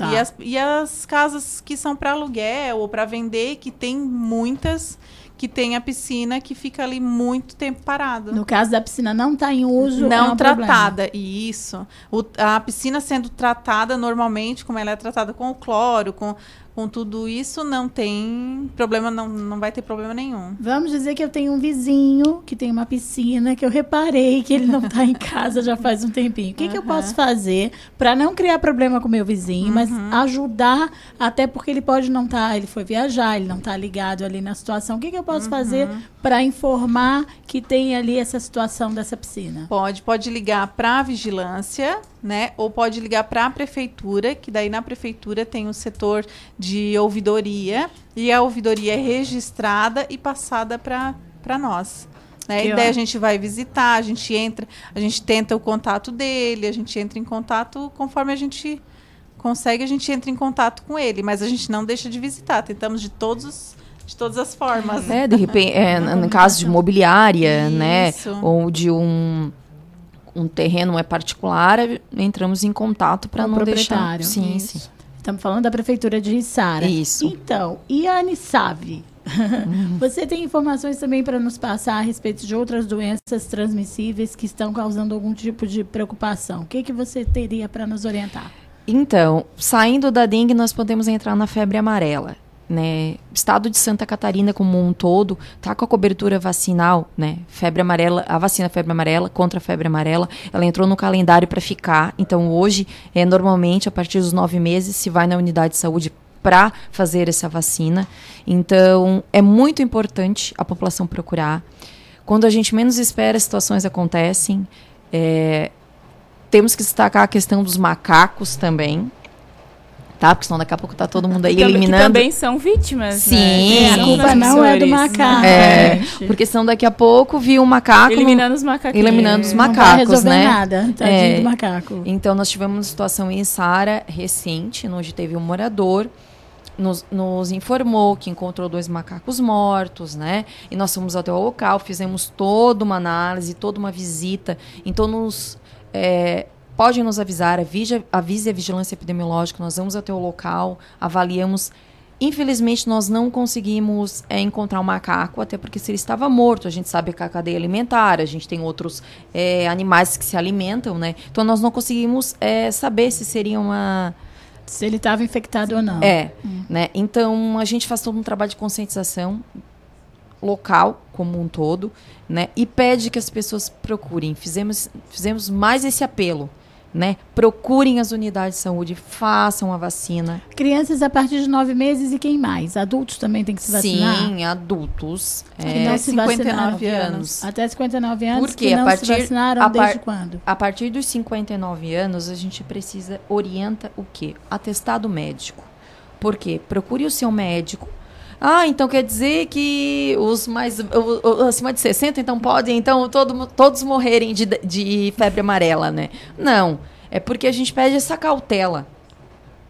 Tá. E, as, e as casas que são para aluguel ou para vender, que tem muitas que tem a piscina que fica ali muito tempo parada. No caso da piscina não está em uso, é Não um problema. tratada, isso. O- a piscina sendo tratada normalmente, como ela é tratada com o cloro, com, com tudo isso, não tem problema, não, não vai ter problema nenhum. Vamos dizer que eu tenho um vizinho que tem uma piscina que eu reparei que ele não está em casa já faz um tempinho. O que, que eu posso fazer para não criar problema com meu vizinho, mas ajudar, até porque ele pode não estar, ele foi viajar, ele não está ligado ali na situação. O que, que eu posso fazer para informar que tem ali essa situação dessa piscina? Pode, pode ligar para a vigilância, né? Ou pode ligar para a prefeitura, que daí na prefeitura tem o setor de ouvidoria e a ouvidoria é registrada e passada para para nós. Né? E daí a gente vai visitar, a gente entra, a gente tenta o contato dele, a gente entra em contato conforme a gente consegue, a gente entra em contato com ele, mas a gente não deixa de visitar, tentamos de todos os- de todas as formas. É, de repente, é, no caso de imobiliária, né? Ou de um, um terreno é particular, entramos em contato para não deixar. Sim, Isso. sim. Estamos falando da prefeitura de Içara. Isso. Então, e a Anisave? Você tem informações também para nos passar a respeito de outras doenças transmissíveis que estão causando algum tipo de preocupação? O que, que você teria para nos orientar? Então, saindo da dengue, nós podemos entrar na febre amarela. Né? Estado de Santa Catarina como um todo está com a cobertura vacinal, né? Febre amarela, a vacina febre amarela contra a febre amarela, ela entrou no calendário para ficar. Então hoje, é normalmente a partir dos nove meses se vai na unidade de saúde para fazer essa vacina. Então é muito importante a população procurar. Quando a gente menos espera, situações acontecem. É, temos que destacar a questão dos macacos também. Tá? Porque senão daqui a pouco tá todo mundo aí Que tam- que eliminando. também são vítimas, Sim. né? É, a culpa não é do macaco. É, gente. porque senão daqui a pouco viu um macaco. Eliminando os macaquinhos. Eliminando os Não vai macacos, resolver né? nada, tadinho do macaco. Então nós tivemos uma situação em Sara recente, onde teve um morador. Nos, nos informou que encontrou dois macacos mortos, né? E nós fomos até o local, fizemos toda uma análise, toda uma visita. Então, nos, é, podem nos avisar, avise, avise a vigilância epidemiológica, nós vamos até o local, avaliamos. Infelizmente, nós não conseguimos é, encontrar o macaco, até porque se ele estava morto, a gente sabe que a cadeia alimentar, a gente tem outros é, animais que se alimentam, né? Então, nós não conseguimos é, saber se seria uma... Se ele estava infectado ou não. É, né? Então, a gente faz todo um trabalho de conscientização local como um todo, né? E pede que as pessoas procurem. Fizemos, fizemos mais esse apelo, né? Procurem as unidades de saúde, façam a vacina. Crianças a partir de nove meses e quem mais? Adultos também tem que se vacinar? Sim, adultos. É, vacinaram. 59 anos. Até 59 anos Porque que não a partir, se vacinaram a desde par- quando? A partir dos 59 anos, a gente precisa, orienta o quê? Atestado médico. Por quê? Procure o seu médico. Ah, então quer dizer que os mais o- o- acima de 60 então podem então todo, todos morrerem de, de febre amarela, né? Não, é porque a gente pede essa cautela,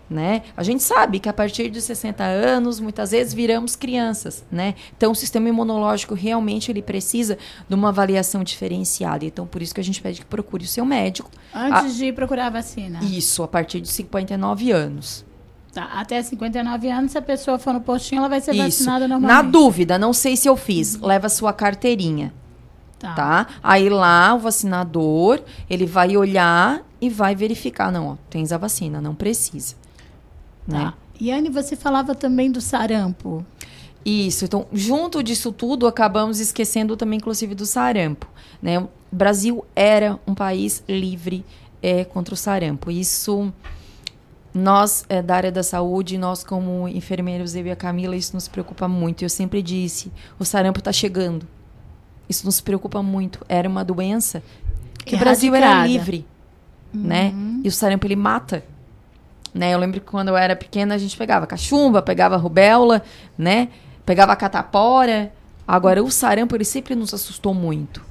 né? A gente sabe que a partir dos 60 anos, muitas vezes viramos crianças, né? Então o sistema imunológico realmente ele precisa de uma avaliação diferenciada. Então por isso que a gente pede que procure o seu médico. Antes de procurar a vacina. A- Isso, a partir de 59 anos. Tá, até 59 anos, se a pessoa for no postinho, ela vai ser Isso. vacinada Na normalmente. dúvida, não sei se eu fiz, leva sua carteirinha. Tá. tá. Aí lá o vacinador, ele vai olhar e vai verificar, não, ó, tens a vacina, não precisa. Tá. Né? Yane, você falava também do sarampo. Isso, então, junto disso tudo, acabamos esquecendo também, inclusive, do sarampo. Né? O Brasil era um país livre é, contra o sarampo. Isso, nós, é, da área da saúde, nós como enfermeiros, eu e a Camila, isso nos preocupa muito. Eu sempre disse, o sarampo está chegando. Isso nos preocupa muito. Era uma doença que Erradicada. o Brasil era livre, né? uhum. né? E o sarampo, ele mata. Né? Eu lembro que quando eu era pequena, a gente pegava cachumba, pegava rubéola, né? Pegava catapora. Agora, o sarampo, ele sempre nos assustou muito.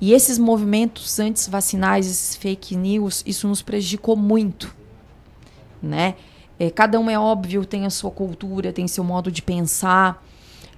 E esses movimentos anti-vacinais, esses fake news, isso nos prejudicou muito, né? É, cada um, é óbvio, tem a sua cultura, tem seu modo de pensar,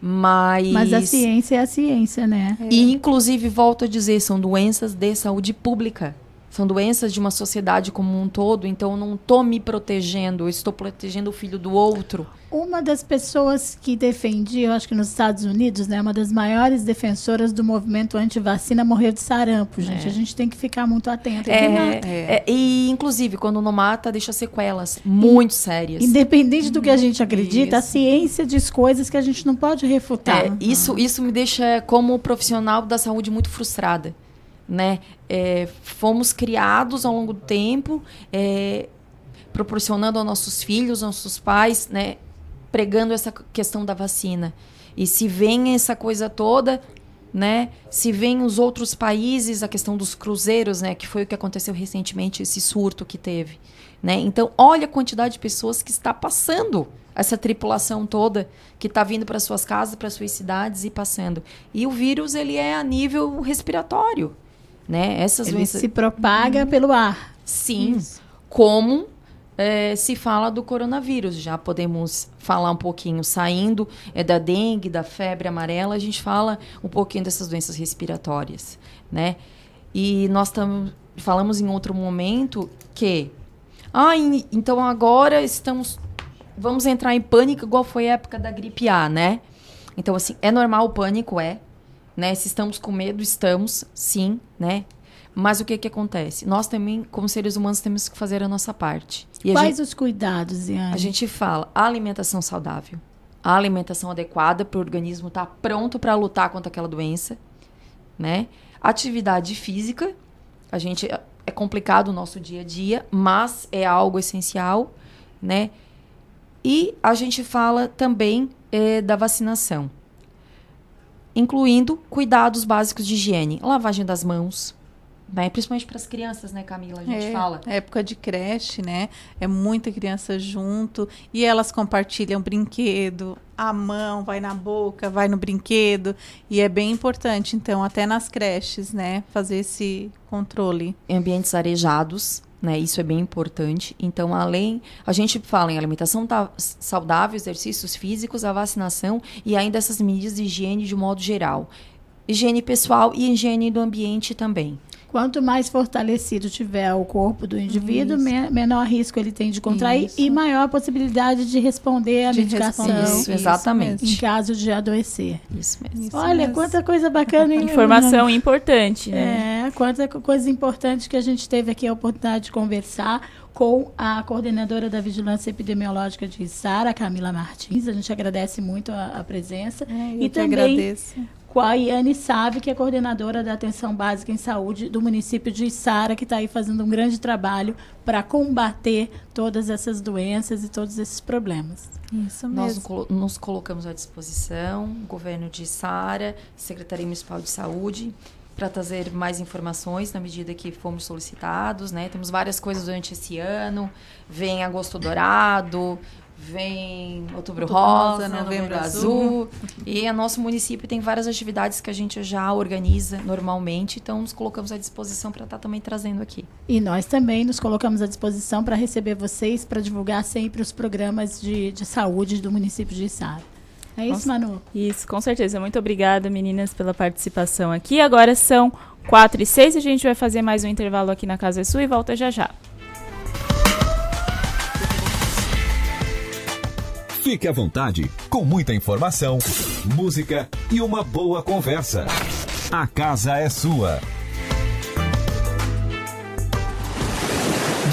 mas... Mas a ciência é a ciência, né? E, inclusive, volto a dizer, são doenças de saúde pública. São doenças de uma sociedade como um todo, então eu não estou me protegendo, eu estou protegendo o filho do outro. Uma das pessoas que defendia, eu acho que nos Estados Unidos, né, uma das maiores defensoras do movimento anti-vacina morreu de sarampo, gente. É. A gente tem que ficar muito atento. É, é, é. E, inclusive, quando não mata, deixa sequelas muito e, sérias. Independente do que a gente acredita, isso. a ciência diz coisas que a gente não pode refutar. É, isso, isso me deixa, como profissional da saúde, muito frustrada né? É, fomos criados ao longo do tempo, é, proporcionando aos nossos filhos, aos nossos pais, né? Pregando essa questão da vacina. E se vem essa coisa toda, né? Se vem os outros países, a questão dos cruzeiros, né? Que foi o que aconteceu recentemente, esse surto que teve, né? Então, olha a quantidade de pessoas que está passando essa tripulação toda que está vindo para suas casas, para suas cidades e passando. E o vírus ele é a nível respiratório né? Essas Ele doenças... se propaga hum. pelo ar. Sim. Isso. Como é, se fala do coronavírus. Já podemos falar um pouquinho, saindo é, da dengue, da febre amarela, a gente fala um pouquinho dessas doenças respiratórias, né? E nós tam, falamos em outro momento que, ah, então agora estamos, vamos entrar em pânico igual foi a época da gripe A, né? Então, assim, é normal o pânico, é, né? Se estamos com medo, estamos, sim, né? Mas o que que acontece? Nós também, como seres humanos, temos que fazer a nossa parte. E Quais gente, os cuidados, Iane? A gente fala a alimentação saudável, a alimentação adequada para o organismo estar tá pronto para lutar contra aquela doença, né? Atividade física, a gente é complicado o nosso dia a dia, mas é algo essencial, né? E a gente fala também é, da vacinação incluindo cuidados básicos de higiene, lavagem das mãos, né? Principalmente para as crianças, né, Camila? A gente é, fala. Época de creche, né? É muita criança junto e elas compartilham brinquedo, a mão vai na boca, vai no brinquedo e é bem importante, então, até nas creches, né, fazer esse controle. Em ambientes arejados, né? Isso é bem importante. Então, além, a gente fala em alimentação saudável, exercícios físicos, a vacinação e ainda essas medidas de higiene de modo geral. Higiene pessoal e higiene do ambiente também. Quanto mais fortalecido tiver o corpo do indivíduo, me menor risco ele tem de contrair Isso. e maior a possibilidade de responder à de medicação. Isso, exatamente. Em caso de adoecer. Isso mesmo. Olha, Isso quanta coisa bacana. Informação importante, né? É, quanta coisa importante que a gente teve aqui a oportunidade de conversar com a coordenadora da Vigilância Epidemiológica de Sara, Camila Martins. A gente agradece muito a, a presença. É, e também agradeço com a Iane Save, que é coordenadora da Atenção Básica em Saúde do município de Içara, que está aí fazendo um grande trabalho para combater todas essas doenças e todos esses problemas. Isso mesmo. Nós nos colocamos à disposição, governo de Içara, Secretaria Municipal de Saúde, para trazer mais informações na medida que fomos solicitados, né? Temos várias coisas durante esse ano, vem agosto dourado, vem Outubro, Outubro Rosa, Novembro, Novembro Azul. Azul. e o nosso município tem várias atividades que a gente já organiza normalmente, então nos colocamos à disposição para estar tá também trazendo aqui. E nós também nos colocamos à disposição para receber vocês, para divulgar sempre os programas de, de saúde do município de Içara. É isso, Manu? Isso, com certeza. Muito obrigada, meninas, pela participação aqui. Agora são 4 e 6 e a gente vai fazer mais um intervalo aqui na Casa Sul e volta já já. Fique à vontade, com muita informação, música e uma boa conversa. A casa é sua.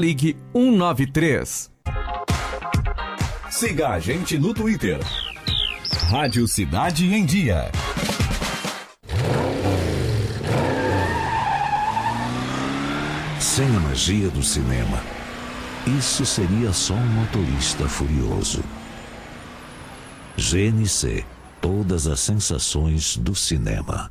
ligue 193. Siga a gente no Twitter. Rádio Cidade em Dia. Sem a magia do cinema, isso seria só um motorista furioso. GNC Todas as sensações do cinema.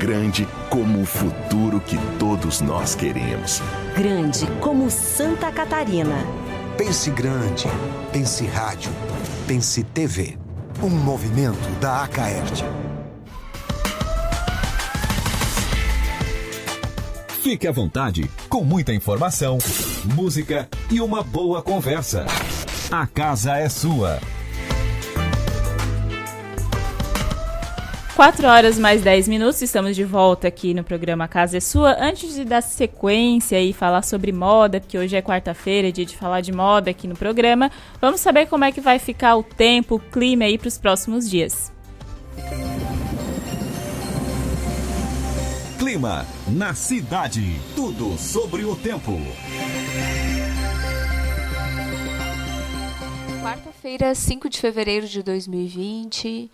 Grande como o futuro que todos nós queremos. Grande como Santa Catarina. Pense grande, pense rádio, pense TV. Um movimento da Acaerte. Fique à vontade, com muita informação, música e uma boa conversa. A casa é sua. 4 horas mais 10 minutos, estamos de volta aqui no programa Casa é Sua. Antes de dar sequência e falar sobre moda, porque hoje é quarta-feira, dia de falar de moda aqui no programa, vamos saber como é que vai ficar o tempo, o clima aí para os próximos dias. Clima na cidade, tudo sobre o tempo. Quarta-feira, 5 de fevereiro de 2020.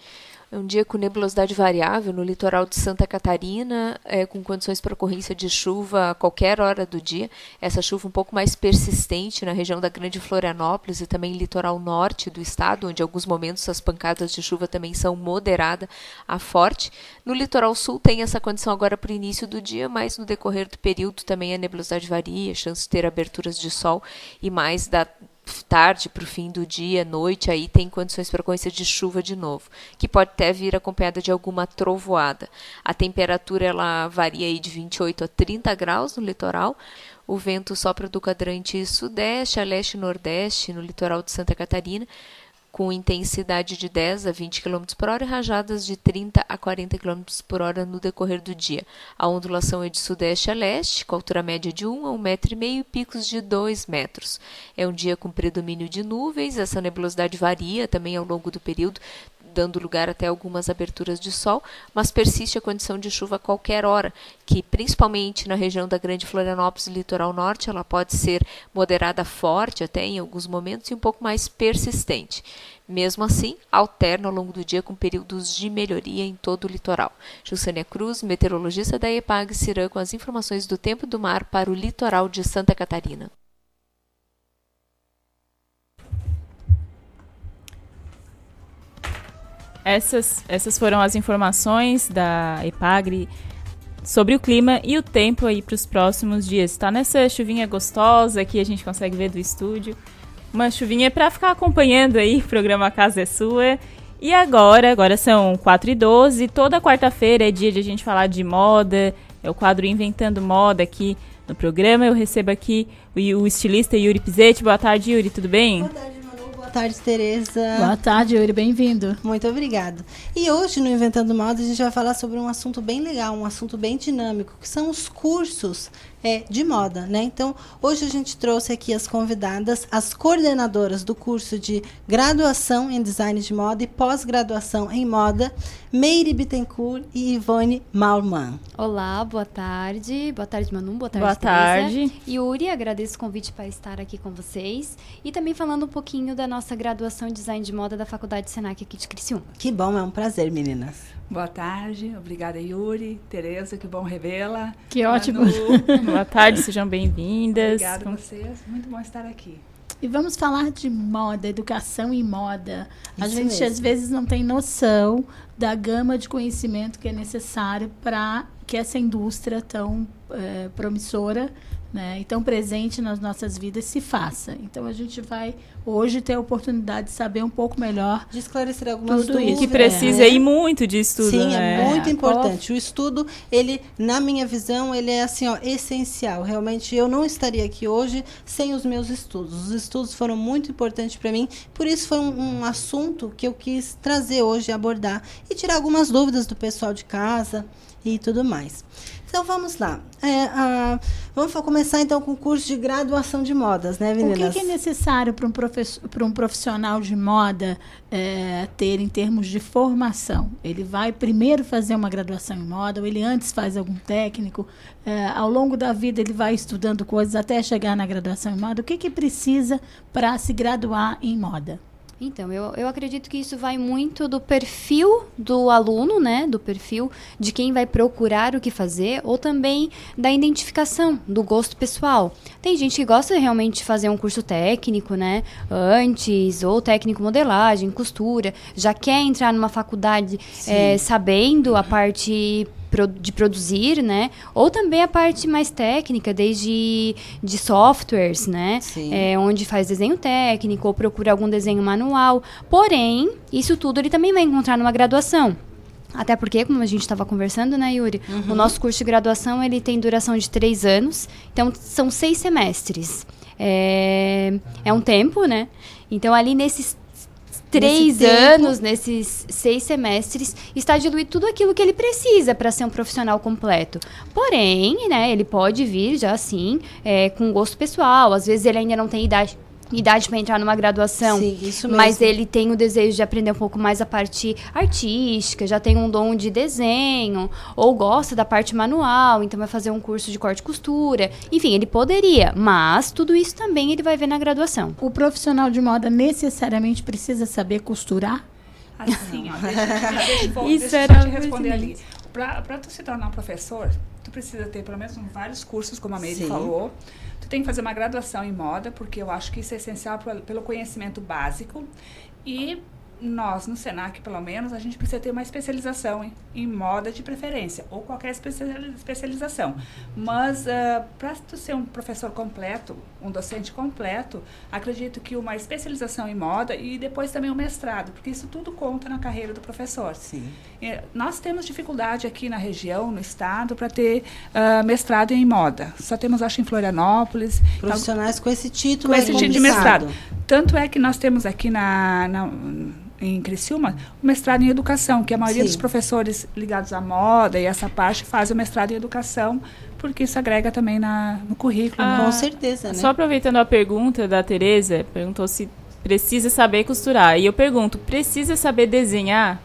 É um dia com nebulosidade variável no litoral de Santa Catarina, é, com condições para ocorrência de chuva a qualquer hora do dia. Essa chuva um pouco mais persistente na região da Grande Florianópolis e também litoral norte do estado, onde em alguns momentos as pancadas de chuva também são moderada a forte. No litoral sul tem essa condição agora para o início do dia, mas no decorrer do período também a nebulosidade varia, chance de ter aberturas de sol e mais da tarde para o fim do dia, noite, aí tem condições para ocorrência de chuva de novo, que pode até vir acompanhada de alguma trovoada. A temperatura ela varia aí de 28 a 30 graus no litoral. O vento sopra do quadrante sudeste a leste e nordeste no litoral de Santa Catarina, com intensidade de 10 a 20 km por hora e rajadas de 30 a 40 km por hora no decorrer do dia. A ondulação é de sudeste a leste, com altura média de 1 a 1,5 metro e picos de 2 metros. É um dia com predomínio de nuvens, essa nebulosidade varia também ao longo do período, dando lugar até algumas aberturas de sol, mas persiste a condição de chuva a qualquer hora, que principalmente na região da Grande Florianópolis e litoral norte, ela pode ser moderada forte até em alguns momentos e um pouco mais persistente. Mesmo assim, alterna ao longo do dia com períodos de melhoria em todo o litoral. Jussânia Cruz, meteorologista da EPAG Cirã, com as informações do tempo do mar para o litoral de Santa Catarina. Essas, essas foram as informações da EPAGRE sobre o clima e o tempo aí para os próximos dias. Está nessa chuvinha gostosa que a gente consegue ver do estúdio. Uma chuvinha para ficar acompanhando aí o programa Casa é Sua. E agora, agora são 4 e 12 toda quarta-feira é dia de a gente falar de moda, é o quadro Inventando Moda aqui no programa. Eu recebo aqui o, o estilista Yuri Pizetti. Boa tarde, Yuri, tudo bem? Boa tarde, tarde, Tereza. Boa tarde, Yuri, bem-vindo. Muito obrigada. E hoje no Inventando Moda a gente vai falar sobre um assunto bem legal, um assunto bem dinâmico, que são os cursos é, de moda, né? Então, hoje a gente trouxe aqui as convidadas, as coordenadoras do curso de graduação em design de moda e pós-graduação em moda, Meire Bittencourt e Ivone Malman. Olá, boa tarde. Boa tarde, Manu. Boa tarde, Boa tarde. Yuri, agradeço o convite para estar aqui com vocês e também falando um pouquinho da nossa graduação em design de moda da Faculdade Senac aqui de Criciúma. Que bom, é um prazer, meninas. Boa tarde, obrigada Yuri, Tereza, que bom revê-la. Que ótimo. Boa tarde, sejam bem-vindas. Obrigada a vocês, muito bom estar aqui. E vamos falar de moda, educação e moda. A Isso gente mesmo. às vezes não tem noção da gama de conhecimento que é necessário para que essa indústria tão eh, promissora né, e tão presente nas nossas vidas se faça. Então a gente vai hoje ter a oportunidade de saber um pouco melhor de esclarecer algumas tudo isso. Que precisa né? ir muito de estudo, Sim, né? é muito importante. O estudo, ele, na minha visão, ele é assim, ó, essencial. Realmente, eu não estaria aqui hoje sem os meus estudos. Os estudos foram muito importantes para mim, por isso foi um, um assunto que eu quis trazer hoje, abordar e tirar algumas dúvidas do pessoal de casa e tudo mais. Então vamos lá. É, ah, vamos começar então com o curso de graduação de modas, né, O meninas? que, que é necessário para um, para um profissional de moda eh, ter em termos de formação? Ele vai primeiro fazer uma graduação em moda, ou ele antes faz algum técnico? Eh, ao longo da vida ele vai estudando coisas até chegar na graduação em moda? O que, que precisa para se graduar em moda? Então, eu, eu acredito que isso vai muito do perfil do aluno, né? Do perfil de quem vai procurar o que fazer, ou também da identificação, do gosto pessoal. Tem gente que gosta realmente de fazer um curso técnico, né? Antes, ou técnico modelagem, costura, já quer entrar numa faculdade eh, sabendo a parte pro- de produzir, né? Ou também a parte mais técnica, desde de softwares, né? Sim. É, onde faz desenho técnico ou procura algum desenho manual. Porém, isso tudo ele também vai encontrar numa graduação. Até porque, como a gente estava conversando, né, Yuri? O nosso curso de graduação ele tem duração de três anos, então são seis semestres. É, é um tempo, né? Então, ali nesses três anos, nesses seis semestres, está diluído tudo aquilo que ele precisa para ser um profissional completo. Porém, né, ele pode vir já assim, é, com gosto pessoal. Às vezes ele ainda não tem idade. Idade para entrar numa graduação, Sim, isso mas mesmo. ele tem o desejo de aprender um pouco mais a parte artística, já tem um dom de desenho, ou gosta da parte manual, então vai fazer um curso de corte e costura. Enfim, ele poderia, mas tudo isso também ele vai ver na graduação. O profissional de moda necessariamente precisa saber costurar? Assim, ó, deixa, deixa, eu vou- Isso deixa eu era só te responder ali. Para tu se tornar um professor, tu precisa ter pelo menos vários cursos, como a Meire falou. Tu tem que fazer uma graduação em moda, porque eu acho que isso é essencial pelo conhecimento básico. E nós, no SENAC, pelo menos, a gente precisa ter uma especialização em, em moda de preferência, ou qualquer especiali- especialização. Mas, para tu ser um professor completo, um docente completo, acredito que uma especialização em moda e depois também um mestrado, porque isso tudo conta na carreira do professor. Sim. É, Nós temos dificuldade aqui na região, no estado, para ter ah, mestrado em moda. Só temos, acho, em Florianópolis. Profissionais com esse título Com é esse título de mestrado. Tanto é que nós temos aqui na, na- em Criciúma o mestrado em educação, que a maioria Sim. dos professores ligados à moda e essa parte fazem o mestrado em educação, porque isso agrega também na, no currículo. Ah, né? certeza, Só aproveitando a pergunta da Tereza, perguntou se precisa saber costurar. E eu pergunto, precisa saber desenhar?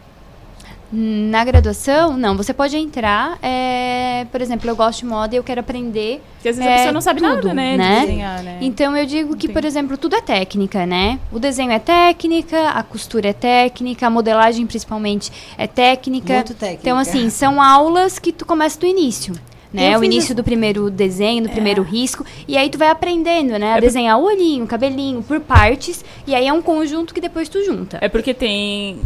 Na graduação, não. Você pode entrar, é, por exemplo, eu gosto de moda e eu quero aprender. Porque às vezes a é, pessoa não sabe nada, tudo, né, de desenhar, né? Então eu digo que, por exemplo, tudo é técnica, né? O desenho é técnica, a costura é técnica, a modelagem principalmente é técnica. Muito técnica. Então, assim, são aulas que tu começa do início. Né? Eu O início a- do primeiro desenho, do primeiro risco. E aí tu vai aprendendo, né? A É por- desenhar o olhinho, o cabelinho, por partes. E aí é um conjunto que depois tu junta. É porque tem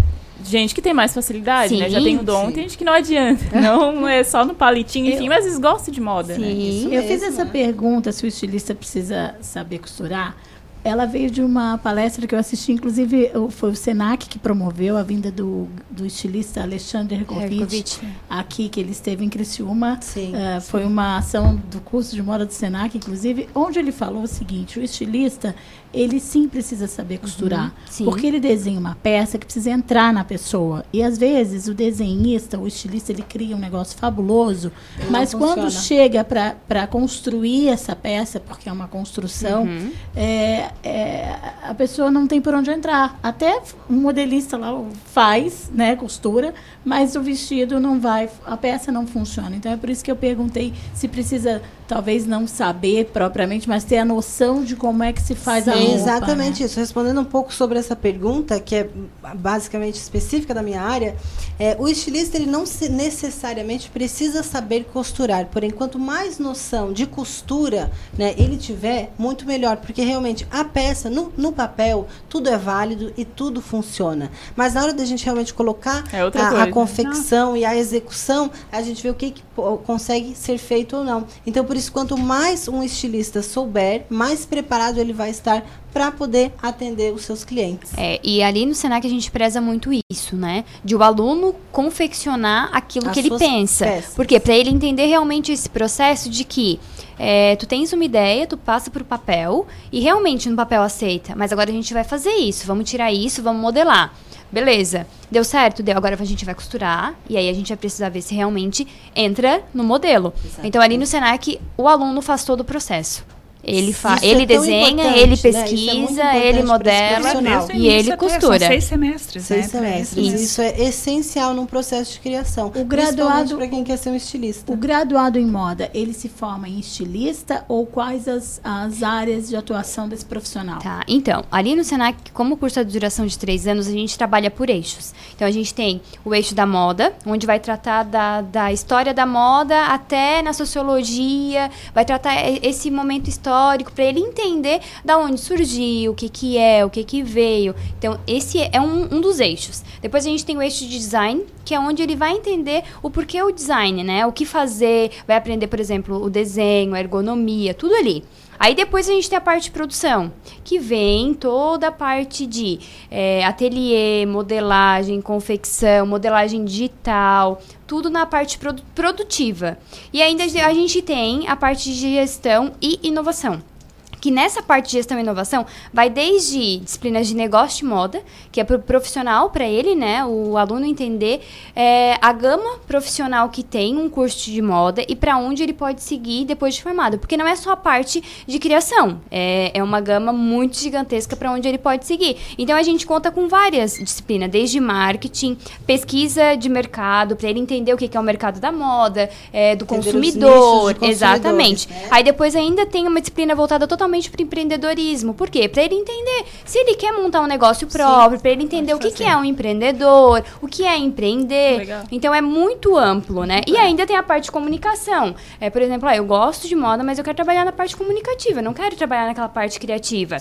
gente que tem mais facilidade, né? Já Sim, tem o dom, sim. tem gente que não adianta. Não é só no palitinho, enfim, mas eles gostam de moda, né? eu fiz essa pergunta se o estilista precisa saber costurar. Ela veio de uma palestra que eu assisti, inclusive foi o Senac que promoveu a vinda do, do estilista Alexandre Hergovitch. aqui, que ele esteve em Criciúma. Eh, foi uma ação do curso de moda do Senac, inclusive, onde ele falou o seguinte, o estilista, ele sim precisa saber costurar, Uhum, porque ele desenha uma peça que precisa entrar na pessoa. E às vezes o desenhista, o estilista, ele cria um negócio fabuloso, Não mas quando chega para construir essa peça, porque é uma construção, Uhum. é, é, a pessoa não tem por onde entrar. Até um modelista lá faz, né, costura, mas o vestido não vai, a peça não funciona. Então é por isso que eu perguntei se precisa, talvez não saber propriamente, mas ter a noção de como é que se faz a Sim, roupa. exatamente né? isso. Respondendo um pouco sobre essa pergunta, que é basicamente específica da minha área, é, o estilista ele não se- necessariamente precisa saber costurar. Porém, quanto mais noção de costura né, ele tiver, muito melhor. Porque realmente a peça, no, no papel, tudo é válido e tudo funciona. Mas na hora da gente realmente colocar É a, a confecção e a execução, a gente vê o que, que consegue ser feito ou não. Então, por isso, quanto mais um estilista souber, mais preparado ele vai estar para poder atender os seus clientes. É, e ali no Senac a gente preza muito isso, né? De o aluno confeccionar aquilo As que ele pensa. peças. Por quê? Para ele entender realmente esse processo de que é, tu tens uma ideia, tu passa pro papel e realmente no papel aceita. Mas agora a gente vai fazer isso, vamos tirar isso, vamos modelar. Beleza, deu certo? Deu. Agora a gente vai costurar e aí a gente vai precisar ver se realmente entra no modelo. Então ali no Senac o aluno faz todo o processo. Ele, fa Isso é ele tão desenha, ele né? Isso é pesquisa, ele modela e ele costura. São seis semestres, Seis né? semestres. isso. Isso. é essencial num processo de criação. O graduado- para quem quer ser um estilista. O graduado em moda, ele se forma em estilista ou quais as, as áreas de atuação desse profissional? Tá, então, ali no Senac, como o curso é de duração de três anos, a gente trabalha por eixos. Então, a gente tem o eixo da moda, onde vai tratar da, da história da moda até na sociologia, vai tratar esse momento histórico para ele entender da onde surgiu, o que que é, o que que veio. Então, esse é um, um dos eixos. Depois a gente tem o eixo de design, que é onde ele vai entender o porquê o design, né? O que fazer, vai aprender, por exemplo, o desenho, a ergonomia, tudo ali. Aí depois a gente tem a parte de produção, que vem toda a parte de é, ateliê, modelagem, confecção, modelagem digital, tudo na parte produ- produtiva. E ainda a gente tem a parte de gestão e inovação. Que nessa parte de gestão e inovação vai desde disciplinas de negócio de moda, que é pro profissional para ele, né, o aluno entender é, a gama profissional que tem um curso de moda e para onde ele pode seguir depois de formado, porque não é só a parte de criação, é, é uma gama muito gigantesca para onde ele pode seguir. Então a gente conta com várias disciplinas, desde marketing, pesquisa de mercado, para ele entender o que que é o mercado da moda, é, do consumidor, consumidores, exatamente. né? Aí depois ainda tem uma disciplina voltada totalmente totalmente para empreendedorismo. Por quê? Para ele entender se ele quer montar um negócio próprio, para ele entender o que, que é um empreendedor, o que é empreender. Legal. Então é muito amplo, né? E ainda tem a parte de comunicação. É, por exemplo, ah, eu gosto de moda, mas eu quero trabalhar na parte comunicativa, não quero trabalhar naquela parte criativa.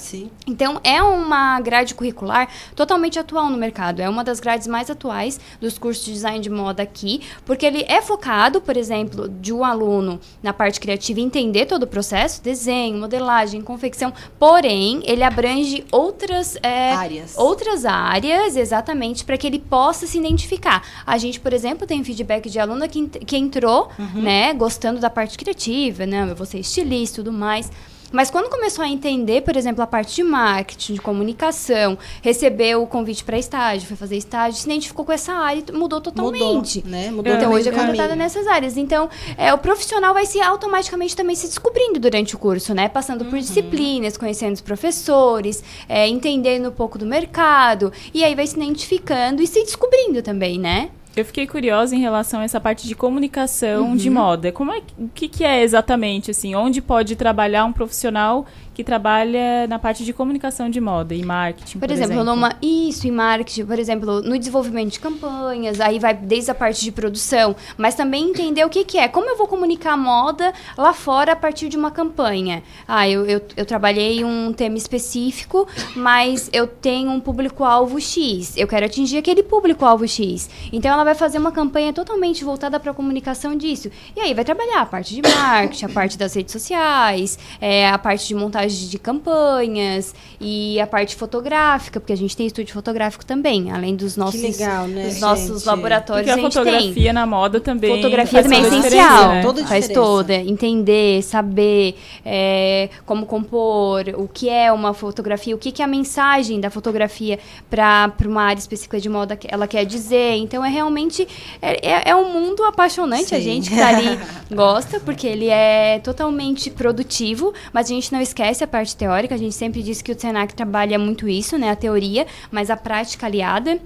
Então é uma grade curricular totalmente atual no mercado. É uma das grades mais atuais dos cursos de design de moda aqui, porque ele é focado, por exemplo, de um aluno na parte criativa entender todo o processo, desenho, modelagem, confecção, porém ele abrange outras é, Áreas. outras áreas, exatamente, para que ele possa se identificar. A gente, por exemplo, tem feedback de aluna que, que entrou, Uhum. né, gostando da parte criativa, né, eu vou ser estilista e tudo mais. Mas quando começou a entender, por exemplo, a parte de marketing, de comunicação, recebeu o convite para estágio, foi fazer estágio, se identificou com essa área e mudou totalmente. né? Mudou então hoje é caminho. contratada nessas áreas. Então, é, o profissional vai se automaticamente também se descobrindo durante o curso, né? Passando Uhum. por disciplinas, conhecendo os professores, é, entendendo um pouco do mercado. E aí vai se identificando e se descobrindo também, né? Eu fiquei curiosa em relação a essa parte de comunicação Uhum. de moda. Como é, que- o que, que é exatamente assim? Onde pode trabalhar um profissional que trabalha na parte de comunicação de moda e marketing, Por, por, exemplo, numa isso em marketing, por exemplo, no desenvolvimento de campanhas, aí vai desde a parte de produção, mas também entender o que, que é, como eu vou comunicar a moda lá fora a partir de uma campanha. Ah, eu, eu, eu trabalhei um tema específico, mas eu tenho um público-alvo X, eu quero atingir aquele público-alvo X. Então ela vai fazer uma campanha totalmente voltada para a comunicação disso. E aí vai trabalhar a parte de marketing, a parte das redes sociais, é, a parte de montagem de campanhas e a parte fotográfica, porque a gente tem estúdio fotográfico também, além dos nossos, legal, né, dos nossos laboratórios. Porque a a gente fotografia tem. na moda também. Fotografia também é a essencial. né? Toda a Faz toda. Entender, saber é, como compor, o que é uma fotografia, o que, que é a mensagem da fotografia para uma área específica de moda que ela quer dizer. Então é realmente. É, é, é um mundo apaixonante. A Sim. gente que tá ali gosta, porque ele é totalmente produtivo, mas a gente não esquece a parte teórica. A gente sempre diz que o Senac trabalha muito isso, né? A teoria, mas a prática aliada.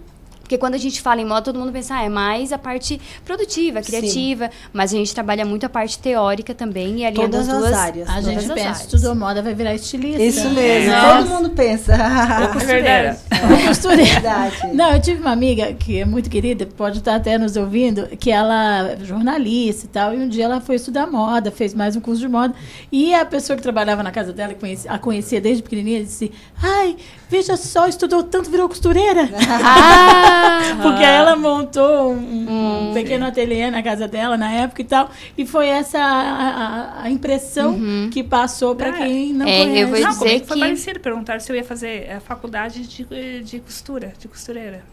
Porque quando a gente fala em moda, todo mundo pensa, ah, é mais a parte produtiva, criativa, mas a gente trabalha muito a parte teórica também e alinhando Todas as as duas. áreas. A gente pensa, áreas. estudou moda, vai virar estilista. Isso mesmo, Né? todo mundo pensa. Costureira. Ou costureira. Verdade. Não, eu tive uma amiga que é muito querida, pode estar até nos ouvindo, que ela é jornalista e tal, e um dia ela foi estudar moda, fez mais um curso de moda, e a pessoa que trabalhava na casa dela, que conhecia- a conhecia desde pequenininha, disse, ai, veja só, estudou tanto, virou costureira. Ah! Porque ela montou um, um pequeno ateliê na casa dela na época e tal, e foi essa a, a- impressão que passou para quem não É, eu conhece. vou Não, dizer foi que- parecido. Perguntaram se eu ia fazer a faculdade de, de costura, de costureira.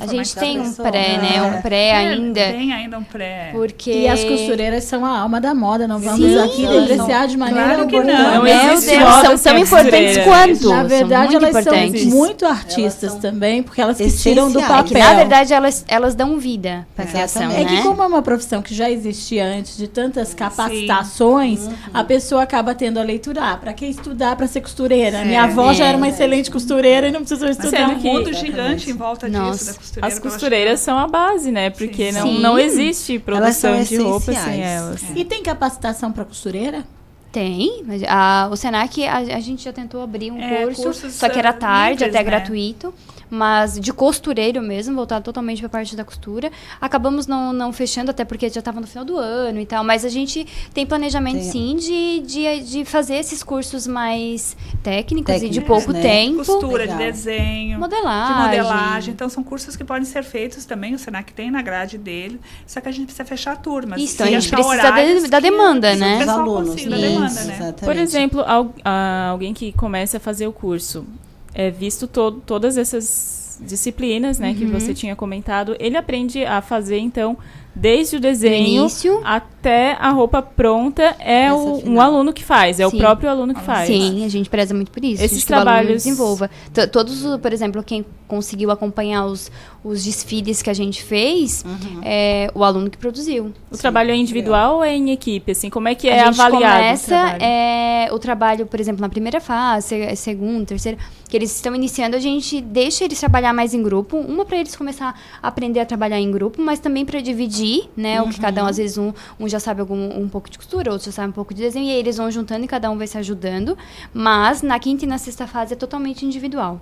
A gente em tem um pessoa. pré, né? Um pré É, ainda. Tem ainda um pré. Porque... E as costureiras são a alma da moda, não vamos Sim. aqui depreciar de maneira Claro que alguma. não. Não Meu Deus, são tão importantes quanto. Na São verdade, elas importantes. são muito artistas também, porque elas que tiram do Essenciais. papel. Que, na verdade, elas, elas dão vida pra criação, É né? que como é uma profissão que já existia antes de tantas capacitações, a pessoa acaba tendo a leitura. Ah, pra que estudar pra ser costureira? Minha avó já É. era uma excelente costureira e não precisou estudar. um mundo gigante em volta disso, Nossa. Da costureira. As costureiras são a base, né? Porque não, Sim. não existe produção de roupa sem elas. E tem capacitação pra costureira? Tem. mas A, o Senac, a, a gente já tentou abrir um É, curso, cursos, só que era tarde, livres, até né? gratuito. Mas de costureiro mesmo, voltado totalmente para a parte da costura. Acabamos não, não fechando, até porque já estava no final do ano e tal. Mas a gente tem planejamento, Tem. sim, de, de, de fazer esses cursos mais técnicos, e de Técnicos, pouco né? tempo. Costura, Legal. de desenho, Modelagem. de modelagem. Então, são cursos que podem ser feitos também, o Senac tem na grade dele, só que a gente precisa fechar turmas. Isso, então a gente precisa horários da- demanda, que né? O pessoal Dos alunos, consiga, da né? demanda, Isso, né? exatamente. Por exemplo, al- ah, alguém que começa a fazer o curso, é visto to todas essas disciplinas, né, que Uhum. você tinha comentado, ele aprende a fazer então desde o desenho até a roupa pronta é o, um aluno que faz, é Sim. o próprio aluno que faz. Sim, a gente preza muito por isso. Esses que o trabalhos- desenvolva. T- Todos, por exemplo, quem conseguiu acompanhar os, os desfiles que a gente fez, é o aluno que produziu. O trabalho é individual ou é em equipe, assim, como é que é a gente avaliado o começa trabalho? é, o trabalho, por exemplo, na primeira fase, se- segunda, terceira, que eles estão iniciando, a gente deixa eles trabalhar mais em grupo, uma para eles começar a aprender a trabalhar em grupo, mas também para dividir né? O que cada um, Uhum. às vezes, um, um já sabe algum, um pouco de costura, outro já sabe um pouco de desenho, e aí eles vão juntando e cada um vai se ajudando. Mas na quinta e na sexta fase é totalmente individual.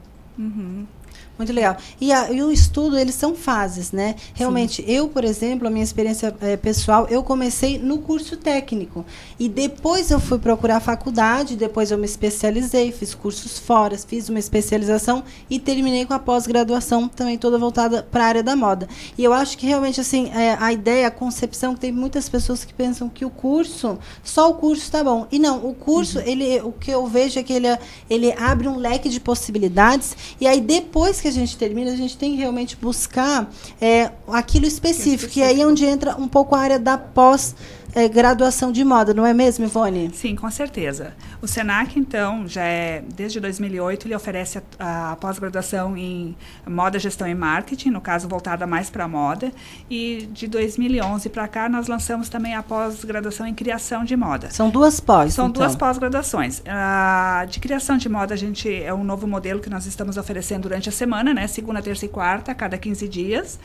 Muito legal. E, a- e o estudo, eles são fases, né? Realmente, eu, por exemplo, a minha experiência eh, pessoal, eu comecei no curso técnico. E depois eu fui procurar a faculdade, depois eu me especializei, fiz cursos fora, fiz uma especialização e terminei com a pós-graduação, também toda voltada para a área da moda. E eu acho que realmente, assim, eh, a ideia, a concepção, que tem muitas pessoas que pensam que o curso, só o curso está bom. E não, o curso, ele, o que eu vejo é que ele, ele abre um leque de possibilidades e aí depois que a gente termina, a gente tem que realmente buscar é, aquilo específico, e aí é onde entra um pouco a área da pós é, graduação de moda, não é mesmo, Ivone? Sim, com certeza. O Senac, então, já é desde 2008, ele oferece a, a pós-graduação em moda, gestão e marketing, no caso voltada mais para a moda, e de 2011 para cá nós lançamos também a pós-graduação em criação de moda. São duas pós, São então. duas pós-graduações. De criação de moda, a gente é um novo modelo que nós estamos oferecendo durante a semana, né? Segunda, terça e quarta, a cada 15 dias.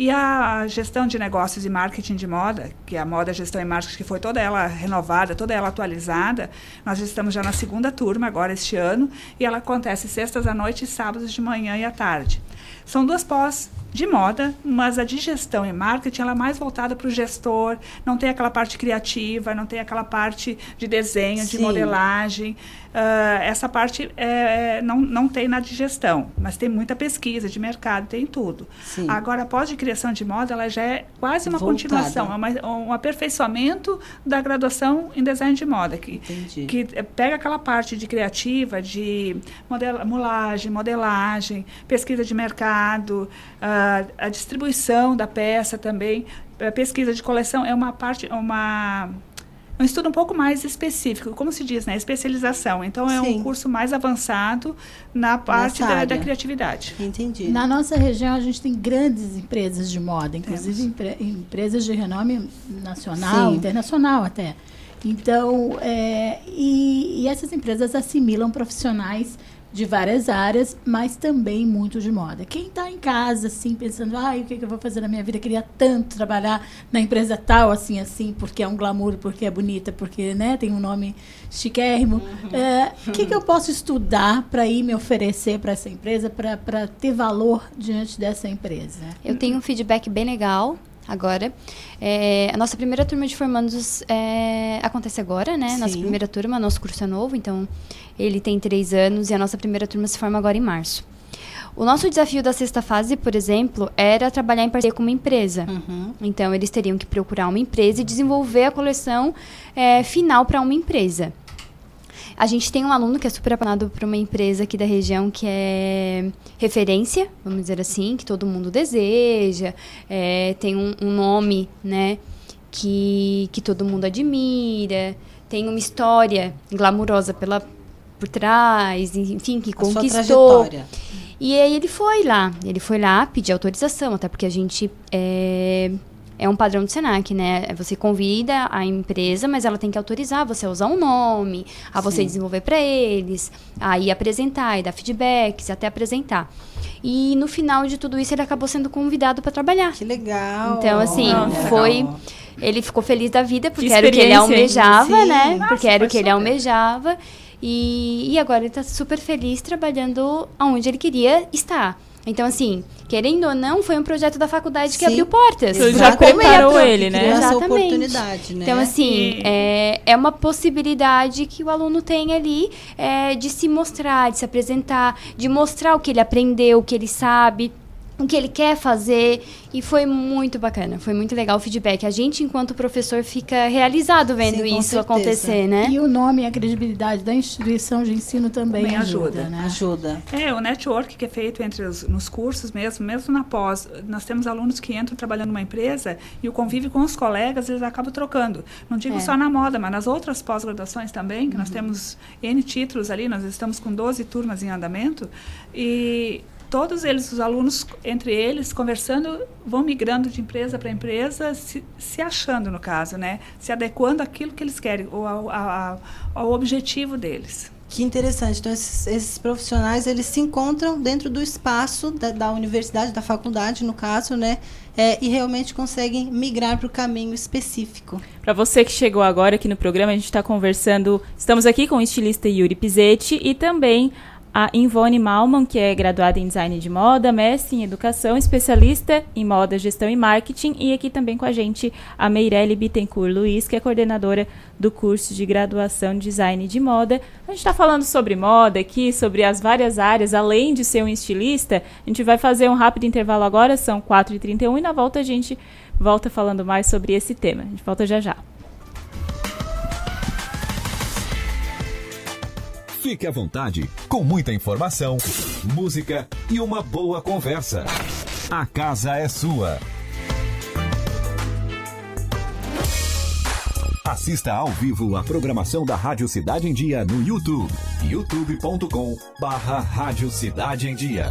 E a gestão de negócios e marketing de moda, que é a moda, gestão e marketing, que foi toda ela renovada, toda ela atualizada, nós estamos já na segunda turma agora este ano, e ela acontece sextas à noite e sábados de manhã e à tarde. São duas pós de moda, mas a de gestão e marketing ela é mais voltada para o gestor, não tem aquela parte criativa, não tem aquela parte de desenho, de Sim. modelagem. Ah, essa parte é, não, não tem na de gestão, mas tem muita pesquisa de mercado, tem tudo. Sim. Agora, a pós de criação de moda, ela já é quase uma Voltada. continuação, é uma- um aperfeiçoamento da graduação em design de moda, que, que pega aquela parte de criativa, de modela, mulagem, modelagem, pesquisa de mercado, ah, a distribuição da peça também, a pesquisa de coleção é uma parte, uma um estudo um pouco mais específico, como se diz, né? Especialização. Então, é Sim. um curso mais avançado na parte da, da criatividade. Entendi. Na nossa região, a gente tem grandes empresas de moda, inclusive empre- empresas de renome nacional, Sim. internacional até. Então, é, e, e essas empresas assimilam profissionais de várias áreas, mas também muito de moda. Quem está em casa, assim, pensando, ai, o que, que eu vou fazer na minha vida? Queria tanto trabalhar na empresa tal, assim, assim, porque é um glamour, porque é bonita, porque né, tem um nome chiquérrimo. É, O que, que eu posso estudar para ir me oferecer para essa empresa, para ter valor diante dessa empresa? Eu tenho um feedback bem legal agora. É, a nossa primeira turma de formandos é, acontece agora, né? Nossa Sim. primeira turma, nosso curso é novo, então ele tem três anos e a nossa primeira turma se forma agora em março. O nosso desafio da sexta fase, por exemplo, era trabalhar em parceria com uma empresa. Então, eles teriam que procurar uma empresa e desenvolver a coleção é, final para uma empresa. A gente tem um aluno que é super apaixonado por uma empresa aqui da região que é referência, vamos dizer assim, que todo mundo deseja, é, tem um, um nome, né, que, que todo mundo admira, tem uma história glamurosa pela, por trás, enfim, que A conquistou. E aí ele foi lá, ele foi lá pedir autorização, até porque a gente é, é um padrão do Senac, né? Você convida a empresa, mas ela tem que autorizar você a usar um nome, a você Sim. desenvolver para eles, aí apresentar e dar feedbacks, até apresentar. E no final de tudo isso ele acabou sendo convidado para trabalhar. Que legal. Então assim, Nossa. foi ele ficou feliz da vida porque Que era o que ele almejava, Sim. né? Nossa, porque era o que ele super. almejava. E, e agora ele está super feliz trabalhando onde ele queria estar. Então, assim, querendo ou não, foi um projeto da faculdade que Sim. abriu portas. Você já preparou ele, né? Essa Exatamente. oportunidade, né? Então, assim, é, é uma possibilidade que o aluno tem ali é, de se mostrar, de se apresentar, de mostrar o que ele aprendeu, o que ele sabe, o que ele quer fazer. E foi muito bacana, foi muito legal o feedback. A gente, enquanto professor, fica realizado vendo Sim, isso certeza. acontecer, né? E o nome e a credibilidade da instituição de ensino também, Também ajuda, ajuda. né? Ajuda. É, o network que é feito entre os nos cursos mesmo, mesmo na pós, nós temos alunos que entram trabalhando numa empresa e o convívio com os colegas eles acabam trocando. Não digo É. só na moda, mas nas outras pós-graduações também, que nós temos N títulos ali, nós estamos com 12 turmas em andamento e todos eles, os alunos, entre eles, conversando, vão migrando de empresa para empresa, se, se achando, no caso, né? Se adequando àquilo que eles querem, ou ao, ao, ao objetivo deles. Que interessante. Então, esses, esses, profissionais, eles se encontram dentro do espaço da, da universidade, da faculdade, no caso, né? É, e realmente conseguem migrar para o caminho específico. Para você que chegou agora aqui no programa, a gente está conversando. Estamos aqui com o estilista Yuri Pizetti e também a Ivone Malman, que é graduada em design de moda, mestre em educação, especialista em moda, gestão e marketing, e aqui também com a gente a Meirelle Bittencourt Luiz, que é coordenadora do curso de graduação em design de moda. A gente está falando sobre moda aqui, sobre as várias áreas, além de ser um estilista. A gente vai fazer um rápido intervalo agora, são 4h31, e na volta a gente volta falando mais sobre esse tema. A gente volta já já. Fique à vontade, com muita informação, música e uma boa conversa. A casa é sua. Assista ao vivo a programação da Rádio Cidade em Dia no YouTube. youtube.com barra Rádio Cidade em Dia.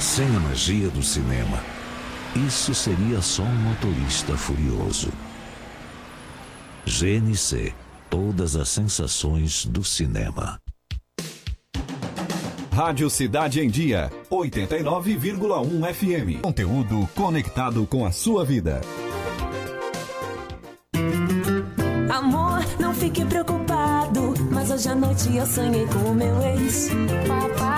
Sem a magia do cinema, isso seria só um motorista furioso. GNC Todas as sensações do cinema. Rádio Cidade em Dia, 89,1 FM. Conteúdo conectado com a sua vida. Amor, não fique preocupado, mas hoje à noite eu sonhei com o meu ex. Papai,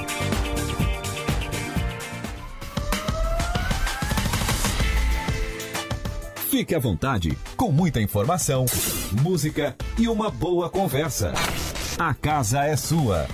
Fique à vontade, com muita informação, música e uma boa conversa. A casa é sua.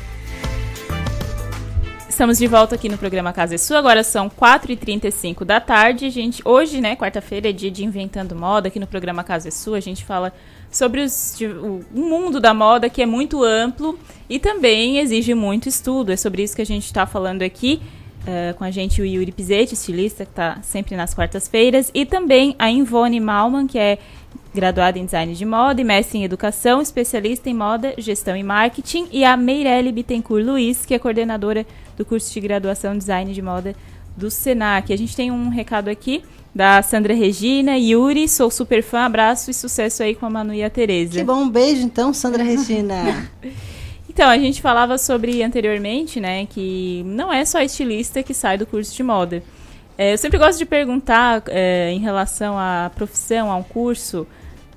Estamos de volta aqui no programa Casa é Sua. Agora são 4h35 da tarde. Gente, hoje, né, quarta-feira, é dia de Inventando Moda. Aqui no programa Casa é Sua, a gente fala sobre os, de, o, o mundo da moda, que é muito amplo e também exige muito estudo. É sobre isso que a gente está falando aqui. Uh, com a gente o Yuri Pizetti, estilista, que está sempre nas quartas-feiras, e também a Ivone Malman, que é graduada em design de moda e mestre em educação, especialista em moda, gestão e marketing, e a Meirelle Bittencourt Luiz, que é coordenadora do curso de graduação em design de moda do Senac. A gente tem um recado aqui da Sandra Regina, Yuri, sou super fã, abraço e sucesso aí com a Manu e a Tereza. Que bom, um beijo então, Sandra Regina. Então, a gente falava sobre anteriormente, né, que não é só estilista que sai do curso de moda. É, eu sempre gosto de perguntar é, em relação à profissão, a um curso,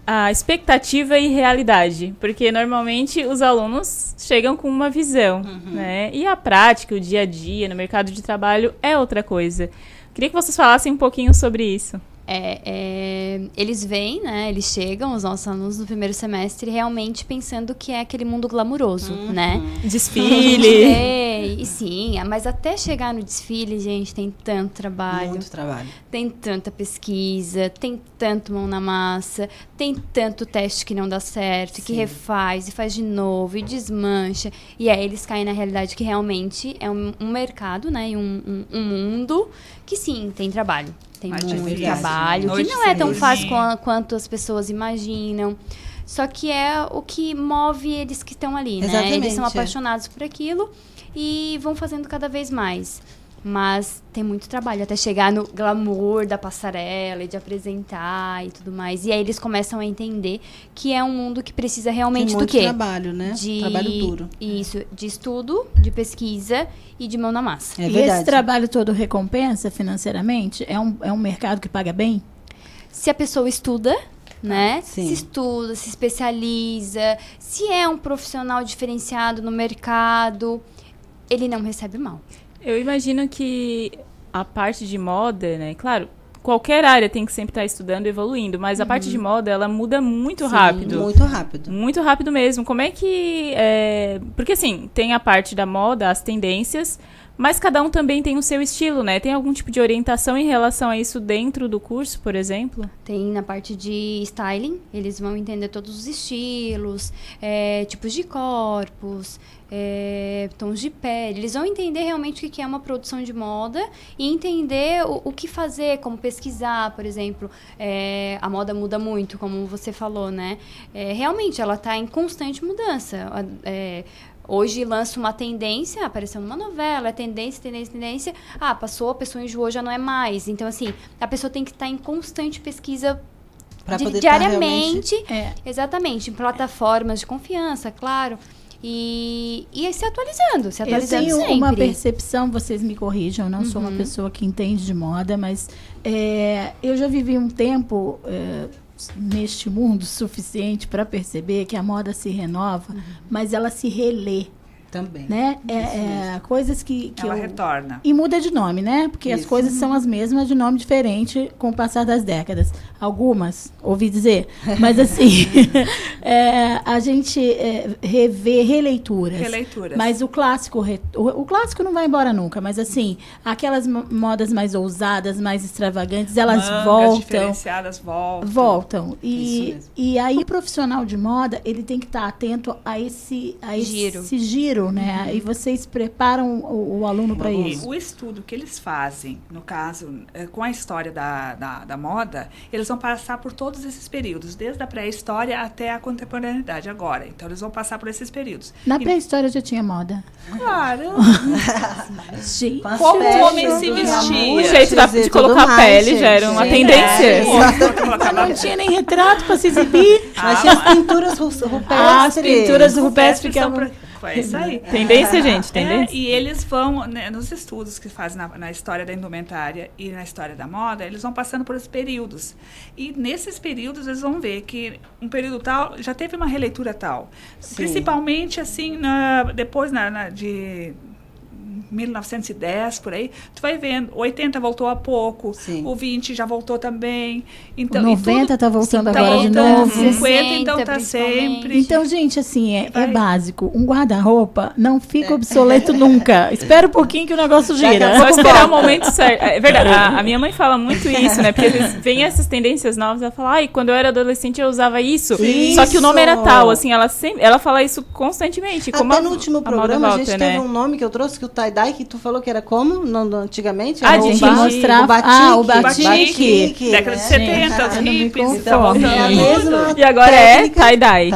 a expectativa e realidade, porque normalmente os alunos chegam com uma visão, uhum. né, e a prática, o dia a dia no mercado de trabalho é outra coisa. Queria que vocês falassem um pouquinho sobre isso. É, é, eles vêm, né? Eles chegam, os nossos alunos no primeiro semestre, realmente pensando que é aquele mundo glamuroso, uhum. né? Desfile. é, e sim, mas até chegar no desfile, gente, tem tanto trabalho. Muito trabalho. Tem tanta pesquisa, tem tanto mão na massa, tem tanto teste que não dá certo, sim. que refaz e faz de novo e desmancha. E aí eles caem na realidade que realmente é um, um mercado, né? E um, um, um mundo que sim, tem trabalho. Tem muito trabalho, que não é tão fácil quanto as pessoas imaginam. Só que é o que move eles que estão ali, né? Eles são apaixonados por aquilo e vão fazendo cada vez mais. Mas tem muito trabalho até chegar no glamour da passarela e de apresentar e tudo mais. E aí eles começam a entender que é um mundo que precisa realmente tem do quê? trabalho, né? De, trabalho duro. Isso, de estudo, de pesquisa e de mão na massa. É e esse trabalho todo recompensa financeiramente? É um, é um mercado que paga bem? Se a pessoa estuda, né? Sim. Se estuda, se especializa, se é um profissional diferenciado no mercado, ele não recebe mal. Eu imagino que a parte de moda, né? Claro, qualquer área tem que sempre estar estudando e evoluindo, mas uhum. a parte de uhum. moda, ela muda muito Sim, rápido. Muito rápido. Muito rápido mesmo. Como é que. É... Porque assim, tem a parte da moda, as tendências, mas cada um também tem o seu estilo, né? Tem algum tipo de orientação em relação a isso dentro do curso, por exemplo? Tem na parte de styling, eles vão entender todos os estilos, é, tipos de corpos, é, tons de pele. Eles vão entender realmente o que é uma produção de moda e entender o, o que fazer, como pesquisar, por exemplo. É, a moda muda muito, como você falou, né? É, realmente, ela está em constante mudança. É, Hoje lança uma tendência, apareceu numa novela, é tendência, tendência, tendência. Ah, passou, a pessoa enjoou, já não é mais. Então, assim, a pessoa tem que estar em constante pesquisa di tá diariamente. Tá é. Exatamente, em plataformas de confiança, claro. E, e se atualizando, se atualizando Eu tenho sempre. uma percepção, vocês me corrijam, não uhum. sou uma uhum. pessoa que entende de moda, mas é, eu já vivi um tempo é, neste mundo suficiente para perceber que a moda se renova, uhum. mas ela se relê. Também. Né? É, é, coisas que, que ela eu... retorna. E muda de nome, né? Porque Isso. as coisas são as mesmas de nome diferente com o passar das décadas. Algumas, ouvi dizer. Mas assim, é, a gente é, revê releituras. Releituras. Mas o clássico, o, o, clássico não vai embora nunca. Mas assim, aquelas modas mais ousadas, mais extravagantes, elas Mangas voltam. diferenciadas voltam. Voltam. E, e aí profissional de moda, ele tem que estar atento a esse, a giro. esse giro né? Uhum. E vocês preparam o, o aluno para isso? O estudo que eles fazem, no caso, é, com a história da, da, da moda, eles vão passar por todos esses períodos, desde a pré-história até a contemporaneidade agora. Então, eles vão passar por esses períodos. Na pré-história já tinha moda? Claro! Gente, como o homem se vestia. O jeito da, de colocar a pele já era uma tendência. É. Não tinha nem retrato para se exibir. Ah, Mas tinha as pinturas rupestres. Ah, as pinturas rupestres que é é isso aí. Tendência, gente, tendência. É, e eles vão, né, nos estudos que fazem na, na, história da indumentária e na história da moda, eles vão passando por esses períodos. E nesses períodos eles vão ver que um período tal já teve uma releitura tal. Sim. Principalmente, assim, na, depois na, na de 1910, por aí, tu vai vendo, 80 voltou há pouco, Sim. o 20 já voltou também. Então, o 90 está voltando agora de novo. 50, então tá sempre. Então, gente, assim, é, é básico. Um guarda-roupa não fica é. obsoleto nunca. Espera um pouquinho que o negócio gira. Só esperar o momento certo. É verdade, a, a, minha mãe fala muito isso, né? Porque eles vêm essas tendências novas, ela fala, ai, quando eu era adolescente eu usava isso, isso. só que o nome era tal, assim, ela sempre, ela fala isso constantemente. Como Até a, no último programa a, a gente né? teve um nome que eu trouxe, que o tie que tu falou que era como no, no, antigamente? Ah, de mostrar o batique. Ah, o batique. batique. Década de 70, os hippies. Então, é e agora é tie-dye.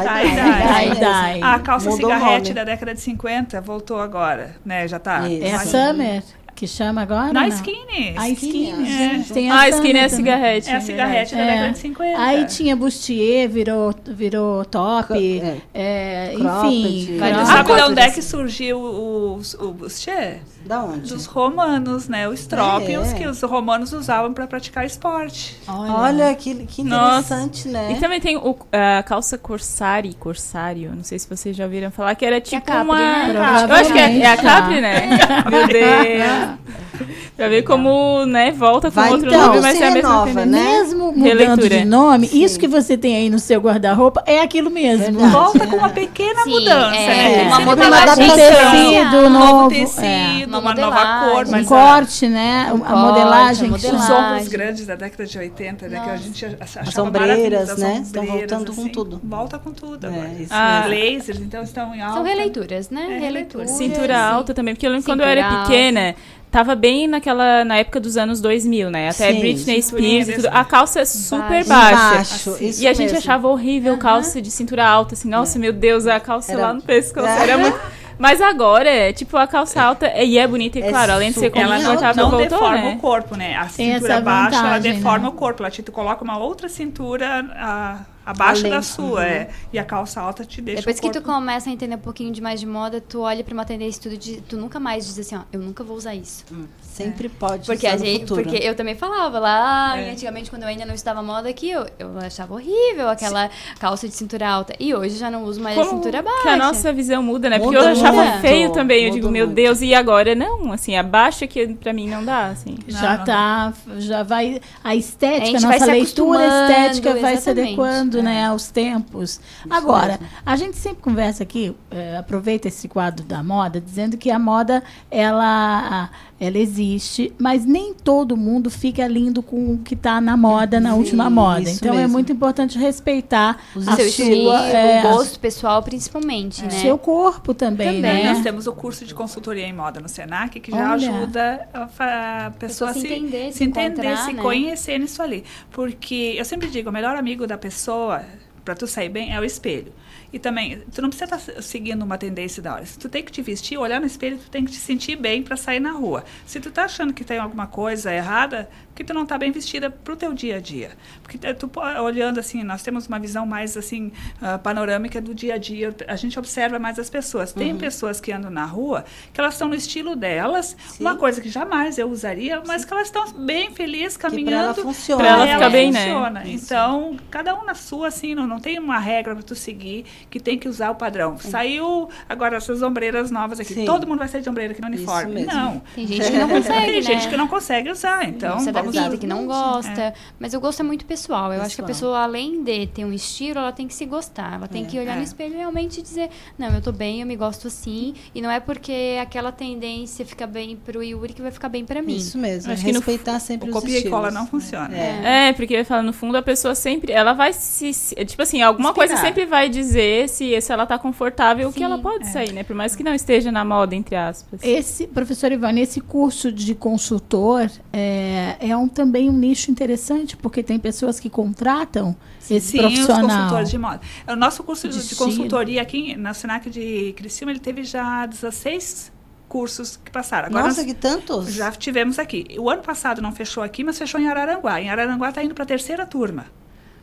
A calça cigarrete da década de 50 voltou agora, né? Já tá. É a Summer. Que chama agora? Na? Skinny. A Skinny, É. gente. Tem Ah, a Skinny é a cigarrete. É a cigarrete da É. década de 50. Aí tinha bustier, virou, virou top. É. é, enfim. Cropped. Sabe de onde é que surgiu o, o bustier? Da onde? Dos romanos, né? Os trópios É. que os romanos usavam para praticar esporte. Olha, que, que interessante, né? E também tem o, a calça corsari, corsário, não sei se vocês já ouviram falar, que era tipo Capri, uma... né? Eu acho que é, é a Capri, né? Meu Deus. pra ver como, né, volta com Vai, outro então, nome, mas é a mesma renova, né? Mesmo mudando Releitura. de nome, isso que você tem aí no seu guarda-roupa é aquilo mesmo. Volta com uma pequena Sim, mudança, é, né? uma Sempre modelagem uma Um adaptação. tecido um novo novo, tecido, é. uma, Uma nova modelagem. cor, Um corte, né? Um a corte, modelagem. a que Os modelagem. ombros grandes da década de 80, né? Que a gente achava As ombreiras, maravilhoso, né? as Estão voltando com assim. tudo. Volta com tudo É, agora. Ah. Lasers, então, estão em alta. São releituras, né? É, releituras. Cintura sim. alta também, porque eu lembro quando eu era pequena, tava bem naquela, na época dos anos 2000, né? Até Sim, Britney Spears e tudo. desse- A calça é super Baixa. baixa. Embaixo, Assim. isso e a gente mesmo. achava horrível calça de cintura alta, assim, nossa, meu Deus, a calça Era- lá no pescoço. É. Era muito... Mas agora, é, tipo, a calça alta, é- e é bonita, e É claro, além de ser super- Ela não, confortável, não voltou, deforma né? o corpo, né? A cintura baixa, ela vantagem, deforma né? o corpo. Ela te coloca uma outra cintura a- abaixo Além, da sua, uhum. é. E a calça alta te deixa Depois o que tu corpo... começa a entender um pouquinho de mais de moda, tu olha pra uma tendência e tu, di- tu nunca mais diz assim, ó, eu nunca vou usar isso. Sempre pode Porque, usar a no gente, futuro. porque eu também falava lá, É. antigamente, quando eu ainda não estava moda aqui, eu, eu achava horrível aquela calça de cintura alta. E hoje já não uso mais a Como cintura baixa. que a nossa visão muda, né? Porque Muda eu achava muito. feio também. Eu Muda digo, meu muito. Deus, e agora não, assim, abaixa que pra mim não dá, assim. Já não. tá, já vai a estética, A a, nossa se leitura estética vai se adequando, né, aos tempos. Agora, a gente sempre conversa aqui, eh, aproveita esse quadro da moda, dizendo que a moda ela ela existe, mas nem todo mundo fica lindo com o que está na moda, na Sim, última moda. Então é mesmo. muito importante respeitar Os a seu sua, estilo, é, o gosto pessoal, principalmente, né? seu corpo também, Também. né? Nós temos o curso de consultoria em moda no Senac, que já Olha. ajuda a, a pessoa se se, entender, se se entender, encontrar, se né? conhecer nisso ali. Porque eu sempre digo, o melhor amigo da pessoa, para tu sair bem, é o espelho. E também, tu não precisa estar seguindo uma tendência da hora. Se tu tem que te vestir, olhar no espelho, tu tem que te sentir bem para sair na rua. Se tu tá achando que tem alguma coisa errada, que tu não tá bem vestida pro teu dia a dia. Porque tu- tu olhando assim, nós temos uma visão mais assim ah, panorâmica do dia a dia. A gente observa mais as pessoas. Tem Uhum. pessoas que andam na rua que elas estão no estilo delas, uma coisa que jamais eu usaria, mas que elas estão bem felizes pra caminhando. ela funciona. Pra ela ficar bem, né? funciona. Isso. Então, cada um na sua, assim, não, não tem uma regra para tu seguir que tem que usar o padrão. Saiu agora essas ombreiras novas aqui. Sim. Todo mundo vai sair de ombreira aqui no uniforme. mesmo. Não. Tem gente que não consegue, Tem né? gente que não consegue usar. Então, Você vamos que não gosta. É. Mas o gosto é muito pessoal. Eu acho que a Pessoal. pessoa, além de ter um estilo, ela tem que se gostar. Ela tem É. que olhar É. no espelho e realmente dizer, não, eu tô bem, eu me gosto assim. E não é porque aquela tendência fica bem pro Yuri que vai ficar bem pra mim. Isso mesmo. Acho que no- respeitar sempre O os copia e cola não funciona. É. É, porque eu ia falar, no fundo a pessoa sempre, ela vai se, se- tipo assim, alguma Inspirar. coisa sempre vai dizer se, se ela tá confortável, o que ela pode sair, né? Por mais que não esteja na moda, entre aspas. Esse, professor Ivone, esse curso de consultor é, é um, também um nicho interessante, porque tem pessoas que contratam esse Sim, profissional. os consultores de moda. O nosso curso De de, consultoria aqui na Senac de Criciúma, ele teve já 16 cursos que passaram. Agora Nossa, nós que tantos? já tivemos aqui. O ano passado não fechou aqui, mas fechou em Araranguá. Em Araranguá está indo para a terceira turma,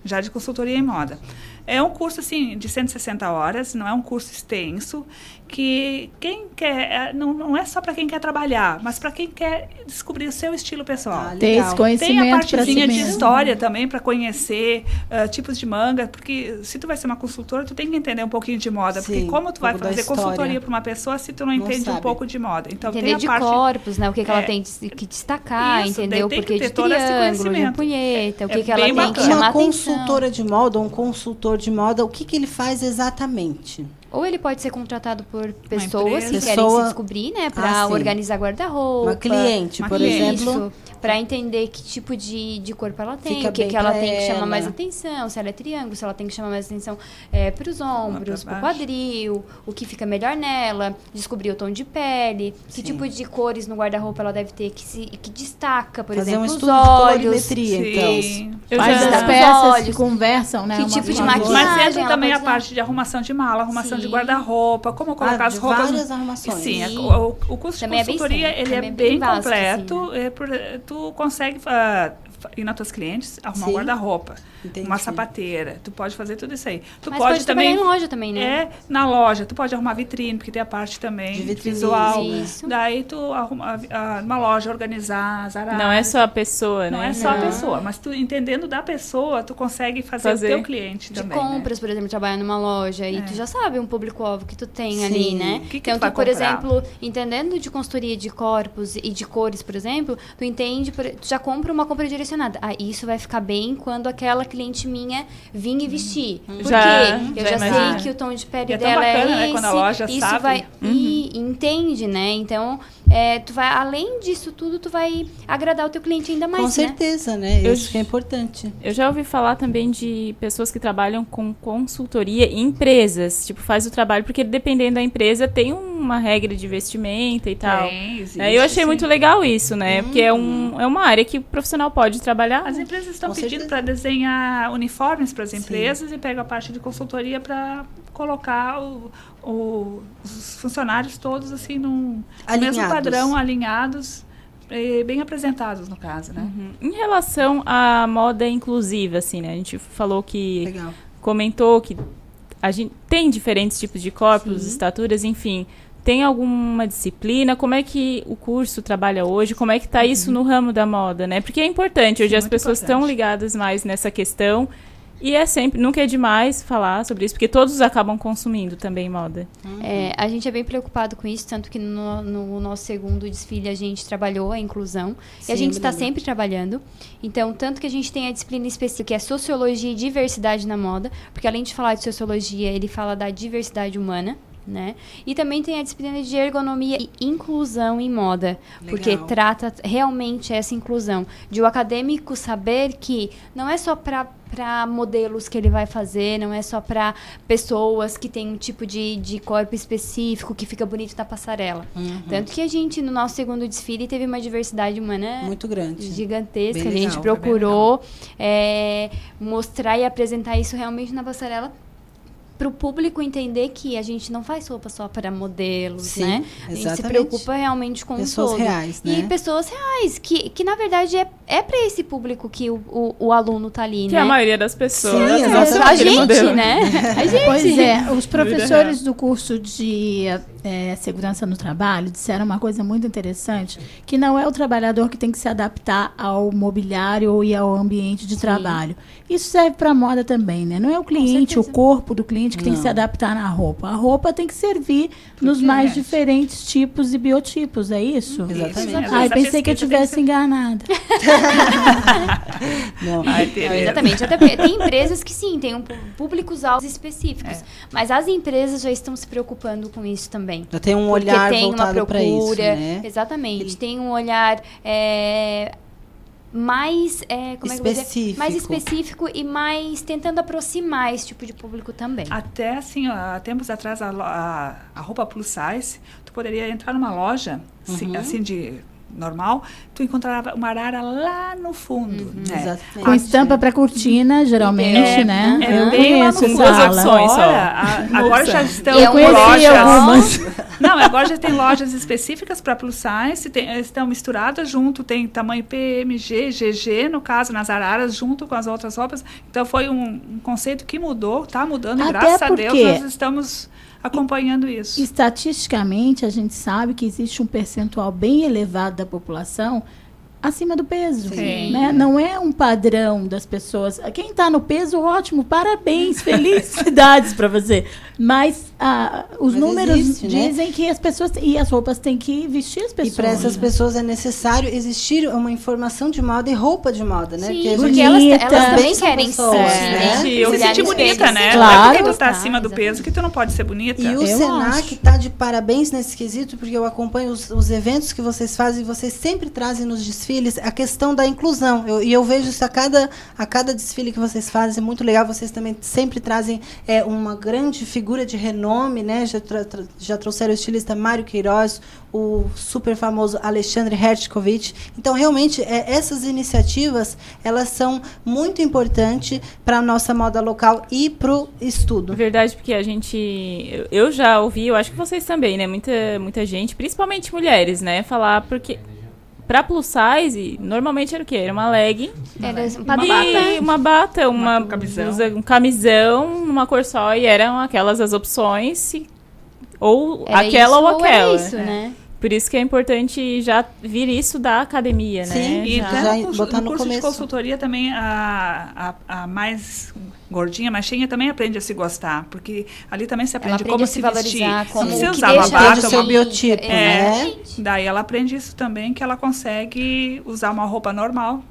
já de consultoria em moda. É um curso assim de 160 horas, não é um curso extenso, que quem quer, é, não, não é só para quem quer trabalhar, mas para quem quer descobrir o seu estilo pessoal. Ah, Ter esse conhecimento Tem a pra si partezinha de história também para conhecer ah, tipos de manga, porque se tu vai ser uma consultora, tu tem que entender um pouquinho de moda, porque Sim, como tu um vai fazer consultoria para uma pessoa se tu não, Não entende um sabe. pouco de moda? Então Entender tem a de parte corpos, né? O que, que ela É. tem de- que destacar, Isso, entendeu? tem Porque que ter de todo esse conhecimento. ampulheta, o que, É que ela tem que chamar Uma atenção. consultora de moda, um consultor de moda, o que, que ele faz exatamente? Ou ele pode ser contratado por pessoas que querem Pessoa- se descobrir, né? Pra Ah, sim. organizar guarda-roupa. Uma cliente, Uma por cliente. exemplo. Isso, pra entender que tipo de, de corpo ela tem, Fica o que, que ela tem que chamar mais atenção, se ela é triângulo, se ela tem que chamar mais atenção é, pros ombros, pra pro baixo. quadril, o que fica melhor nela, descobrir o tom de pele, que tipo de cores no guarda-roupa ela deve ter que, se, que destaca, por Fazer exemplo, um os estudo de olhos. então. Sim. Eu Faz as peças que conversam, né? Que tipo de maquiagem? Mas entra também a parte de arrumação de mala, arrumação Sim. De guarda-roupa, como colocar ah, as roupas. várias arrumações. Sim, Sim. O, o, curso também de consultoria, é bem, ele é bem, bem completo. Assim, né? é tu consegue uh, ir nas tuas clientes, arrumar Sim. um guarda-roupa, uma sapateira. Tu pode fazer tudo isso aí. Tu Mas pode, pode também em loja também, né? É, na loja. Tu pode arrumar vitrine, porque tem a parte também de vitrine, visual. Isso. Daí tu arruma uma loja, organizar as araras. Não é só a pessoa, né? Não é só Não. a pessoa, mas tu entendendo da pessoa, tu consegue fazer, fazer. o teu cliente de também. compras, né? por exemplo, trabalhar numa loja é. e tu já sabe um público-alvo que tu tem Sim. ali, né? Que que então, tu, tu por exemplo, entendendo de consultoria de corpos e de cores, por exemplo, tu entende, tu já compra uma compra direcionada. Ah, isso vai ficar bem quando aquela cliente minha vir e vestir. Uhum. Porque já, eu já, já sei que o tom de pele é dela é bacana, é esse. Né? Quando a loja isso sabe. vai uhum. e entende, né? Então, é, tu vai além disso tudo, tu vai agradar o teu cliente ainda mais, Com certeza, né? Eu, Isso que é importante. Eu já ouvi falar também de pessoas que trabalham com consultoria em empresas, tipo, faz o trabalho porque dependendo da empresa tem uma regra de vestimenta e tal. Tem, existe, é, eu achei sim. muito legal isso, né? Hum. Porque é, um, é uma área que o profissional pode trabalhar. As empresas estão pedindo para desenhar uniformes para as empresas sim. e pega a parte de consultoria para colocar o, o, os funcionários todos assim num alinhados. mesmo padrão, alinhados, e bem apresentados no caso, né? Uhum. Em relação à moda inclusiva, assim, né? A gente falou que Legal. comentou que a gente tem diferentes tipos de corpos, Sim. estaturas, enfim. Tem alguma disciplina? Como é que o curso trabalha hoje? Como é que está isso no ramo da moda, né? Porque é importante, hoje Sim, as pessoas estão importante. ligadas mais nessa questão. E é sempre, nunca é demais falar sobre isso, porque todos acabam consumindo também moda. É, a gente é bem preocupado com isso, tanto que no, no nosso segundo desfile a gente trabalhou a inclusão. Sim, e a gente eu está sempre trabalhando. Então, tanto que a gente tem a disciplina específica, que é Sociologia e Diversidade na Moda, porque além de falar de Sociologia, ele fala da diversidade humana. Né? E também tem a disciplina de ergonomia e inclusão em moda, porque Legal. trata realmente essa inclusão de o acadêmico saber que não é só para para modelos que ele vai fazer, não é só para pessoas que têm um tipo de, de corpo específico que fica bonito na passarela. Uhum. Tanto que a gente, no nosso segundo desfile, teve uma diversidade humana Muito grande. gigantesca. Bem a gente legal, procurou é, mostrar e apresentar isso realmente na passarela para o público entender que a gente não faz roupa só para modelos, Sim, né? A gente se exatamente. preocupa realmente com Pessoas o todo. reais, né? E pessoas reais, que, que na verdade é, é para esse público que o, o, o aluno tá ali, Que né? é a maioria das pessoas. Sim, exatamente. São a gente, modelo. né? A gente. Pois é, os professores do curso de é, segurança no trabalho disseram uma coisa muito interessante, que não é o trabalhador que tem que se adaptar ao mobiliário e ao ambiente de trabalho. Isso serve para a moda também, né? Não é o cliente, o corpo do cliente que tem que se Não. adaptar na roupa. A roupa tem que servir nos mais diferentes tipos e biotipos, é isso? Exatamente. Às vezes Ai, a pensei que eu tivesse enganada. Não. Ai, Não, exatamente. Até porque tem empresas que sim, tem um públicos alvos específicos. É. Mas as empresas já estão se preocupando com isso também. Já tem um Porque olhar tem voltado para isso, né? Exatamente. Tem um olhar é, mais. é, como é? Específico. Mais específico e mais tentando aproximar esse tipo de público também. Até assim, ó, há tempos atrás, a, a, a roupa plus size, tu poderia entrar numa loja, assim, Uhum. assim, de normal, tu encontrava uma arara lá no fundo. Uhum. né? Exatamente. Com estampa para cortina, geralmente, É, né? é eu bem lá no conheço fundo. essa duas opções. só. Agora, a- agora já estão E é um Conheci lojas. algumas. Não, agora já tem lojas específicas para plus size, tem- estão misturadas junto, tem tamanho PMG, GG, no caso, nas araras, junto com as outras roupas. Então foi um, um conceito que mudou, está mudando, Até graças a Deus nós estamos acompanhando isso. Estatisticamente, a gente sabe que existe um percentual bem elevado da população acima do peso. Sim. Né? Não é um padrão das pessoas. Quem está no peso, ótimo, parabéns, felicidades para você. Mas ah, os Mas números existe, né? dizem que as pessoas e as roupas têm que vestir as E pessoas. para essas né? pessoas é necessário existir uma informação de moda e roupa de moda, né? Sim, porque elas, bonita. elas também são querem pessoas, ser, né? né? E se sentir bonita, né? Claro. Não é porque tu tá acima do exatamente. peso que tu não pode ser bonita. E o Eu Senac acho. está de parabéns nesse quesito, porque eu acompanho os, os eventos que vocês fazem e vocês sempre trazem nos desfiles a questão da inclusão. Eu- e eu vejo isso a cada, a cada desfile que vocês fazem, é muito legal. Vocês também sempre trazem é, uma grande figura de renome nome, né? Já, já trouxeram o estilista Mário Queiroz, o super famoso Alexandre Hertkovich. Então, realmente, é, essas iniciativas elas são muito importantes para a nossa moda local e para o estudo. Verdade, porque a gente. Eu já ouvi, eu acho que vocês também, né? Muita, muita gente, principalmente mulheres, né? Falar porque pra plus size, normalmente era o quê? Era uma legging. Era uma uma bata. Uma bata, uma, um camisão. blusa- um camisão, uma cor só, e eram aquelas as opções. Ou Era aquela isso ou ou era aquela. isso, né? Por isso que é importante já vir isso da academia, né? Sim, e até já no curso, botar no no curso de começo. consultoria também a, a, a mais gordinha, mais cheinha também aprende a se gostar, porque ali também se aprende, aprende como a se se valorizar, vestir. como se o que usar uma bata, uma- biotipo, é, né? Daí ela aprende isso também, que ela consegue usar uma roupa normal.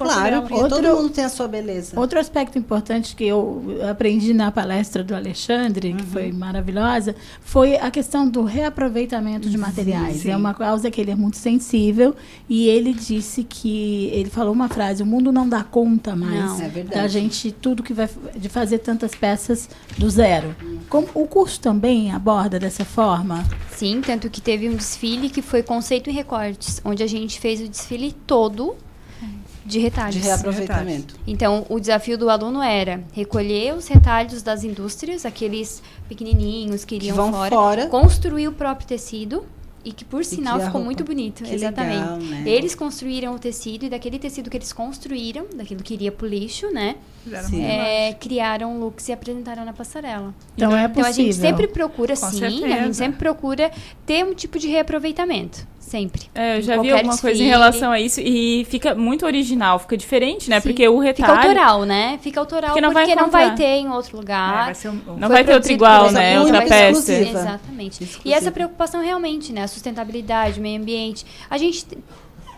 Corpo Claro, dela. porque todo mundo tem a sua beleza. Outro aspecto importante que eu aprendi na palestra do Alexandre, que Uhum. foi maravilhosa, foi a questão do reaproveitamento de materiais. sim. É uma causa que ele é muito sensível e ele disse que ele falou uma frase: o mundo não dá conta mais Não, é verdade. da gente tudo que vai de fazer tantas peças do zero. Como, o curso também aborda dessa forma? Sim, tanto que teve um desfile que foi conceito e recortes, onde a gente fez o desfile todo de retalhos. De reaproveitamento. Então, o desafio do aluno era recolher os retalhos das indústrias, aqueles pequenininhos que iriam vão fora, fora. construir o próprio tecido e que por sinal a ficou roupa. muito bonito, Que exatamente. legal, né? Eles construíram o tecido e daquele tecido que eles construíram, daquilo que iria pro lixo, né? É, criaram looks e apresentaram na passarela. Então é Então a gente possível. sempre procura, Com sim, a certeza. gente sempre procura ter um tipo de reaproveitamento. Sempre. É, eu já vi alguma coisa em desfile. relação a isso e fica muito original, fica diferente, né? Sim. Porque o retalho... Fica autoral, né? Fica autoral Porque não porque vai não vai ter em outro lugar. É, vai ser um- Não Foi vai ter outro igual, né? Outra peça. exclusiva. Exatamente. E essa preocupação realmente, né? A sustentabilidade, o meio ambiente. A gente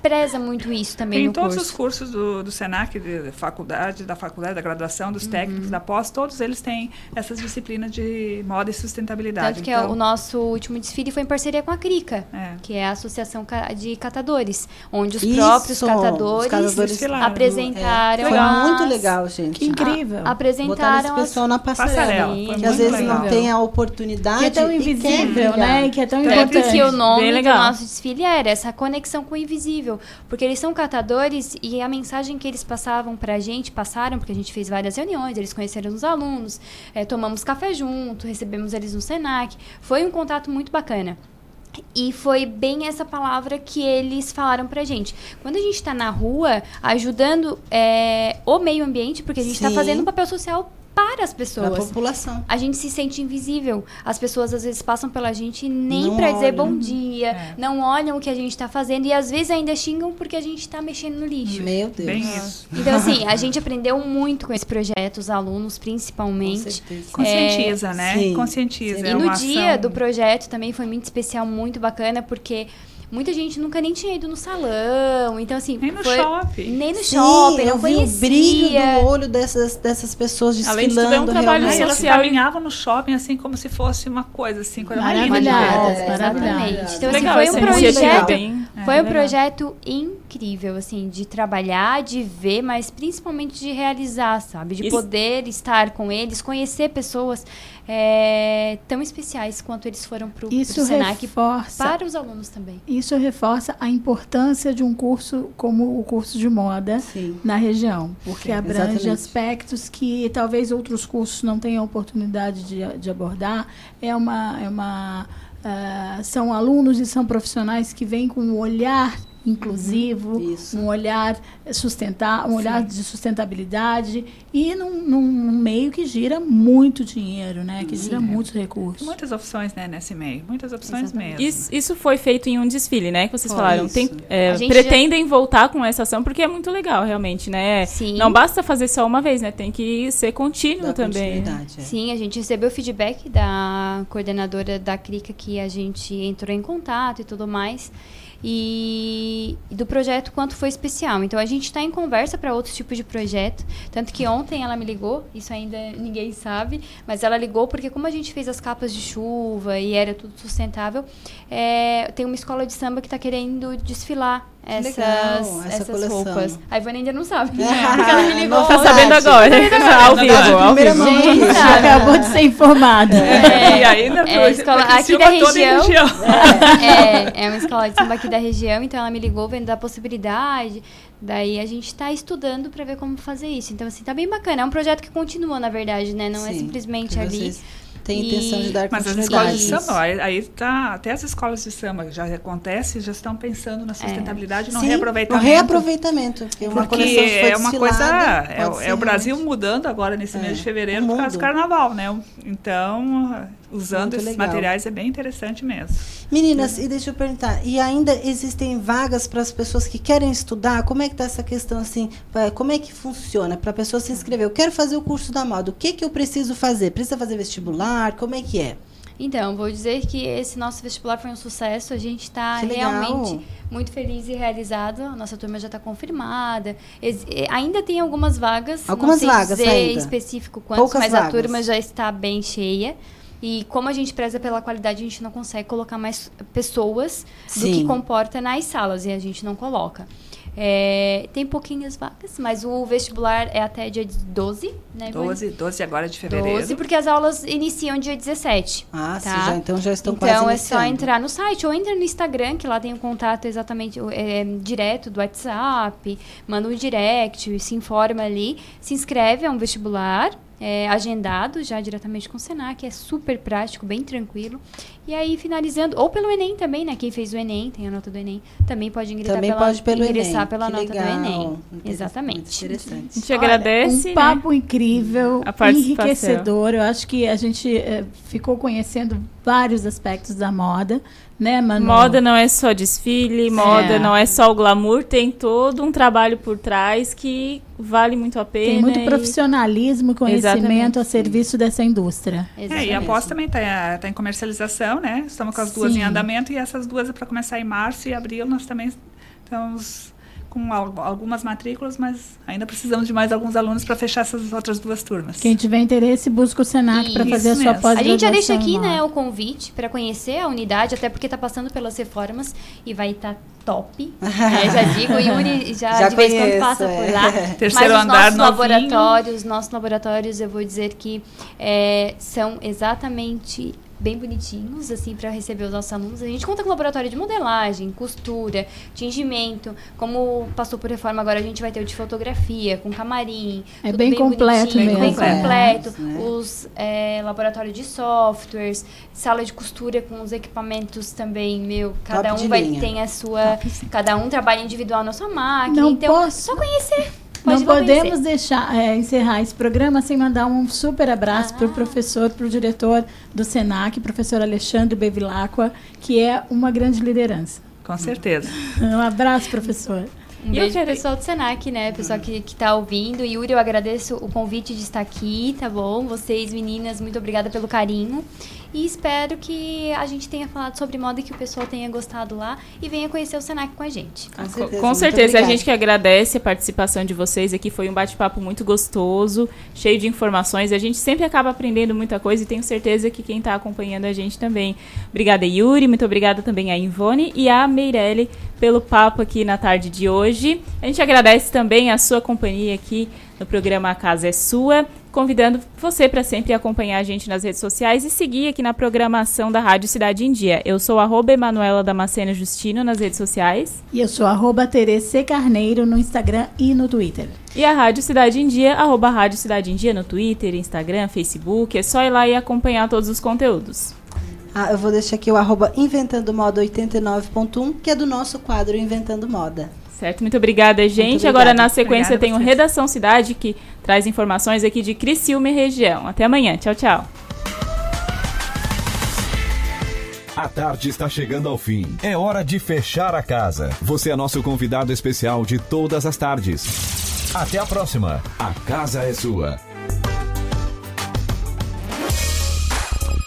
preza muito isso também Tem no todos curso. os cursos do, do Senac, de faculdade, da faculdade, da graduação, Uhum. dos técnicos, da pós, todos eles têm essas disciplinas de moda e sustentabilidade. Tanto que Então, o nosso último desfile foi em parceria com a CRICA, É. que é a Associação de Catadores, onde os Isso, próprios os catadores, catadores desfilaram. apresentaram É, foi as- muito legal, gente. Que incrível. a- apresentaram esse pessoal na passarela. Passarela, Que às vezes legal. não tem a oportunidade. Que é tão invisível, né? Que é tão Tanto importante. que o nome do nosso desfile era essa conexão com o invisível. Porque eles são catadores e a mensagem que eles passavam pra gente, passaram, porque a gente fez várias reuniões, eles conheceram os alunos, eh, tomamos café junto, recebemos eles no Senac. Foi um contato muito bacana. E foi bem essa palavra que eles falaram pra gente. Quando a gente está na rua, ajudando eh, o meio ambiente, porque a gente está fazendo um papel social para as Para a pessoas população. a gente se sente invisível. As pessoas às vezes passam pela gente e nem pra dizer bom dia, É. não olham o que a gente tá fazendo e às vezes ainda xingam porque a gente tá mexendo no lixo. Meu Deus. Bem isso. Então, assim, a gente aprendeu muito com esse projeto, os alunos principalmente. Com certeza. Conscientiza, né? Sim. Conscientiza. Sim. é E no dia ação- do projeto também foi muito especial, muito bacana, porque muita gente nunca nem tinha ido no salão. Então, assim. Nem no foi- shopping. Nem no Sim, shopping, eu não vi o brilho do olho dessas, dessas pessoas desfilando. Além de tudo, é um trabalho realmente. elas social. caminhavam no shopping assim como se fosse uma coisa assim, coisa. É, maravilhadas. exatamente. Então, assim, Legal, foi um projeto. Foi é, um legal. projeto incrível, assim, de trabalhar, de ver, mas principalmente de realizar, sabe? De Isso- poder estar com eles, conhecer pessoas é, tão especiais quanto eles foram Isso pro Senac reforça para os alunos também. Isso reforça a importância de um curso como o curso de moda Sim. na região, porque Sim, abrange exatamente. aspectos que talvez outros cursos não tenham oportunidade de, de abordar. É uma, é uma ah, são alunos e são profissionais que vêm com um olhar inclusivo, Isso. um olhar sustentar, um olhar de sustentabilidade e num, num meio que gira muito dinheiro, né? Que gira muitos recursos. Muitas opções, né, nesse meio. Muitas opções Exatamente. mesmo. Isso, isso foi feito em um desfile, né? Que vocês Foi falaram. Tem, é, pretendem voltar com essa ação porque é muito legal, realmente, né? Sim. Não basta fazer só uma vez, né? Tem que ser contínuo Dá também. é. Sim, a gente recebeu feedback da coordenadora da CRICA que a gente entrou em contato e tudo mais. E, do projeto quanto foi especial. Então a gente está em conversa para outros tipos de projeto. Tanto que ontem ela me ligou, isso ainda ninguém sabe, mas ela ligou porque como a gente fez as capas de chuva e era tudo sustentável, é, tem uma escola de samba que está querendo desfilar essas, Legal, essa essas coleção. roupas. A Ivone ainda não sabe. É. Porque ela me ligou. Tá sabendo agora. Ao vivo, ao vivo. Gente, acabou de ser informada. É, E ainda é a foi- escola aqui da região. região. É, é uma escola de samba aqui da região, então ela me ligou vendo da possibilidade. Daí a gente está estudando para ver como fazer isso. Então, assim, tá bem bacana. É um projeto que continua, na verdade, né? Não é Sim, simplesmente que ali. vocês têm intenção de dar Mas as escolas de samba, aí, aí tá, até as escolas de samba já acontece, já estão pensando na sustentabilidade e no Sim, reaproveitamento. No reaproveitamento, porque uma Porque é uma coisa. É, é o Brasil mudando agora nesse mês de fevereiro por causa do carnaval, né? Então, usando Muito esses legal. materiais é bem interessante mesmo. Meninas, e deixa eu perguntar, e ainda existem vagas para as pessoas que querem estudar? Como é que está essa questão assim? Como é que funciona para a pessoa se inscrever? Eu quero fazer o curso da moda. O que que eu preciso fazer? Precisa fazer vestibular? Como é que é? Então, vou dizer que esse nosso vestibular foi um sucesso. A gente está realmente muito feliz e realizado. A nossa turma já está confirmada. Ex- ainda tem algumas vagas. Algumas não sei vagas dizer ainda. específico quantos, Poucas mas a vagas. turma já está bem cheia. E como a gente preza pela qualidade, a gente não consegue colocar mais pessoas do Sim. que comporta nas salas. E a gente não coloca. É, tem pouquinhas vagas, mas o vestibular é até dia 12, né? Ivone? 12, 12 agora de fevereiro. 12, porque as aulas iniciam dia 17. Ah, sim, tá? já- então já estão Então quase é só iniciando. entrar no site ou entra no Instagram, que lá tem o contato exatamente é, direto do WhatsApp, manda um direct, se informa ali, se inscreve, é um vestibular. É, agendado já diretamente com o Senac, é super prático, bem tranquilo. E aí, finalizando, ou pelo Enem também, né? Quem fez o Enem, tem a nota do Enem, também pode ingressar Também pela, pode pelo ingressar Enem. pela Que nota legal. do Enem. Interessante, Exatamente. Interessante. A gente agradece. Um papo incrível, A participação. enriquecedor. Eu acho que a gente eh, ficou conhecendo vários aspectos da moda, né, Manu? Moda não é só desfile, moda não é só o glamour, tem todo um trabalho por trás que vale muito a pena. Tem muito e- profissionalismo e conhecimento Exatamente. a serviço dessa indústria. É, e a pós também está tá em comercialização, né? Estamos com as duas Sim. em andamento e essas duas é para começar em março e abril. Nós também estamos com al- algumas matrículas, mas ainda precisamos de mais alguns alunos para fechar essas outras duas turmas. Quem tiver interesse, busca o Senac para fazer a sua pós-graduação. A gente já deixa aqui, né, o convite para conhecer a unidade, até porque está passando pelas reformas e vai estar top. né? Já digo, o Yuri já, Já de vez em quando passa é. por lá. Terceiro Mas os andar nossos novinho. laboratórios, nossos laboratórios, eu vou dizer que é, são exatamente bem bonitinhos, assim, para receber os nossos alunos. A gente conta com laboratório de modelagem, costura, tingimento. Como passou por reforma, agora a gente vai ter o de fotografia, com camarim. É tudo bem completo bonitinho, Bem mesmo. completo. É, né? Os é, laboratórios de softwares, sala de costura com os equipamentos também, meu. Cada Top um vai linha. tem a sua. Cada um trabalha individual na sua máquina. Não então, posso- só conhecer. Pode Não podemos conhecer. deixar é, encerrar esse programa sem mandar um super abraço Ah. para o professor, para o diretor do Senac, professor Alexandre Bevilacqua, que é uma grande liderança. Com certeza. Um abraço, professor. Um beijo pro pessoal do Senac, né? Pessoal que, que tá ouvindo. Yuri, eu agradeço o convite de estar aqui, tá bom? Vocês, meninas, muito obrigada pelo carinho. E espero que a gente tenha falado sobre moda e que o pessoal tenha gostado lá e venha conhecer o Senac com a gente. Com Com- Com certeza, a gente que agradece a participação de vocês aqui. Foi um bate-papo muito gostoso, cheio de informações. A gente sempre acaba aprendendo muita coisa e tenho certeza que quem está acompanhando a gente também. Obrigada, Yuri. Muito obrigada também a Ivone e a Meirelle pelo papo aqui na tarde de hoje. A gente agradece também a sua companhia aqui no programa A Casa é Sua, convidando você para sempre acompanhar a gente nas redes sociais e seguir aqui na programação da Rádio Cidade em Dia. Eu sou arroba Emanuela Damasceno Justino nas redes sociais. E eu sou arroba Tereza C. Carneiro no Instagram e no Twitter. E a Rádio Cidade em Dia, arroba Rádio Cidade em Dia no Twitter, Instagram, Facebook. É só ir lá e acompanhar todos os conteúdos. Ah, eu vou deixar aqui o arroba Inventando Moda 89.1, que é do nosso quadro Inventando Moda. Certo? Muito obrigada, gente. obrigada. Agora, na sequência, tem o. Redação Cidade, que traz informações aqui de Criciúma e região. Até amanhã. Tchau, tchau. A tarde está chegando ao fim. É hora de fechar a casa. Você é nosso convidado especial de todas as tardes. Até a próxima. A casa é sua.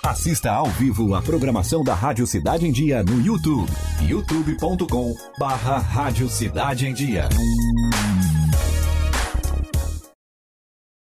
Assista ao vivo a programação da Rádio Cidade em Dia no YouTube. youtube.com barra Rádio Cidade em Dia.